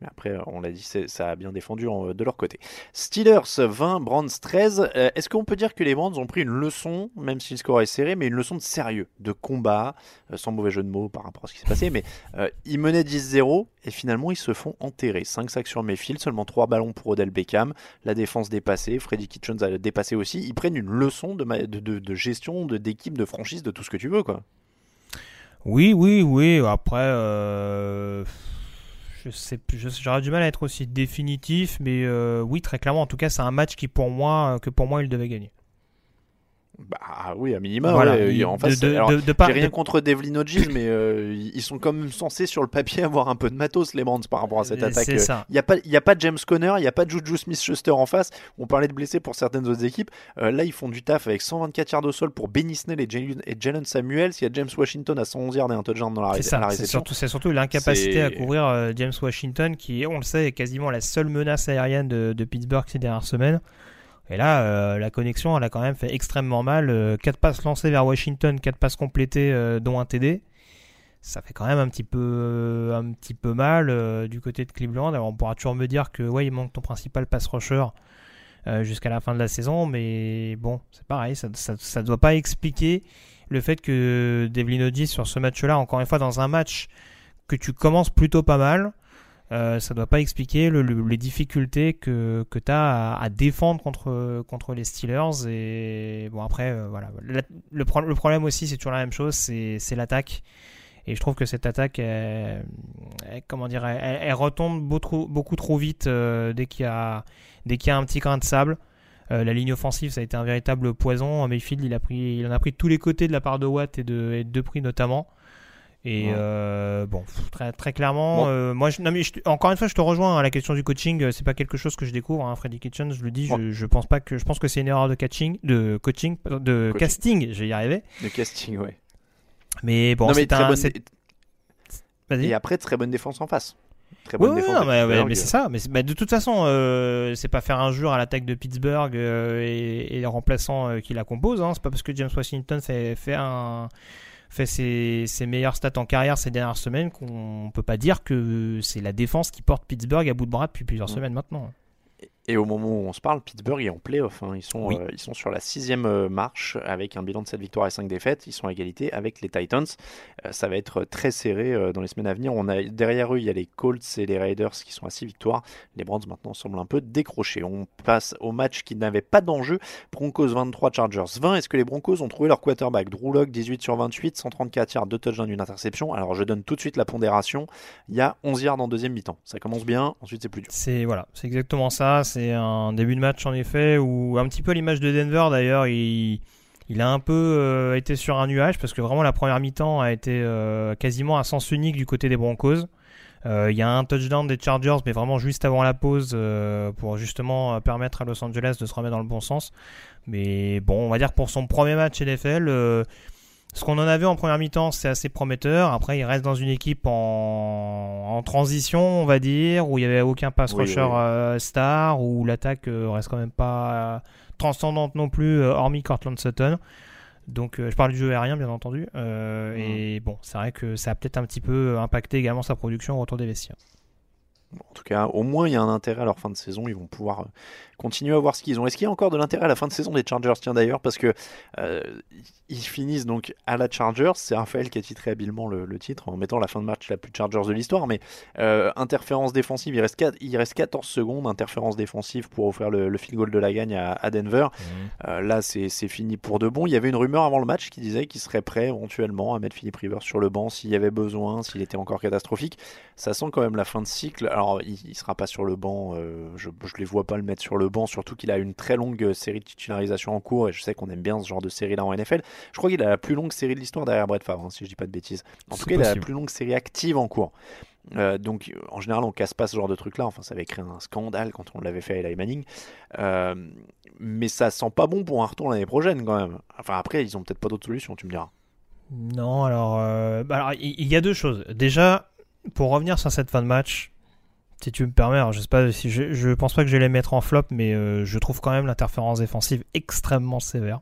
Speaker 5: Mais après, euh, on l'a dit, ça a bien défendu en- de leur côté. Steelers 20, Brands 13. Euh, Est-ce qu'on peut dire que les Brands ont pris une leçon, même si le score est serré, mais une leçon de sérieux, de combat, euh, sans mauvais jeu de mots par rapport à ce qui s'est passé, mais euh, ils menaient 10-0 et finalement ils se font enterrer. 5 sacs sur Mayfield, seulement 3 ballons pour Odell Beckham, la défense dépassée, Freddy Kitchens a dépassé aussi. Ils prennent une leçon de, de, gestion, d'équipe, de franchise, de tout ce que tu veux, quoi.
Speaker 6: Oui, oui, oui. Après, euh, je sais, j'aurais du mal à être aussi définitif, mais euh, oui, très clairement. En tout cas, c'est un match qui pour moi, que pour moi, il devait gagner.
Speaker 5: Bah oui, à minima.
Speaker 6: Voilà,
Speaker 5: ouais,
Speaker 6: il-
Speaker 5: en face,
Speaker 6: de- de-
Speaker 5: alors, rien contre Devlin mais euh, ils sont quand même censés sur le papier avoir un peu de matos les Brands par rapport à cette
Speaker 6: Euh,
Speaker 5: attaque.
Speaker 6: ça.
Speaker 5: Il n'y a pas, il y a pas de James Conner, il n'y a pas de Juju Smith-Schuster en face. On parlait de blessés pour certaines autres équipes. Euh, là, ils font du taf avec 124 yards au sol pour Benny Snell et Jalen, et Jalen Samuels. Il y a James Washington à 111 yards et un touchdown dans la,
Speaker 6: C'est ça. C'est surtout, l'incapacité à euh, James Washington, qui, on le sait, est quasiment la seule menace aérienne de Pittsburgh ces dernières semaines. Et là, euh, la connexion, elle a quand même fait extrêmement mal. 4 passes lancées vers Washington, 4 passes complétées, euh, dont un TD. Ça fait quand même un petit peu, un mal euh, du côté de Cleveland. Alors, on pourra toujours me dire que ouais, il manque ton principal pass rusher euh, jusqu'à la fin de la saison, mais bon, c'est pareil, ça ne doit pas expliquer le fait que Devlin Hodges sur ce match-là, encore une fois, dans un match que tu commences plutôt pas mal, euh, ça doit pas expliquer le- le- les difficultés que, que tu as à, défendre contre, contre les Steelers. Et bon, après, euh, voilà. Le, pro- le problème aussi, c'est toujours la même chose, c'est l'attaque. Et je trouve que cette attaque, elle- comment dire, elle, retombe beaucoup, beaucoup trop vite euh, dès qu'il y, a- qu'il y a un petit grain de sable. La ligne offensive, ça a été un véritable poison. Mayfield, il, a pris, il en a pris tous les côtés de la part de Watt et de, et de notamment. Et
Speaker 5: Ouais.
Speaker 6: euh, bon, très, très clairement,
Speaker 5: Bon.
Speaker 6: euh, moi, je, non, mais je te- encore une fois, je te rejoins à la question du coaching. euh, C'est pas quelque chose que je découvre. Hein, Freddy Kitchens, je le dis, je, je pense pas que, je pense que c'est une erreur de catching, de coaching, de
Speaker 5: Coaching.
Speaker 6: casting. Je vais y arriver.
Speaker 5: De casting, ouais.
Speaker 6: Mais bon, c'est un.
Speaker 5: bonne
Speaker 6: Vas-y.
Speaker 5: Et après, très bonne défense en face. Très bonne
Speaker 6: oui,
Speaker 5: défense.
Speaker 6: non, mais, mais c'est ça. Mais, de toute façon, euh, c'est pas faire injure à l'attaque de Pittsburgh et, et les remplaçants qui la composent. Hein. C'est pas parce que James Washington fait, fait, un, fait ses, ses meilleures stats en carrière ces dernières semaines qu'on peut pas dire que c'est la défense qui porte Pittsburgh à bout de bras depuis plusieurs semaines maintenant.
Speaker 5: Et au moment où on se parle, Pittsburgh est en playoff. hein. Ils, sont,
Speaker 6: Oui.
Speaker 5: euh, ils sont sur la sixième euh, marche avec un bilan de 7 victoires et 5 défaites. Ils sont à égalité avec les Titans. Euh, ça va être très serré euh, dans les semaines à venir. On a, derrière eux, il y a les Colts et les Raiders qui sont à 6 victoires. Les Browns maintenant semblent un peu décrochés. On passe au match qui n'avait pas d'enjeu. Broncos 23, Chargers 20. Est-ce que les Broncos ont trouvé leur quarterback? Drew Lock 18 sur 28, 134 yards, 2 touchdowns, une interception. Alors je donne tout de suite la pondération. Il y a 11 yards en deuxième mi-temps. Ça commence bien, ensuite c'est plus dur.
Speaker 6: C'est voilà, c'est exactement ça. C'est un début de match en effet où un petit peu l'image de Denver d'ailleurs, il, il a un peu euh, été sur un nuage parce que vraiment la première mi-temps a été euh, quasiment à sens unique du côté des Broncos. Euh, Il y a un touchdown des Chargers, mais vraiment juste avant la pause pour justement permettre à Los Angeles de se remettre dans le bon sens. Mais bon, on va dire pour son premier match NFL, ce qu'on en avait en première mi-temps, c'est assez prometteur. Après, il reste dans une équipe en, en transition, on va dire, où il n'y avait aucun pass
Speaker 5: Oui,
Speaker 6: rusher
Speaker 5: oui.
Speaker 6: euh, star, où l'attaque euh, reste quand même pas euh, transcendante non plus, euh, hormis Cortland Sutton. Donc, je parle du jeu aérien, bien entendu. Euh, Et bon, c'est vrai que ça a peut-être un petit peu impacté également sa production au retour des vestiaires.
Speaker 5: En tout cas, au moins, il y a un intérêt à leur fin de saison. Ils vont pouvoir continuer à voir ce qu'ils ont. Est-ce qu'il y a encore de l'intérêt à la fin de saison des Chargers Tiens d'ailleurs, parce que euh, ils finissent donc à la Chargers. C'est Raphaël qui a titré habilement le, le titre en mettant la fin de match la plus Chargers de l'histoire. Mais euh, interférence défensive, il reste, il reste 14 secondes. Interférence défensive pour offrir le, le field goal de la gagne à, à Denver. Euh, là, c'est fini pour de bon. Il y avait une rumeur avant le match qui disait qu'il serait prêt éventuellement à mettre Philippe Rivers sur le banc s'il y avait besoin, s'il était encore catastrophique. Ça sent quand même la fin de cycle. Alors, il, il sera pas sur le banc. je ne les vois pas le mettre sur le banc, surtout qu'il a une très longue série de titularisation en cours et je sais qu'on aime bien ce genre de série-là en NFL. Je crois qu'il a la plus longue série de l'histoire derrière Brett Favre, hein, si je dis pas de bêtises. En tout cas, il a la plus longue série active en cours. Euh, donc, en général, on casse pas ce genre de truc-là. Enfin, ça avait créé un scandale quand on l'avait fait à Eli Manning. Euh, mais ça sent pas bon pour un retour l'année prochaine, quand même. Enfin, après, ils ont peut-être pas d'autre solution, tu me diras.
Speaker 6: Non, alors, euh, bah il y a deux choses. Déjà, pour revenir sur cette fin de match, si tu me permets, alors je sais pas si je, je pense pas que je vais les mettre en flop, mais euh, je trouve quand même l'interférence défensive extrêmement sévère.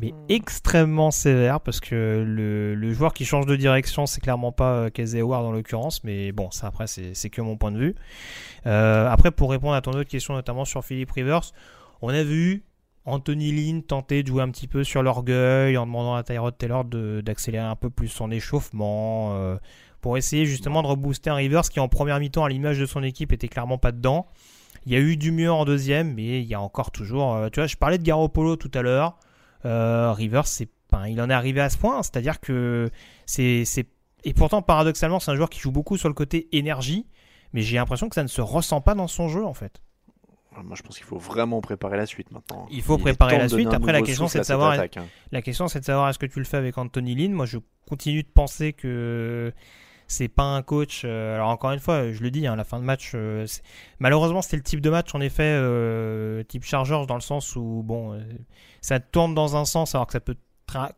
Speaker 6: Mais extrêmement sévère parce que le, le joueur qui change de direction, c'est clairement pas euh, Casey Howard en l'occurrence, mais bon, ça après, c'est que mon point de vue. Euh, après, pour répondre à ton autre question, notamment sur Philippe Rivers, on a vu Anthony Lynn tenter de jouer un petit peu sur l'orgueil en demandant à Tyrod Taylor d'accélérer un peu plus son échauffement euh, pour essayer justement de rebooster un Rivers qui en première mi-temps à l'image de son équipe était clairement pas dedans. Il y a eu du mieux en deuxième, mais il y a encore toujours. euh, tu vois, je parlais de Garoppolo tout à l'heure. Euh, Rivers, c'est, enfin, il en est arrivé à ce point, c'est-à-dire que c'est, c'est, et pourtant paradoxalement, c'est un joueur qui joue beaucoup sur le côté énergie, mais j'ai l'impression que ça ne se ressent pas dans son jeu en fait.
Speaker 5: Moi, je pense qu'il faut vraiment préparer la suite maintenant.
Speaker 6: Il faut préparer la suite. Après, la question, c'est de savoir.
Speaker 5: attaque, hein.
Speaker 6: La question, c'est de savoir est-ce que tu le fais avec Anthony Lynn? Moi, je continue de penser que c'est pas un coach. euh, alors encore une fois, je le dis, hein, la fin de match. euh, malheureusement, c'était le type de match en effet euh, type Chargers dans le sens où bon, ça tourne dans un sens alors que ça peut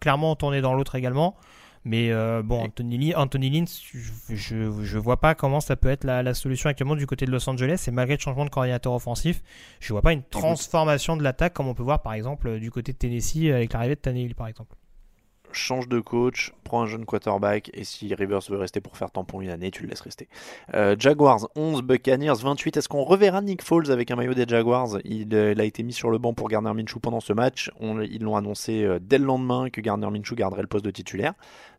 Speaker 6: clairement tourner dans l'autre également. Mais bon, Anthony, Lynn- Anthony Lynn, je, je, je vois pas comment ça peut être la, la solution actuellement du côté de Los Angeles. Et malgré le changement de coordinateur offensif, je vois pas une transformation de l'attaque comme on peut voir par exemple du côté de Tennessee avec l'arrivée de Tannehill par exemple.
Speaker 5: Change de coach, prends un jeune quarterback, et si Rivers veut rester pour faire tampon une année, tu le laisses rester. Euh, Jaguars 11, Buccaneers 28. Est-ce qu'on reverra Nick Foles avec un maillot des Jaguars? Il, euh, il a été mis sur le banc pour Gardner Minshew pendant ce match. Ils l'ont annoncé euh, dès le lendemain que Gardner Minshew garderait le poste de titulaire.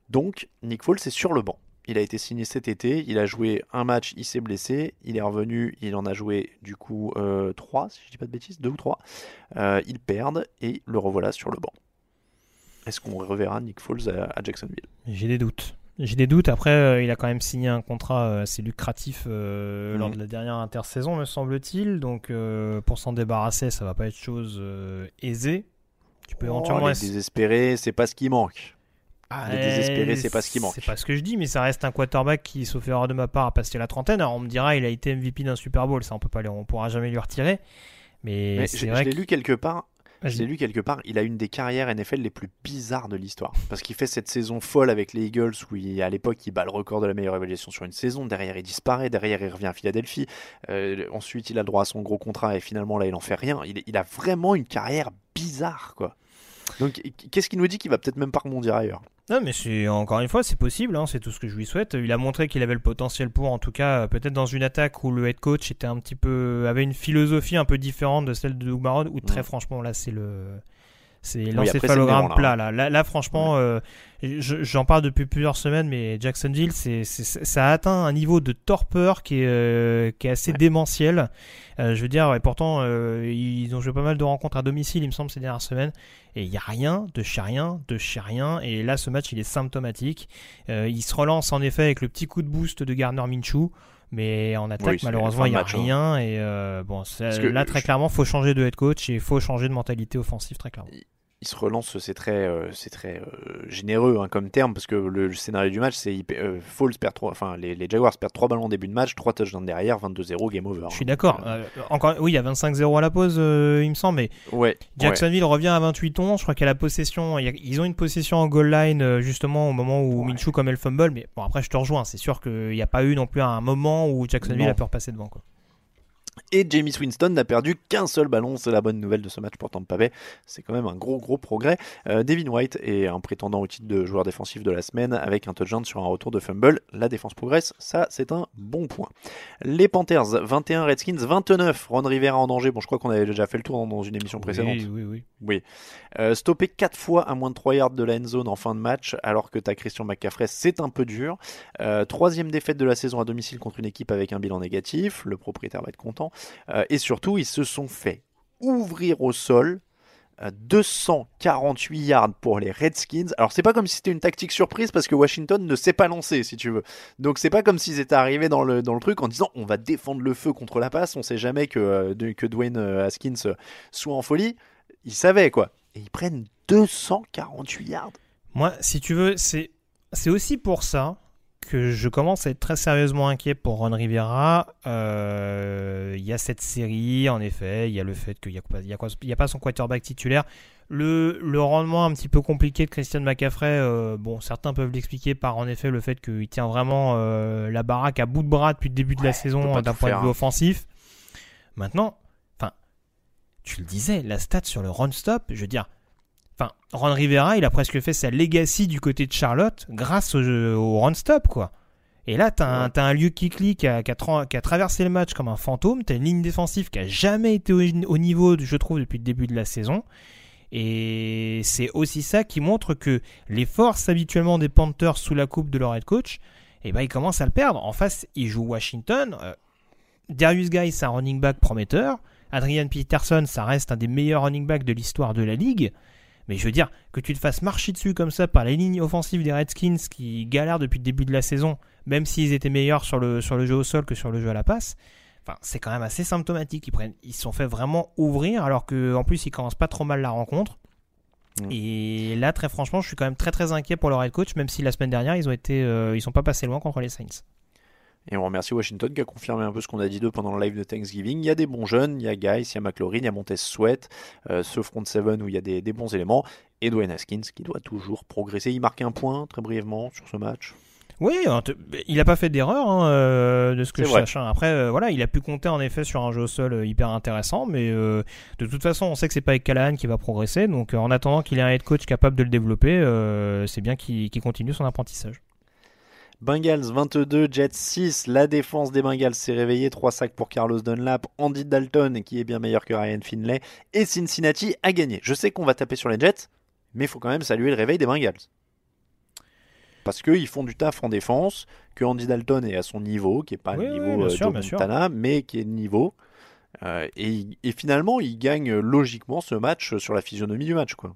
Speaker 5: Donc, Nick Foles est sur le banc. Il a été signé cet été, il a joué un match, il s'est blessé, il est revenu, il en a joué du coup 3, si je dis pas de bêtises, 2 ou 3. ils perdent et le revoilà sur le banc. Est-ce qu'on reverra Nick Foles à, à Jacksonville?
Speaker 6: J'ai des doutes. J'ai des doutes. Après, euh, il a quand même signé un contrat euh, assez lucratif euh, lors
Speaker 5: Mhm.
Speaker 6: de la dernière intersaison, me semble-t-il. Donc, euh, pour s'en débarrasser, ça va pas être chose aisée. Tu peux
Speaker 5: Oh,
Speaker 6: éventuellement.
Speaker 5: les désespérés, c'est pas ce qui manque. les
Speaker 6: Ouais,
Speaker 5: désespérés, c'est pas ce qui manque.
Speaker 6: C'est pas ce que je dis, mais ça reste un quarterback qui, sauf erreur de ma part, a passé la trentaine. Alors on me dira, il a été MVP d'un Super Bowl, ça on peut pas, on pourra jamais lui retirer. Mais,
Speaker 5: Mais
Speaker 6: c'est
Speaker 5: je, je
Speaker 6: vrai
Speaker 5: l'ai
Speaker 6: que-
Speaker 5: lu quelque part. L'ai lu quelque part. Il a une des carrières NFL les plus bizarres de l'histoire. Parce qu'il fait cette saison folle avec les Eagles où à l'époque il bat le record de la meilleure évaluation sur une saison. Derrière il disparaît. Derrière il revient à Philadelphie. Euh, ensuite il a le droit à son gros contrat et finalement là il en fait rien. Il a vraiment une carrière bizarre quoi. Donc, qu'est-ce qui nous dit qu'il va peut-être même pas rebondir ailleurs?
Speaker 6: Non, mais c'est encore une fois, c'est possible, hein, c'est tout ce que je lui souhaite. Il a montré qu'il avait le potentiel pour, en tout cas, peut-être dans une attaque où le head coach était un petit peu, avait une philosophie un peu différente de celle de Doug Marrone, où très franchement, là, c'est le, c'est l'encéphalogramme plat.
Speaker 5: hein.
Speaker 6: Là, là, là, franchement, euh, je- j'en parle depuis plusieurs semaines, mais Jacksonville, c'est, c'est- ça a atteint un niveau de torpeur qui est, euh, qui est assez démentiel. Euh, je veux dire, et pourtant, euh, ils ont joué pas mal de rencontres à domicile, il me semble, ces dernières semaines. Et il n'y a rien de chez rien, de chez rien. Et là, ce match, il est symptomatique. Euh, il se relance en effet avec le petit coup de boost de Garner Minshew. Mais en attaque,
Speaker 5: Oui,
Speaker 6: malheureusement, il n'y a
Speaker 5: match, hein.
Speaker 6: rien. Et euh, bon,
Speaker 5: que
Speaker 6: là, très
Speaker 5: je-
Speaker 6: clairement, faut changer de head coach et faut changer de mentalité offensive, très clairement.
Speaker 5: Il se relance, c'est très, euh, c'est très euh, généreux hein, comme terme, parce que le, le scénario du match, c'est euh, perd enfin les, les Jaguars perdent 3 ballons en début de match, 3 touchdowns derrière, 22-0, game over.
Speaker 6: Je suis d'accord. Encore, oui, il y a 25-0 à la pause, il me semble, mais
Speaker 5: Ouais.
Speaker 6: Jacksonville revient à 28-11. Je crois a la possession. il y a- ils ont une possession en goal line justement au moment où Minshew commet le fumble. Mais bon, après, je te rejoins. C'est sûr qu'il n'y a pas eu non plus un moment où Jacksonville
Speaker 5: Non.
Speaker 6: a pu repasser devant. Quoi.
Speaker 5: Et James Winston n'a perdu qu'un seul ballon, c'est la bonne nouvelle de ce match pour Tampa Bay. C'est quand même un gros gros progrès. Euh, Devin White est un prétendant au titre de joueur défensif de la semaine avec un touchdown sur un retour de fumble. La défense progresse, ça c'est un bon point. Les Panthers 21, Redskins 29. Ron Rivera en danger. Bon, je crois qu'on avait déjà fait le tour dans une émission précédente.
Speaker 6: Oui, oui, oui.
Speaker 5: Oui. Euh, stoppé 4 fois à moins de 3 yards de la end zone en fin de match, alors que tu as Christian McCaffrey, c'est un peu dur. Euh, troisième défaite de la saison à domicile contre une équipe avec un bilan négatif. Le propriétaire va être content. Euh, et surtout, ils se sont fait ouvrir au sol. euh, 248 yards pour les Redskins. Alors c'est pas comme si c'était une tactique surprise parce que Washington ne s'est pas lancé si tu veux. Donc c'est pas comme s'ils étaient arrivés dans le, dans le truc en disant on va défendre le feu contre la passe. On sait jamais que, euh, que Dwayne euh, Haskins euh, soit en folie. Ils savaient quoi. Et ils prennent 248 yards.
Speaker 6: Moi, si tu veux, c'est aussi pour ça que je commence à être très sérieusement inquiet pour Ron Rivera. Euh, Il y a cette série, en effet, il y a le fait qu'il n'y a, pas- a a son quarterback titulaire. Le, le rendement un petit peu compliqué de Christian McCaffrey, euh, bon, certains peuvent l'expliquer par en effet le fait qu'il tient vraiment euh, la baraque à bout de bras depuis le début de la saison euh, d'un point de vue
Speaker 5: hein.
Speaker 6: offensif. Maintenant, enfin, tu le disais, la stat sur le run stop, je veux dire, Enfin, Ron Rivera, il a presque fait sa legacy du côté de Charlotte grâce au, run stop, quoi. Et là, t'as un, t'as un lieu qui qui a, qui, a tra- qui a traversé le match comme un fantôme. T'as une ligne défensive qui a jamais été au, au niveau, je trouve, depuis le début de la saison. Et c'est aussi ça qui montre que les forces habituellement des Panthers sous la coupe de leur head coach, eh ben, ils commencent à le perdre. En face, ils jouent Washington. Euh, Darius Guy, c'est un running back prometteur. Adrian Peterson, ça reste un des meilleurs running backs de l'histoire de la ligue. Mais je veux dire, que tu te fasses marcher dessus comme ça par les lignes offensives des Redskins qui galèrent depuis le début de la saison, même s'ils étaient meilleurs sur le, sur le jeu au sol que sur le jeu à la passe, enfin, c'est quand même assez symptomatique. Ils, prennent, ils se sont fait vraiment ouvrir alors qu'en plus ils commencent pas trop mal la rencontre. Et là, très franchement, je suis quand même très très inquiet pour leur head coach, même si la semaine dernière ils ont été, euh, ils sont pas passés loin contre les Saints.
Speaker 5: Et on remercie Washington qui a confirmé un peu ce qu'on a dit d'eux pendant le live de Thanksgiving. Il y a des bons jeunes, il y a Guy, il y a McLaurin, il y a Montez Sweat, euh, ce front seven où il y a des, des bons éléments, et Dwayne Haskins qui doit toujours progresser. Il marque un point très brièvement sur ce match.
Speaker 6: Oui, il n'a pas fait d'erreur hein, euh, de ce que je
Speaker 5: vrai.
Speaker 6: sache. hein. Après, euh, voilà, il a pu compter en effet sur un jeu au sol hyper intéressant, mais euh, de toute façon, on sait que c'est pas avec Callahan qui va progresser. Donc, euh, en attendant qu'il ait un head coach capable de le développer, c'est bien qu'il qu'il continue son apprentissage.
Speaker 5: Bengals 22, Jets 6. La défense des Bengals s'est réveillée. 3 sacs pour Carlos Dunlap, Andy Dalton qui est bien meilleur que Ryan Finlay. Et Cincinnati a gagné. Je sais qu'on va taper sur les Jets, mais il faut quand même saluer le réveil des Bengals. Parce qu'ils font du taf en défense, que Andy Dalton est à son niveau, qui n'est pas
Speaker 6: Oui,
Speaker 5: le
Speaker 6: oui,
Speaker 5: niveau
Speaker 6: bien
Speaker 5: euh,
Speaker 6: sûr,
Speaker 5: Joe. Montana, mais qui est le niveau. Euh, et, et finalement, il gagne logiquement ce match sur la physionomie du match. quoi.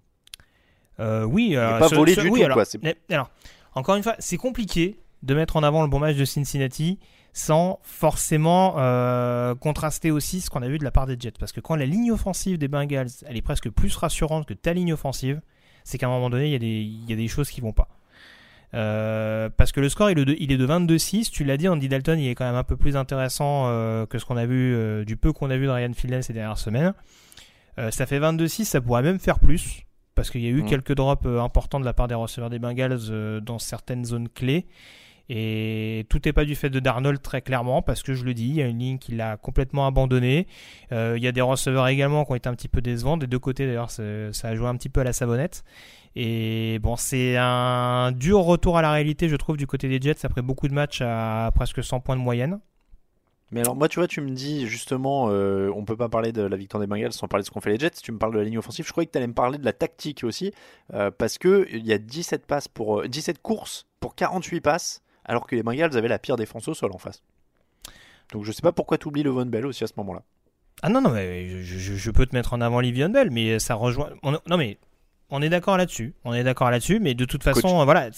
Speaker 6: Euh, oui, euh,
Speaker 5: pas
Speaker 6: ce-
Speaker 5: volé
Speaker 6: ce-
Speaker 5: du
Speaker 6: oui,
Speaker 5: tout,
Speaker 6: alors,
Speaker 5: quoi,
Speaker 6: mais- alors, encore une fois, c'est compliqué de mettre en avant le bon match de Cincinnati sans forcément euh, contraster aussi ce qu'on a vu de la part des Jets. Parce que quand la ligne offensive des Bengals, elle est presque plus rassurante que ta ligne offensive, c'est qu'à un moment donné, il y, a des- il y a des choses qui vont pas. Euh, parce que le score il est de, il est de 22-6, tu l'as dit, Andy Dalton il est quand même un peu plus intéressant euh, que ce qu'on a vu, du peu qu'on a vu de Ryan ces dernières semaines. Ça fait 22-6, ça pourrait même faire plus, parce qu'il y a eu quelques drops euh, importants de la part des receveurs des Bengals euh, dans certaines zones clés. Et tout n'est pas du fait de Darnold très clairement, parce que je le dis, il y a une ligne qui l'a complètement abandonné. Euh, il y a des receveurs également qui ont été un petit peu décevants, des deux côtés d'ailleurs, ça a joué un petit peu à la savonnette. Et bon, c'est un dur retour à la réalité, je trouve, du côté des Jets après beaucoup de matchs à presque 100 points de moyenne.
Speaker 5: Mais alors moi tu vois tu me dis justement euh, on peut pas parler de la victoire des Bengals sans parler de ce qu'ont fait les Jets, tu me parles de la ligne offensive, je croyais que tu allais me parler de la tactique aussi euh, parce que il y a 17 passes pour euh, 17 courses pour 48 passes alors que les Bengals avaient la pire défense au sol en face. Donc je sais pas pourquoi tu oublies le Von Bell aussi à ce moment-là.
Speaker 6: Ah non, non, mais je, peux te mettre en avant Livion Bell, mais ça rejoint. on- non, mais on est d'accord là-dessus. On est d'accord là-dessus, mais de toute façon,
Speaker 5: Coach.
Speaker 6: voilà,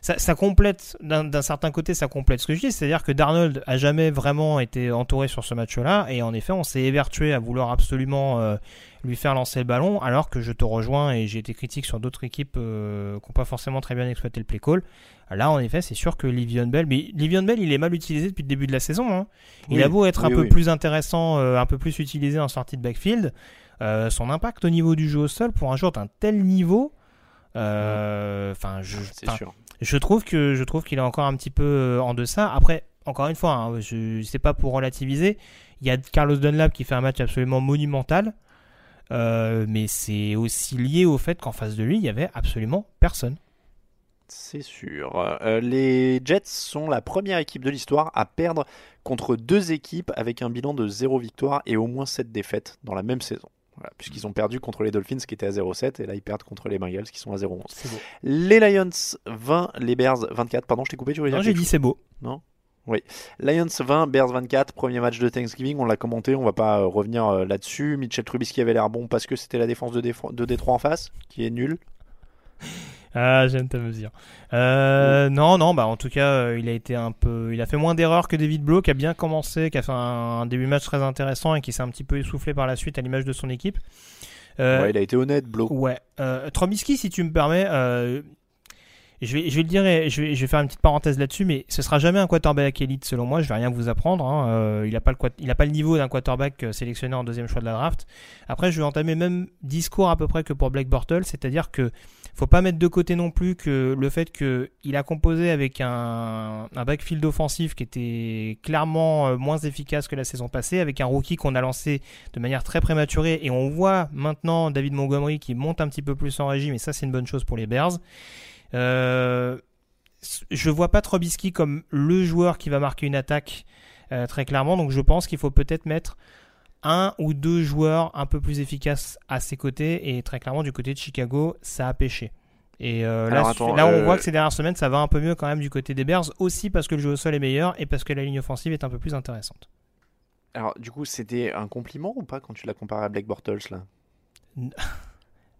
Speaker 6: ça, ça complète, d'un certain côté, ça complète ce que je dis. C'est-à-dire que Darnold a jamais vraiment été entouré sur ce match-là, et en effet, on s'est évertué à vouloir absolument euh, lui faire lancer le ballon, alors que je te rejoins et j'ai été critique sur d'autres équipes euh, qui n'ont pas forcément très bien exploité le play call. Là, en effet, c'est sûr que Livion Bell, mais Livion Bell, il est mal utilisé depuis le début de la saison. hein. Il
Speaker 5: Oui,
Speaker 6: a beau être un peu
Speaker 5: oui.
Speaker 6: plus intéressant, euh, un peu plus utilisé en sortie de backfield, euh, son impact au niveau du jeu au sol pour un joueur d'un tel niveau, euh, enfin, je, je trouve que je trouve qu'il est encore un petit peu euh, en deçà. Après, encore une fois, hein, je sais pas pour relativiser. Il y a Carlos Dunlap qui fait un match absolument monumental, euh, mais c'est aussi lié au fait qu'en face de lui, il y avait absolument personne.
Speaker 5: C'est sûr. Euh, les Jets sont la première équipe de l'histoire à perdre contre deux équipes avec un bilan de 0 victoire et au moins 7 défaites dans la même saison. Voilà, Puisqu'ils ont perdu contre les Dolphins qui étaient à 0-7 et là ils perdent contre les Bengals qui sont à 0-11.
Speaker 6: C'est beau.
Speaker 5: Les Lions 20, les Bears 24. Pardon, je t'ai coupé, tu voulais dire
Speaker 6: Non, j'ai dit c'est beau.
Speaker 5: Non Oui. Lions 20, Bears 24, premier match de Thanksgiving, on l'a commenté, on va pas euh, revenir euh, là-dessus. Mitchell Trubisky avait l'air bon parce que c'était la défense de, de Détroit en face, qui est nulle.
Speaker 6: Ah, j'aime ta mesure. Euh, Non, non, bah en tout cas, euh, il a été un peu, il a fait moins d'erreurs que David Blow, qui a bien commencé, qui a fait un, un début de match très intéressant et qui s'est un petit peu essoufflé par la suite à l'image de son équipe. Euh,
Speaker 5: Ouais, il a été honnête, Blow.
Speaker 6: Ouais. Trubisky, si tu me permets, je, vais, je vais le dire et je vais, je vais faire une petite parenthèse là-dessus, mais ce sera jamais un quarterback élite selon moi. Je vais rien vous apprendre. hein. Il n'a pas, le il a pas le niveau d'un quarterback sélectionné en deuxième choix de la draft. Après, je vais entamer le même discours à peu près que pour Blake Bortles, c'est-à-dire que faut pas mettre de côté non plus que le fait qu'il a composé avec un, un backfield offensif qui était clairement euh, moins efficace que la saison passée, avec un rookie qu'on a lancé de manière très prématurée, et on voit maintenant David Montgomery qui monte un petit peu plus en régime, et ça c'est une bonne chose pour les Bears. Euh, je vois pas Trubisky comme le joueur qui va marquer une attaque euh, très clairement, donc je pense qu'il faut peut-être mettre un ou deux joueurs un peu plus efficaces à ses côtés et très clairement du côté de Chicago ça a pêché. Et euh, là,
Speaker 5: Alors, attends,
Speaker 6: là, on
Speaker 5: euh,
Speaker 6: voit que ces dernières semaines ça va un peu mieux quand même du côté des Bears aussi parce que le jeu au sol est meilleur et parce que la ligne offensive est un peu plus intéressante.
Speaker 5: Alors, du coup, c'était un compliment ou pas quand tu l'as comparé à Blake Bortles là?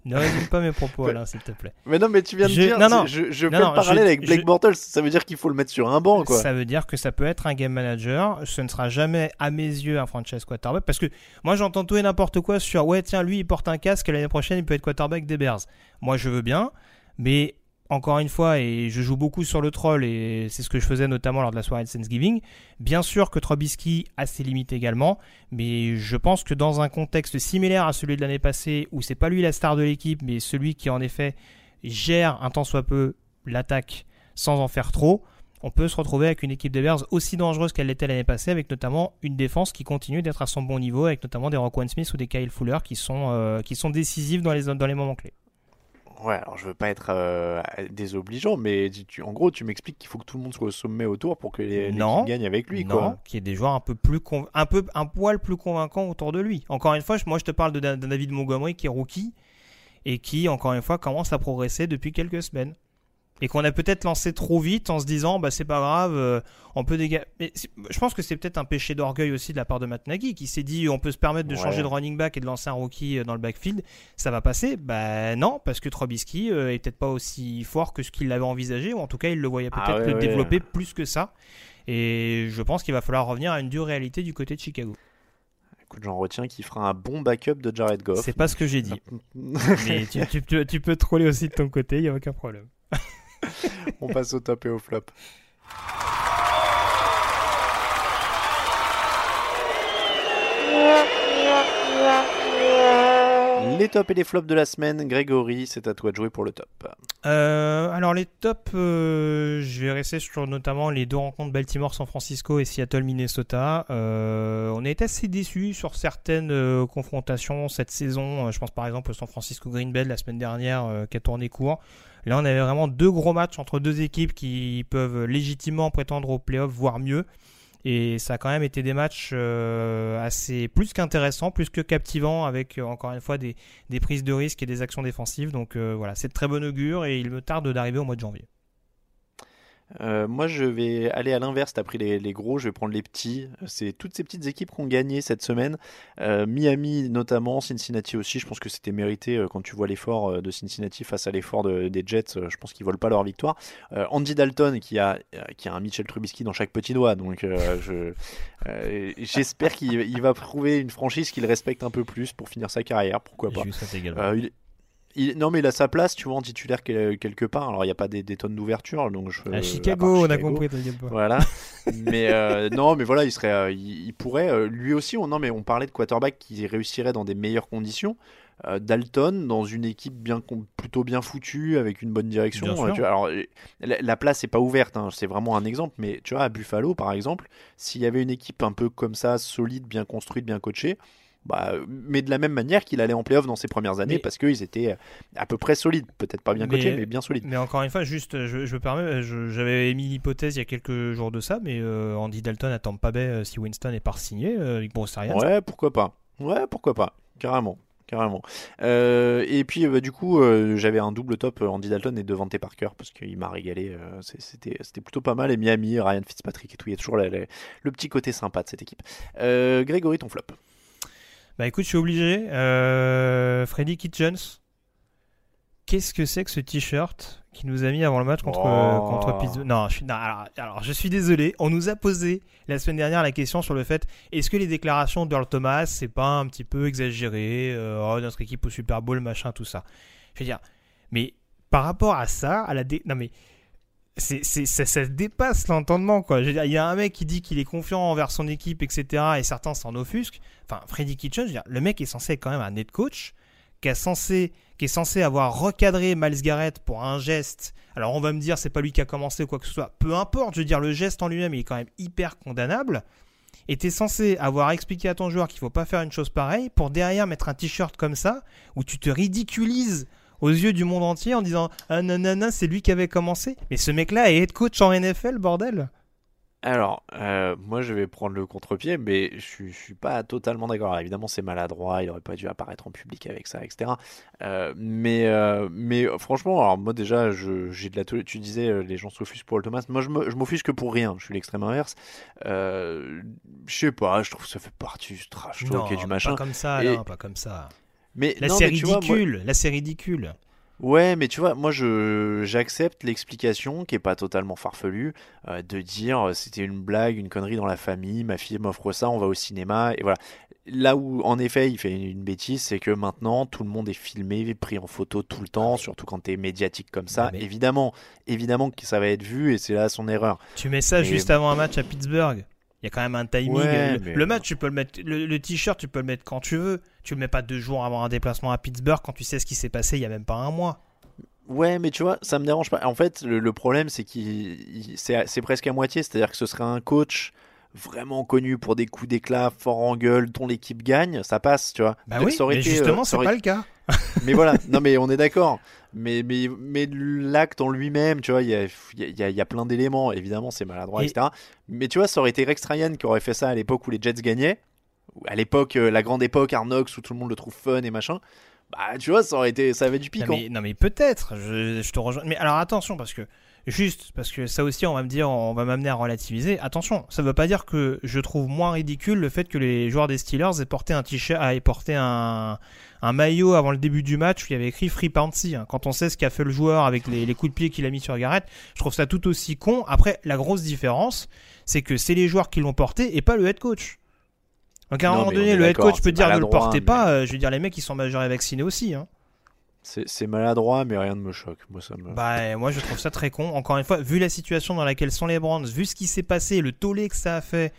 Speaker 6: Ne résume pas mes propos Alain s'il te plaît.
Speaker 5: Mais non, mais tu viens de
Speaker 6: Je-
Speaker 5: dire,
Speaker 6: non, non.
Speaker 5: je, je
Speaker 6: Non,
Speaker 5: fais le parallèle
Speaker 6: je-
Speaker 5: avec Blake Bortles, ça veut dire qu'il faut le mettre sur un banc quoi.
Speaker 6: Ça veut dire que ça peut être un game manager. Ce ne sera jamais, à mes yeux, un franchise quarterback. Parce que moi, j'entends tout et n'importe quoi sur ouais, tiens, lui, il porte un casque, l'année prochaine, il peut être quarterback des Bears. Moi, je veux bien. Mais encore une fois, et je joue beaucoup sur le troll, et c'est ce que je faisais notamment lors de la soirée de Thanksgiving. Bien sûr que Trubisky a ses limites également. Mais je pense que dans un contexte similaire à celui de l'année passée, où c'est pas lui la star de l'équipe, mais celui qui, en effet, gère un tant soit peu l'attaque sans en faire trop on peut se retrouver avec une équipe des Bears aussi dangereuse qu'elle l'était l'année passée, avec notamment une défense qui continue d'être à son bon niveau, avec notamment des Roquan Smith ou des Kyle Fuller qui sont, euh, qui sont dans les, dans les moments clés.
Speaker 5: Ouais, alors je veux pas être euh, désobligeant, mais tu- tu- en gros, tu m'expliques qu'il faut que tout le monde soit au sommet autour pour que les,
Speaker 6: Non.
Speaker 5: gagne avec lui,
Speaker 6: non,
Speaker 5: quoi.
Speaker 6: qu'il y ait des joueurs un peu plus conv- un peu un poil plus convaincants autour de lui. Encore une fois, moi je te parle de, de David Montgomery qui est rookie et qui encore une fois commence à progresser depuis quelques semaines. Et qu'on a peut-être lancé trop vite en se disant bah c'est pas grave, euh, on peut dégager. Mais je pense que c'est peut-être un péché d'orgueil aussi de la part de Matt Nagy qui s'est dit on peut se permettre de
Speaker 5: Ouais.
Speaker 6: changer de running back et de lancer un rookie euh, dans le backfield, ça va passer? Bah non, parce que Trubisky euh, est peut-être pas aussi fort que ce qu'il avait envisagé ou en tout cas il le voyait
Speaker 5: Ah
Speaker 6: peut-être
Speaker 5: ouais,
Speaker 6: le
Speaker 5: ouais.
Speaker 6: développer plus que ça. Et je pense qu'il va falloir revenir à une dure réalité du côté de Chicago.
Speaker 5: Écoute, j'en retiens qu'il fera un bon backup de Jared Goff.
Speaker 6: C'est pas ce que j'ai dit. Mais tu, tu- tu- tu peux troller aussi de ton côté, il n'y a aucun problème.
Speaker 5: On passe au top et au flop. Les tops et les flops de la semaine, Grégory, c'est à toi de jouer pour le top.
Speaker 6: Euh, alors les tops, euh, je vais rester sur notamment les deux rencontres Baltimore-San Francisco et Seattle-Minnesota. Euh, on a été assez déçus sur certaines confrontations cette saison. Je pense par exemple au San Francisco-Green Bay la semaine dernière qui a tourné court. Là on avait vraiment deux gros matchs entre deux équipes qui peuvent légitimement prétendre aux playoffs, voire mieux. Et ça a quand même été des matchs euh, assez plus qu'intéressants, plus que captivants, avec euh, encore une fois des, prises de risques et des actions défensives. Donc euh, voilà, c'est de très bon augure et il me tarde d'arriver au mois de janvier.
Speaker 5: Euh, moi, je vais aller à l'inverse. T'as pris les, les gros, je vais prendre les petits. C'est toutes ces petites équipes qui ont gagné cette semaine. Euh, Miami notamment, Cincinnati aussi. Je pense que c'était mérité euh, quand tu vois l'effort euh, de Cincinnati face à l'effort de- des Jets. euh, Je pense qu'ils volent pas leur victoire. Euh, Andy Dalton qui a euh, qui a un Mitchell Trubisky dans chaque petit doigt. Donc, euh, je euh, j'espère qu'il il va trouver une franchise qu'il respecte un peu plus pour finir sa carrière. Pourquoi pas. Il- non mais il a sa place, tu vois, en titulaire quel- quelque part. Alors il n'y a pas des, des tonnes d'ouverture, donc je.
Speaker 6: À Chicago, on a compris, t'inquiète pas.
Speaker 5: Voilà. mais euh, non, mais voilà, il serait, euh, il, il pourrait, euh, lui aussi. On, non mais on parlait de quarterback qui réussirait dans des meilleures conditions. Euh, Dalton dans une équipe bien plutôt bien foutue avec une bonne direction. Euh, tu vois, alors la, la place n'est pas ouverte, hein, c'est vraiment un exemple. Mais tu vois à Buffalo par exemple, s'il y avait une équipe un peu comme ça, solide, bien construite, bien coachée. Bah, euh, mais de la même manière qu'il allait en playoff dans ses premières années
Speaker 6: Mais-
Speaker 5: parce qu'ils étaient euh, à peu près solides, peut-être pas bien coachés, mais bien solides.
Speaker 6: Mais encore une fois, juste, je, je me permets, je- j'avais émis l'hypothèse il y a quelques jours de ça, mais euh, Andy Dalton à Tampa Bay, euh, si Winston est pas signé, euh, avec Bruce Arians.
Speaker 5: Ouais, pourquoi pas. Ouais, pourquoi pas. Carrément. Carrément. Euh, et puis, bah, du coup, euh, j'avais un double top euh, Andy Dalton et Devante Parker parce qu'il m'a régalé. euh, C'était c'était plutôt pas mal. Et Miami, Ryan Fitzpatrick et tout. Il y a toujours la- la- le petit côté sympa de cette équipe. Euh, Grégory, ton flop.
Speaker 6: Bah écoute, je suis obligé. Euh, Freddy Kitchens, qu'est-ce que c'est que ce t-shirt qui nous a mis avant le match contre,
Speaker 5: Oh.
Speaker 6: contre Pittsburgh? Non, je suis, non, alors, alors, je suis désolé. On nous a posé la semaine dernière la question sur le fait est-ce que les déclarations d'Earl Thomas, c'est pas un petit peu exagéré euh, oh, Notre équipe au Super Bowl, machin, tout ça? Je veux dire, mais par rapport à ça, à la dé... non mais c'est, ça, ça dépasse l'entendement quoi. Il y a un mec qui dit qu'il est confiant envers son équipe, etc. Et certains s'en offusquent. Enfin, Freddy Kitchens, je veux dire, le mec est censé être quand même un net coach, qui censé, qui est censé avoir recadré Miles Garrett pour un geste. Alors on va me dire c'est pas lui qui a commencé ou quoi que ce soit. Peu importe, je veux dire le geste en lui-même il est quand même hyper condamnable. Et t'es censé avoir expliqué à ton joueur qu'il faut pas faire une chose pareille pour derrière mettre un t-shirt comme ça où tu te ridiculises aux yeux du monde entier en disant ah nanana c'est lui qui avait commencé. Mais ce mec-là est head coach en NFL bordel.
Speaker 5: Alors, euh, moi, je vais prendre le contre-pied, mais je, je suis pas totalement d'accord. Alors, évidemment, c'est maladroit, il aurait pas dû apparaître en public avec ça, etc. Euh, mais, euh, mais franchement, alors moi déjà, je- j'ai de la Tu disais, les gens s'offusquent pour le Thomas. Moi, je me- je m'offusque pour rien. Je suis l'extrême inverse. Je sais pas, je trouve que ça fait partie du trash talk et du machin.
Speaker 6: pas comme ça,
Speaker 5: Et-
Speaker 6: non, pas comme ça.
Speaker 5: Mais
Speaker 6: Là
Speaker 5: non,
Speaker 6: c'est
Speaker 5: mais tu vois, moi-
Speaker 6: ridicule, là c'est ridicule.
Speaker 5: Ouais, mais tu vois, moi je j'accepte l'explication qui est pas totalement farfelue euh, de dire euh, c'était une blague, une connerie dans la famille, ma fille m'offre ça, on va au cinéma et voilà. Là où en effet il fait une bêtise, c'est que maintenant tout le monde est filmé, pris en photo tout le temps, surtout quand t'es médiatique comme ça. Évidemment, évidemment que ça va être vu et c'est là son erreur.
Speaker 6: Tu mets ça juste avant un match à Pittsburgh. Il y a quand même un timing.
Speaker 5: Ouais,
Speaker 6: le, match, tu peux le mettre. Le, le t-shirt, tu peux le mettre quand tu veux. Tu le mets pas deux jours avant un déplacement à Pittsburgh quand tu sais ce qui s'est passé il y a même pas un mois.
Speaker 5: Ouais, mais tu vois, ça me dérange pas. En fait, le, le problème, c'est qu'il il- c'est presque à moitié. C'est-à-dire que ce serait un coach vraiment connu pour des coups d'éclat, fort en gueule, dont l'équipe gagne, ça passe, tu vois.
Speaker 6: Bah oui, mais justement,
Speaker 5: euh,
Speaker 6: c'est
Speaker 5: aurait-
Speaker 6: pas le cas.
Speaker 5: mais voilà, non mais on est d'accord. Mais, mais, mais l'acte en lui-même, tu vois, il y a, il y a- y a plein d'éléments. Évidemment, c'est maladroit,
Speaker 6: Et-
Speaker 5: etc. Mais tu vois, ça aurait été Rex Ryan qui aurait fait ça à l'époque où les Jets gagnaient. À l'époque, euh, la grande époque, Arnox, où tout le monde le trouve fun et machin. Bah, tu vois, ça aurait été, ça avait du
Speaker 6: Non
Speaker 5: piquant.
Speaker 6: mais, non, mais peut-être, je, je te rejoins. Mais alors attention, parce que, juste, parce que ça aussi, on va me dire, on va m'amener à relativiser. Attention, ça veut pas dire que je trouve moins ridicule le fait que les joueurs des Steelers aient porté un t-shirt, aient porté un, un maillot avant le début du match où il y avait écrit Free Bouncy. hein. Quand on sait ce qu'a fait le joueur avec les, les coups de pied qu'il a mis sur Garrett, je trouve ça tout aussi con. Après, la grosse différence, c'est que c'est les joueurs qui l'ont porté et pas le head coach. Donc à un
Speaker 5: Non,
Speaker 6: moment donné, le head coach peut dire ne le portez
Speaker 5: mais-
Speaker 6: pas. euh, je veux dire, les mecs, ils sont majeurs et vaccinés aussi. Hein.
Speaker 5: C'est maladroit, mais rien ne me choque. Moi, ça me.
Speaker 6: Bah, moi je trouve ça très con. Encore une fois, vu la situation dans laquelle sont les Browns, vu ce qui s'est passé, le tollé que ça a fait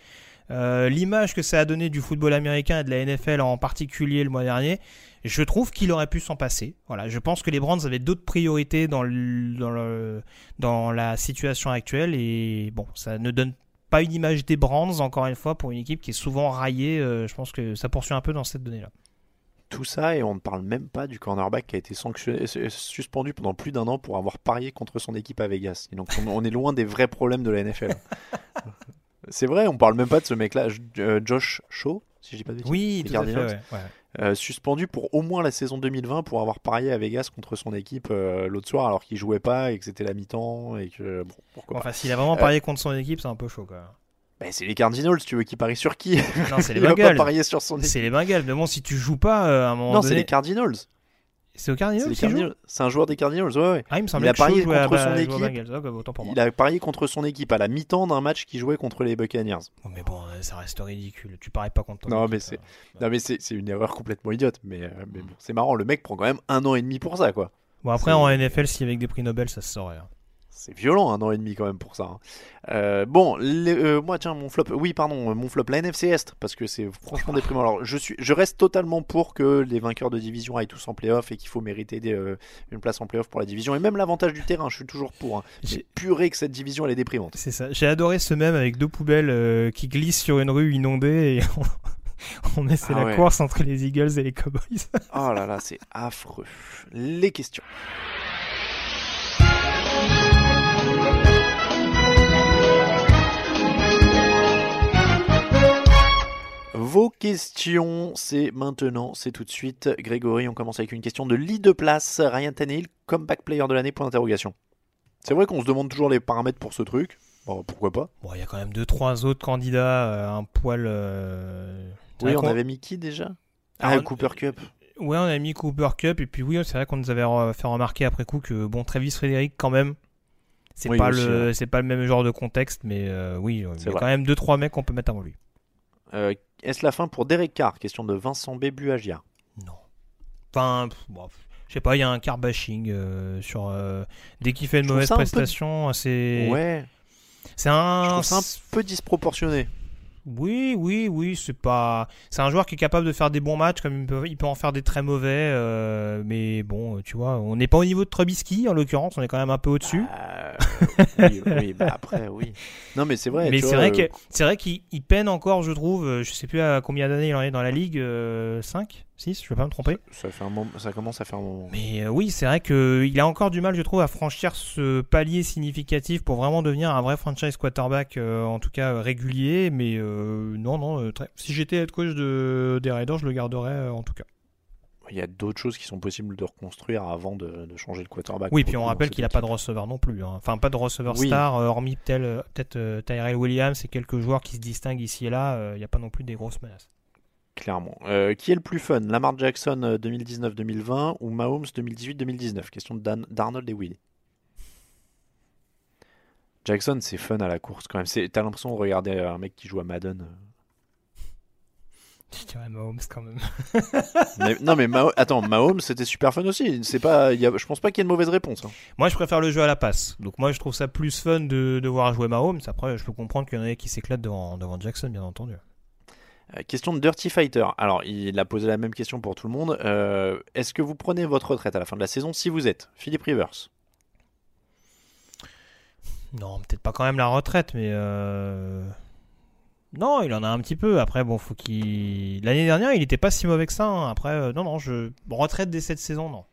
Speaker 6: euh, l'image que ça a donné du football américain et de la NFL en particulier le mois dernier, je trouve qu'il aurait pu s'en passer. Voilà, je pense que les Browns avaient d'autres priorités dans, le, dans, le, dans la situation actuelle et bon, ça ne donne pas une image des Browns encore une fois pour une équipe qui est souvent raillée. euh, je pense que ça poursuit un peu dans cette donnée-là.
Speaker 5: Tout ça, et on ne parle même pas du cornerback qui a été sanctionné, euh, suspendu pendant plus d'un an pour avoir parié contre son équipe à Vegas. Et donc on, on est loin des vrais problèmes de la NFL. C'est vrai, on parle même pas de ce mec-là, euh, Josh Shaw, si je dis pas de bêtises.
Speaker 6: Oui, tout à fait,
Speaker 5: Cardinals.
Speaker 6: ouais, ouais.
Speaker 5: Euh, suspendu pour au moins la saison 2020 pour avoir parié à Vegas contre son équipe euh, l'autre soir alors qu'il jouait pas et que c'était la mi-temps et que bon pourquoi
Speaker 6: Enfin,
Speaker 5: pas.
Speaker 6: s'il a vraiment
Speaker 5: Euh,
Speaker 6: parié contre son équipe, c'est un peu chaud quand même.
Speaker 5: bah, c'est les Cardinals, tu veux qu'il parie sur qui?
Speaker 6: Non, c'est les
Speaker 5: pas
Speaker 6: Bengals.
Speaker 5: parier sur son équipe.
Speaker 6: C'est les Bengals. Mais bon, si tu joues pas à un moment
Speaker 5: Non,
Speaker 6: donné.
Speaker 5: c'est les Cardinals.
Speaker 6: C'est
Speaker 5: C'est
Speaker 6: Cardinals.
Speaker 5: C'est un joueur des Cardinals, ouais, ouais.
Speaker 6: Ah, il me semblait
Speaker 5: a
Speaker 6: que
Speaker 5: parié
Speaker 6: à-
Speaker 5: contre son équipe.
Speaker 6: Ah, bah, autant pour moi.
Speaker 5: Il a parié contre son équipe à la mi-temps d'un match qui jouait contre les Buccaneers.
Speaker 6: Oh, mais bon, euh, ça reste ridicule. Tu paries pas contre ton
Speaker 5: Non,
Speaker 6: équipe,
Speaker 5: mais
Speaker 6: euh.
Speaker 5: c'est non mais c'est une erreur complètement idiote. Mais, euh, mais bon, c'est marrant. Le mec prend quand même un an et demi pour ça, quoi.
Speaker 6: Bon, après, en NFL, si avec des prix Nobel, ça se saurait. hein.
Speaker 5: C'est violent, un an et demi quand même pour ça. hein. Euh, bon, les- euh, moi tiens, mon flop, oui pardon, euh, mon flop, la NFC Est, parce que c'est franchement déprimant. Alors je suis, je reste totalement pour que les vainqueurs de division aillent tous en playoff et qu'il faut mériter des, euh, une place en playoff pour la division et même l'avantage du terrain. Je suis toujours pour. Hein. Mais purée que cette division elle est déprimante.
Speaker 6: C'est ça. J'ai adoré ce même avec deux poubelles qui glissent sur une rue inondée et on, on essaie
Speaker 5: Ah
Speaker 6: la
Speaker 5: ouais.
Speaker 6: course entre les Eagles et les Cowboys.
Speaker 5: Oh là là, c'est affreux. Les questions. Vos questions, c'est maintenant, c'est tout de suite. Grégory, on commence avec une question de lit de place. Ryan Tannehill, comeback player de l'année, point d'interrogation. C'est vrai qu'on se demande toujours les paramètres pour ce truc. Bon, pourquoi pas
Speaker 6: Bon, il y a quand même deux, trois autres candidats, euh, un poil. euh,
Speaker 5: Oui, on avait mis qui déjà? Ah,
Speaker 6: Alors,
Speaker 5: Cooper Cup.
Speaker 6: Ouais, on a mis Cooper Cup et puis oui, c'est vrai qu'on nous avait fait remarquer après coup que bon, Travis Frédéric quand même, c'est
Speaker 5: Oui,
Speaker 6: pas le,
Speaker 5: ouais.
Speaker 6: c'est pas le même genre de contexte, mais euh, oui, il y a quand même deux, trois mecs qu'on peut mettre avant lui.
Speaker 5: Est-ce la fin pour Derek Carr? Question de Vincent Bébuagia.
Speaker 6: Enfin, pff, bon, je sais pas, il y a un car bashing euh, sur euh, dès qu'il fait une mauvaise
Speaker 5: peu-
Speaker 6: prestation, c'est
Speaker 5: Ouais.
Speaker 6: c'est un,
Speaker 5: Je trouve ça un peu disproportionné.
Speaker 6: Oui, oui, oui, c'est pas. C'est un joueur qui est capable de faire des bons matchs, comme il peut, il peut en faire des très mauvais. euh, mais bon, tu vois, on n'est pas au niveau de Trubisky en l'occurrence, on est quand même un peu au-dessus.
Speaker 5: oui, oui, bah après, oui. Non, mais c'est vrai.
Speaker 6: mais c'est vrai,
Speaker 5: euh,
Speaker 6: que, c'est vrai qu'il il peine encore, je trouve. euh, Je sais plus à combien d'années il en est dans la ligue. 5 6 Je vais pas me tromper.
Speaker 5: ça, fait un moment, ça commence à faire un moment.
Speaker 6: Mais euh, oui, c'est vrai qu'il a encore du mal, je trouve, à franchir ce palier significatif pour vraiment devenir un vrai franchise quarterback, euh, en tout cas euh, régulier. Mais euh, non, non, euh, très- si j'étais head coach de, des Raiders, je le garderais euh, en tout cas.
Speaker 5: Il y a d'autres choses qui sont possibles de reconstruire avant de, de changer le quarterback.
Speaker 6: Oui, puis on rappelle qu'il n'a pas de receveur non plus. hein. Enfin, pas de receveur
Speaker 5: Oui.
Speaker 6: star, euh, hormis euh, peut-être euh, Tyrell Williams et quelques joueurs qui se distinguent ici et là. euh, Il n'y a pas non plus des grosses menaces.
Speaker 5: Clairement. Euh, qui est le plus fun Lamar Jackson euh, 2019-2020 ou Mahomes 2018-2019 Question d'Arnold et Willy. Jackson, c'est fun à la course quand même. T'as l'impression de regarder un mec qui joue à Madden.
Speaker 6: Je dirais Mahomes quand même.
Speaker 5: Mais- non mais attends, Mahomes c'était super fun aussi. C'est pas, il y a- je pense pas qu'il y ait une mauvaise réponse. hein.
Speaker 6: Moi, je préfère le jeu à la passe. Donc, moi, je trouve ça plus fun de, de voir jouer Mahomes. Après, je peux comprendre qu'il y en a qui s'éclatent devant, devant Jackson, bien entendu.
Speaker 5: Euh, question de Dirty Fighter. Alors il a posé la même question pour tout le monde. Euh, Est-ce que vous prenez votre retraite à la fin de la saison si vous êtes Philippe Rivers?
Speaker 6: Non, peut-être pas quand même la retraite, mais euh... non, il en a un petit peu. Après, bon, faut qu'il. L'année dernière, il était pas si mauvais que ça. hein. Après, non, non, je retraite dès cette saison, non.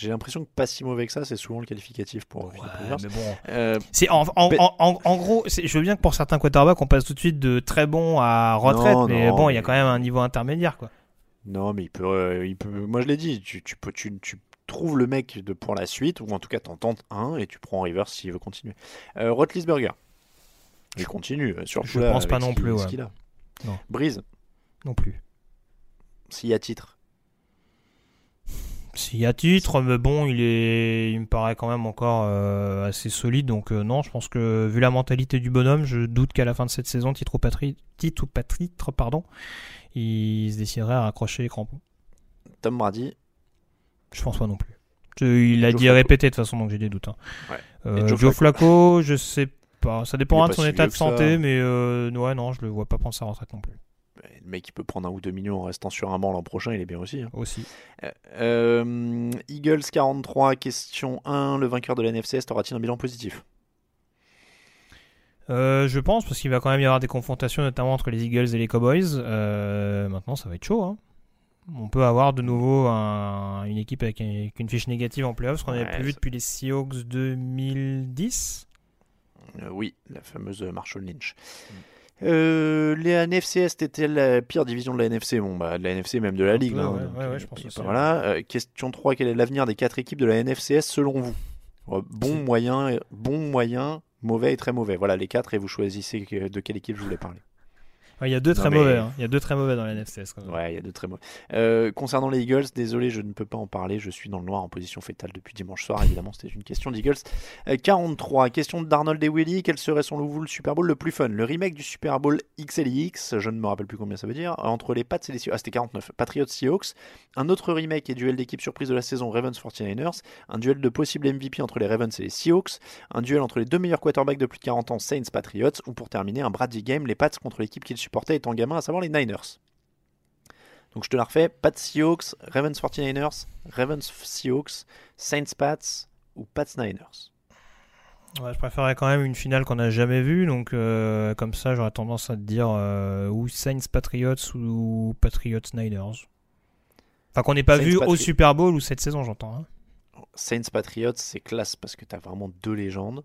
Speaker 5: J'ai l'impression que pas si mauvais que ça, c'est souvent le qualificatif pour Rivers.
Speaker 6: mais bon.
Speaker 5: Euh,
Speaker 6: C'est en, en, en, en- en gros, je veux bien que pour certains quarterbacks, on passe tout de suite de très bon à retraite,
Speaker 5: Non,
Speaker 6: mais
Speaker 5: non,
Speaker 6: bon, il y a quand même un niveau intermédiaire, quoi.
Speaker 5: Non, mais il peut, euh, il peut. Moi, je l'ai dit. Tu, tu peux, tu, tu trouves le mec de pour la suite, ou en tout cas, t'en tentes un et tu prends Rivers s'il veut continuer. Euh, Roethlisberger. Il continue. euh, Surtout
Speaker 6: je
Speaker 5: là,
Speaker 6: pense pas non plus,
Speaker 5: ce
Speaker 6: ouais.
Speaker 5: qu'il a.
Speaker 6: Non.
Speaker 5: Brise.
Speaker 6: Non plus.
Speaker 5: S'il y a titre.
Speaker 6: S'il y a titre, mais bon, il est, il me paraît quand même encore euh, assez solide. Donc euh, non, je pense que vu la mentalité du bonhomme, je doute qu'à la fin de cette saison, titre ou patrie, titre ou pardon, il se déciderait à raccrocher les crampons.
Speaker 5: Tom Brady.
Speaker 6: Je pense pas non plus. Il a
Speaker 5: Joe
Speaker 6: dit
Speaker 5: Flacco.
Speaker 6: répété de toute façon, donc j'ai des doutes. hein.
Speaker 5: Ouais.
Speaker 6: Euh, Joe,
Speaker 5: Joe
Speaker 6: Flacco, je sais pas. Ça dépendra
Speaker 5: est
Speaker 6: de son
Speaker 5: pas si
Speaker 6: état de
Speaker 5: ça.
Speaker 6: santé, mais ouais, non, je le vois pas prendre sa retraite non plus.
Speaker 5: Le mec, il peut prendre un ou deux millions en restant sur un banc l'an prochain, il est bien aussi. hein.
Speaker 6: Aussi.
Speaker 5: Euh, euh, Eagles 43, question 1. Le vainqueur de la NFCS aura-t-il un bilan positif?
Speaker 6: Euh, je pense, parce qu'il va quand même y avoir des confrontations, notamment entre les Eagles et les Cowboys. Euh, maintenant, ça va être chaud. hein. On peut avoir de nouveau un- une équipe avec, un- avec une fiche négative en playoffs, ce qu'on n'avait
Speaker 5: Ouais,
Speaker 6: plus vu depuis les Seahawks 2010.
Speaker 5: Euh, Oui, la fameuse Marshall Lynch. Euh, les NFCS était la pire division de la NFC, bon bah de la NFC même de la ligue.
Speaker 6: peu,
Speaker 5: hein,
Speaker 6: ouais,
Speaker 5: donc,
Speaker 6: ouais, ouais,
Speaker 5: euh,
Speaker 6: je pense
Speaker 5: et
Speaker 6: aussi,
Speaker 5: bah
Speaker 6: ouais.
Speaker 5: voilà. Euh, question 3, quel est l'avenir des quatre équipes de la NFCS selon vous? Euh, Bon, moyen, bon, moyen, mauvais et très mauvais. Voilà les quatre et vous choisissez de quelle équipe je voulais parler.
Speaker 6: Ouais, Il y a deux
Speaker 5: Non,
Speaker 6: très
Speaker 5: mais-
Speaker 6: mauvais. hein. Il y a deux très mauvais dans la NFCS. quand même.
Speaker 5: Ouais, il y a de très mauvais. Euh, concernant les Eagles, désolé, je ne peux pas en parler. Je suis dans le noir en position fétale depuis dimanche soir. Évidemment, c'était une question d'Eagles. Euh, 43. Question d'Arnold et Willy. Quel serait selon vous le Super Bowl le plus fun? Le remake du Super Bowl XLIX, je ne me rappelle plus combien ça veut dire, entre les Pats et les Seahawks. Ah, c'était 49. Patriots Seahawks. Un autre remake et duel d'équipe surprise de la saison Ravens 49ers. Un duel de possible MVP entre les Ravens et les Seahawks. Un duel entre les deux meilleurs quarterbacks de plus de 40 ans, Saints Patriots. Ou pour terminer, un Brady Game, les Pats contre l'équipe qu'ils supportaient étant gamin, à savoir les Niners. Donc je te la refais, Pats Seahawks, Ravens 49ers, Ravens Seahawks, Saints Pats ou Pats Niners.
Speaker 6: Ouais, je préférerais quand même une finale qu'on n'a jamais vue, donc euh, comme ça j'aurais tendance à te dire euh, ou Saints Patriots ou Patriots Niners. Enfin qu'on n'ait pas
Speaker 5: Saints
Speaker 6: vu au Super Bowl ou cette saison, j'entends. hein.
Speaker 5: Saints Patriots, c'est classe parce que tu as vraiment deux légendes.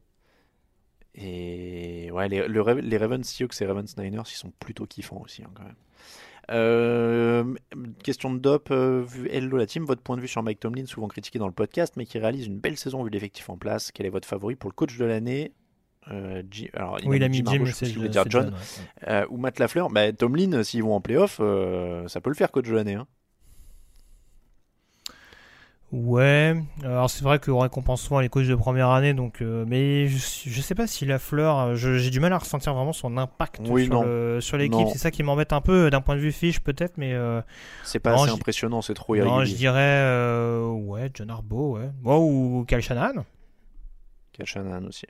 Speaker 5: Et ouais, les, le les Ravens Seahawks et Ravens Niners, ils sont plutôt kiffants aussi hein, quand même. Euh, question de Dop, euh, Hello la team, votre point de vue sur Mike Tomlin, souvent critiqué dans le podcast, mais qui réalise une belle saison vu l'effectif en place. Quel est votre favori pour le coach de l'année Euh, alors,
Speaker 6: Oui, il a mis
Speaker 5: Jim
Speaker 6: Jim,
Speaker 5: Harbaugh, je voulait
Speaker 6: c'est
Speaker 5: dire John.
Speaker 6: John, ouais.
Speaker 5: Euh, ou Matt Lafleur. Bah, Tomlin, s'ils vont en playoff, euh, ça peut le faire coach de l'année. hein.
Speaker 6: Ouais, alors c'est vrai qu'on récompense souvent les coachs de première année, donc euh, mais je, je sais pas si la fleur, je- j'ai du mal à ressentir vraiment son impact
Speaker 5: Oui,
Speaker 6: sur
Speaker 5: non.
Speaker 6: l'équipe.
Speaker 5: Non.
Speaker 6: C'est ça qui m'embête un peu d'un point de vue fiche peut-être, mais euh,
Speaker 5: C'est pas
Speaker 6: non,
Speaker 5: assez impressionnant, c'est trop
Speaker 6: non,
Speaker 5: irrégulier.
Speaker 6: je dirais euh, ouais John Harbaugh, ouais, Ouais, ou Kyle Shanahan.
Speaker 5: Kyle Shanahan aussi.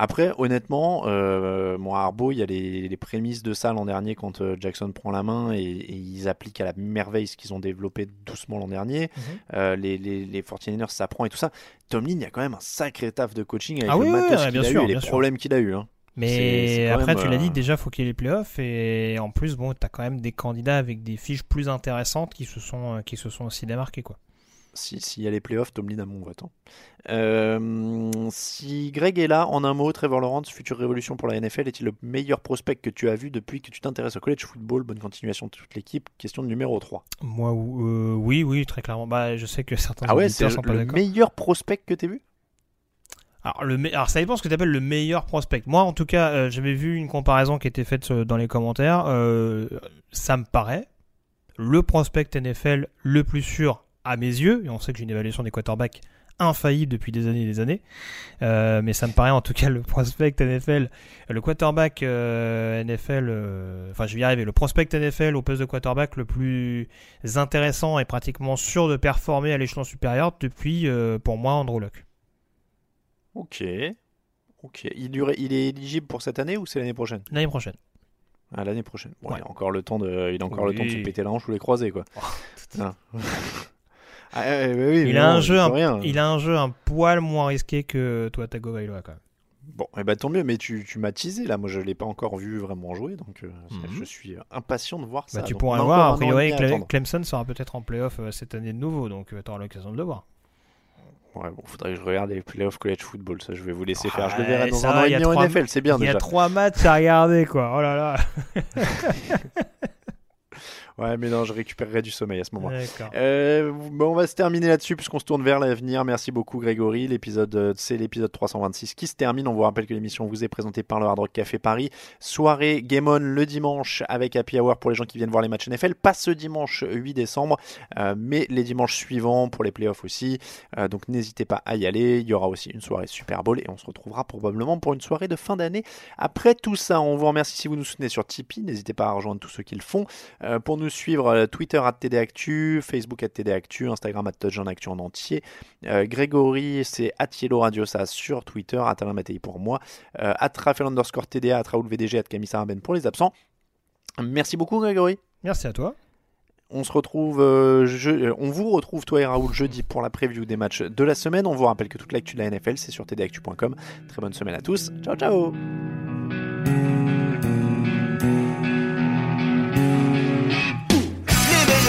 Speaker 5: Après, honnêtement, euh, moi, Arbo, il y a les, les prémices de ça l'an dernier quand euh, Jackson prend la main et, et ils appliquent à la merveille ce qu'ils ont développé doucement l'an dernier.
Speaker 6: Mhm.
Speaker 5: Euh, les, les, les 49ers s'apprend et tout ça. Tomlin, il y a quand même un sacré taf de coaching avec
Speaker 6: Ah
Speaker 5: le
Speaker 6: oui,
Speaker 5: matos
Speaker 6: ouais,
Speaker 5: qu'il
Speaker 6: bien
Speaker 5: a
Speaker 6: sûr,
Speaker 5: eu et les
Speaker 6: sûr.
Speaker 5: problèmes qu'il a eu. Hein.
Speaker 6: Mais après,
Speaker 5: même,
Speaker 6: tu l'as dit,
Speaker 5: euh,
Speaker 6: déjà, faut qu'il y ait les playoffs. Et en plus, bon, t'as quand même des candidats avec des fiches plus intéressantes qui se sont, qui se sont aussi démarqués, quoi.
Speaker 5: Si- S'il y a les playoffs, Tomlin a mon vote. hein. Euh, si Greg est là, en un mot, Trevor Lawrence, future révolution pour la NFL, est-il le meilleur prospect que tu as vu depuis que tu t'intéresses au college football? Bonne continuation de toute l'équipe. Question numéro 3.
Speaker 6: Moi, euh, oui, oui, très clairement. Bah, je sais que certains
Speaker 5: Ah ouais, c'est
Speaker 6: sont pas
Speaker 5: le meilleur prospect que tu as vu?
Speaker 6: Alors, le me- Alors, ça dépend ce que tu appelles le meilleur prospect. Moi, en tout cas, euh, j'avais vu une comparaison qui était faite dans les commentaires. Ça me paraît le prospect NFL le plus sûr à mes yeux. Et on sait que j'ai une évaluation des quarterbacks infaillible depuis des années et des années. Euh, mais ça me paraît en tout cas le prospect NFL, le quarterback euh, NFL, euh, enfin je vais y arriver, le prospect NFL au poste de quarterback le plus intéressant et pratiquement sûr de performer à l'échelon supérieur depuis, pour moi, Andrew Luck.
Speaker 5: Ok. Ok. Il, il est éligible pour cette année ou c'est l'année prochaine?
Speaker 6: L'année prochaine.
Speaker 5: Ah, l'année prochaine. Bon,
Speaker 6: Ouais.
Speaker 5: Il a encore le temps de, il a encore le temps de se péter la hanche ou les croiser quoi. Ah. Ah, oui, mais
Speaker 6: il, a un jeu un,
Speaker 5: rien.
Speaker 6: il a un jeu un poil moins risqué que toi, Tagovailoa quand même.
Speaker 5: Bon, eh ben, tant mieux, mais tu, tu m'as teasé là. Moi, je l'ai pas encore vu vraiment jouer, donc euh,
Speaker 6: Mhm.
Speaker 5: je suis euh, impatient de voir ça.
Speaker 6: Bah, tu
Speaker 5: Donc,
Speaker 6: pourras le voir. A
Speaker 5: et
Speaker 6: priori, Cle-. Clemson sera peut-être en playoff euh, cette année de nouveau, donc tu auras l'occasion de le voir.
Speaker 5: Ouais, bon, faudrait que je regarde les playoffs college football. Ça, je vais vous laisser faire. Je le
Speaker 6: Ouais,
Speaker 5: verrai dans
Speaker 6: ça
Speaker 5: un
Speaker 6: va,
Speaker 5: an et
Speaker 6: il y a
Speaker 5: demi en
Speaker 6: trois-
Speaker 5: NFL. C'est bien
Speaker 6: Il y
Speaker 5: déjà.
Speaker 6: a trois matchs à regarder, quoi. Oh là là.
Speaker 5: Ouais, mais non, je récupérerai du sommeil à ce moment.
Speaker 6: D'accord.
Speaker 5: Euh, bon, on va se terminer là-dessus puisqu'on se tourne vers l'avenir. Merci beaucoup Grégory. L'épisode, euh, c'est l'épisode 326 qui se termine. On vous rappelle que l'émission vous est présentée par le Hard Rock Café Paris. Soirée Game On le dimanche avec Happy Hour pour les gens qui viennent voir les matchs NFL. Pas ce dimanche 8 décembre, euh, mais les dimanches suivants pour les playoffs aussi. Euh, donc n'hésitez pas à y aller. Il y aura aussi une soirée Super Bowl et on se retrouvera probablement pour une soirée de fin d'année. Après tout ça, on vous remercie si vous nous soutenez sur Tipeee. N'hésitez pas à rejoindre tous ceux qui le font. Pour nous nous suivre euh, Twitter at TDActu, Facebook at TDActu, Instagram at Actu en entier. Euh, Grégory, c'est at Yellow Radio, ça sur Twitter, at Alain Mattei pour moi, euh, at Raphaël underscore TDA, at Raoul VDG, at Camille Sarabène pour les absents. Merci beaucoup Grégory.
Speaker 6: Merci à toi.
Speaker 5: On se retrouve, euh, je- euh, on vous retrouve toi et Raoul jeudi pour la preview des matchs de la semaine. On vous rappelle que toute l'actu de la NFL c'est sur tdactu.com. Très bonne semaine à tous. Ciao ciao.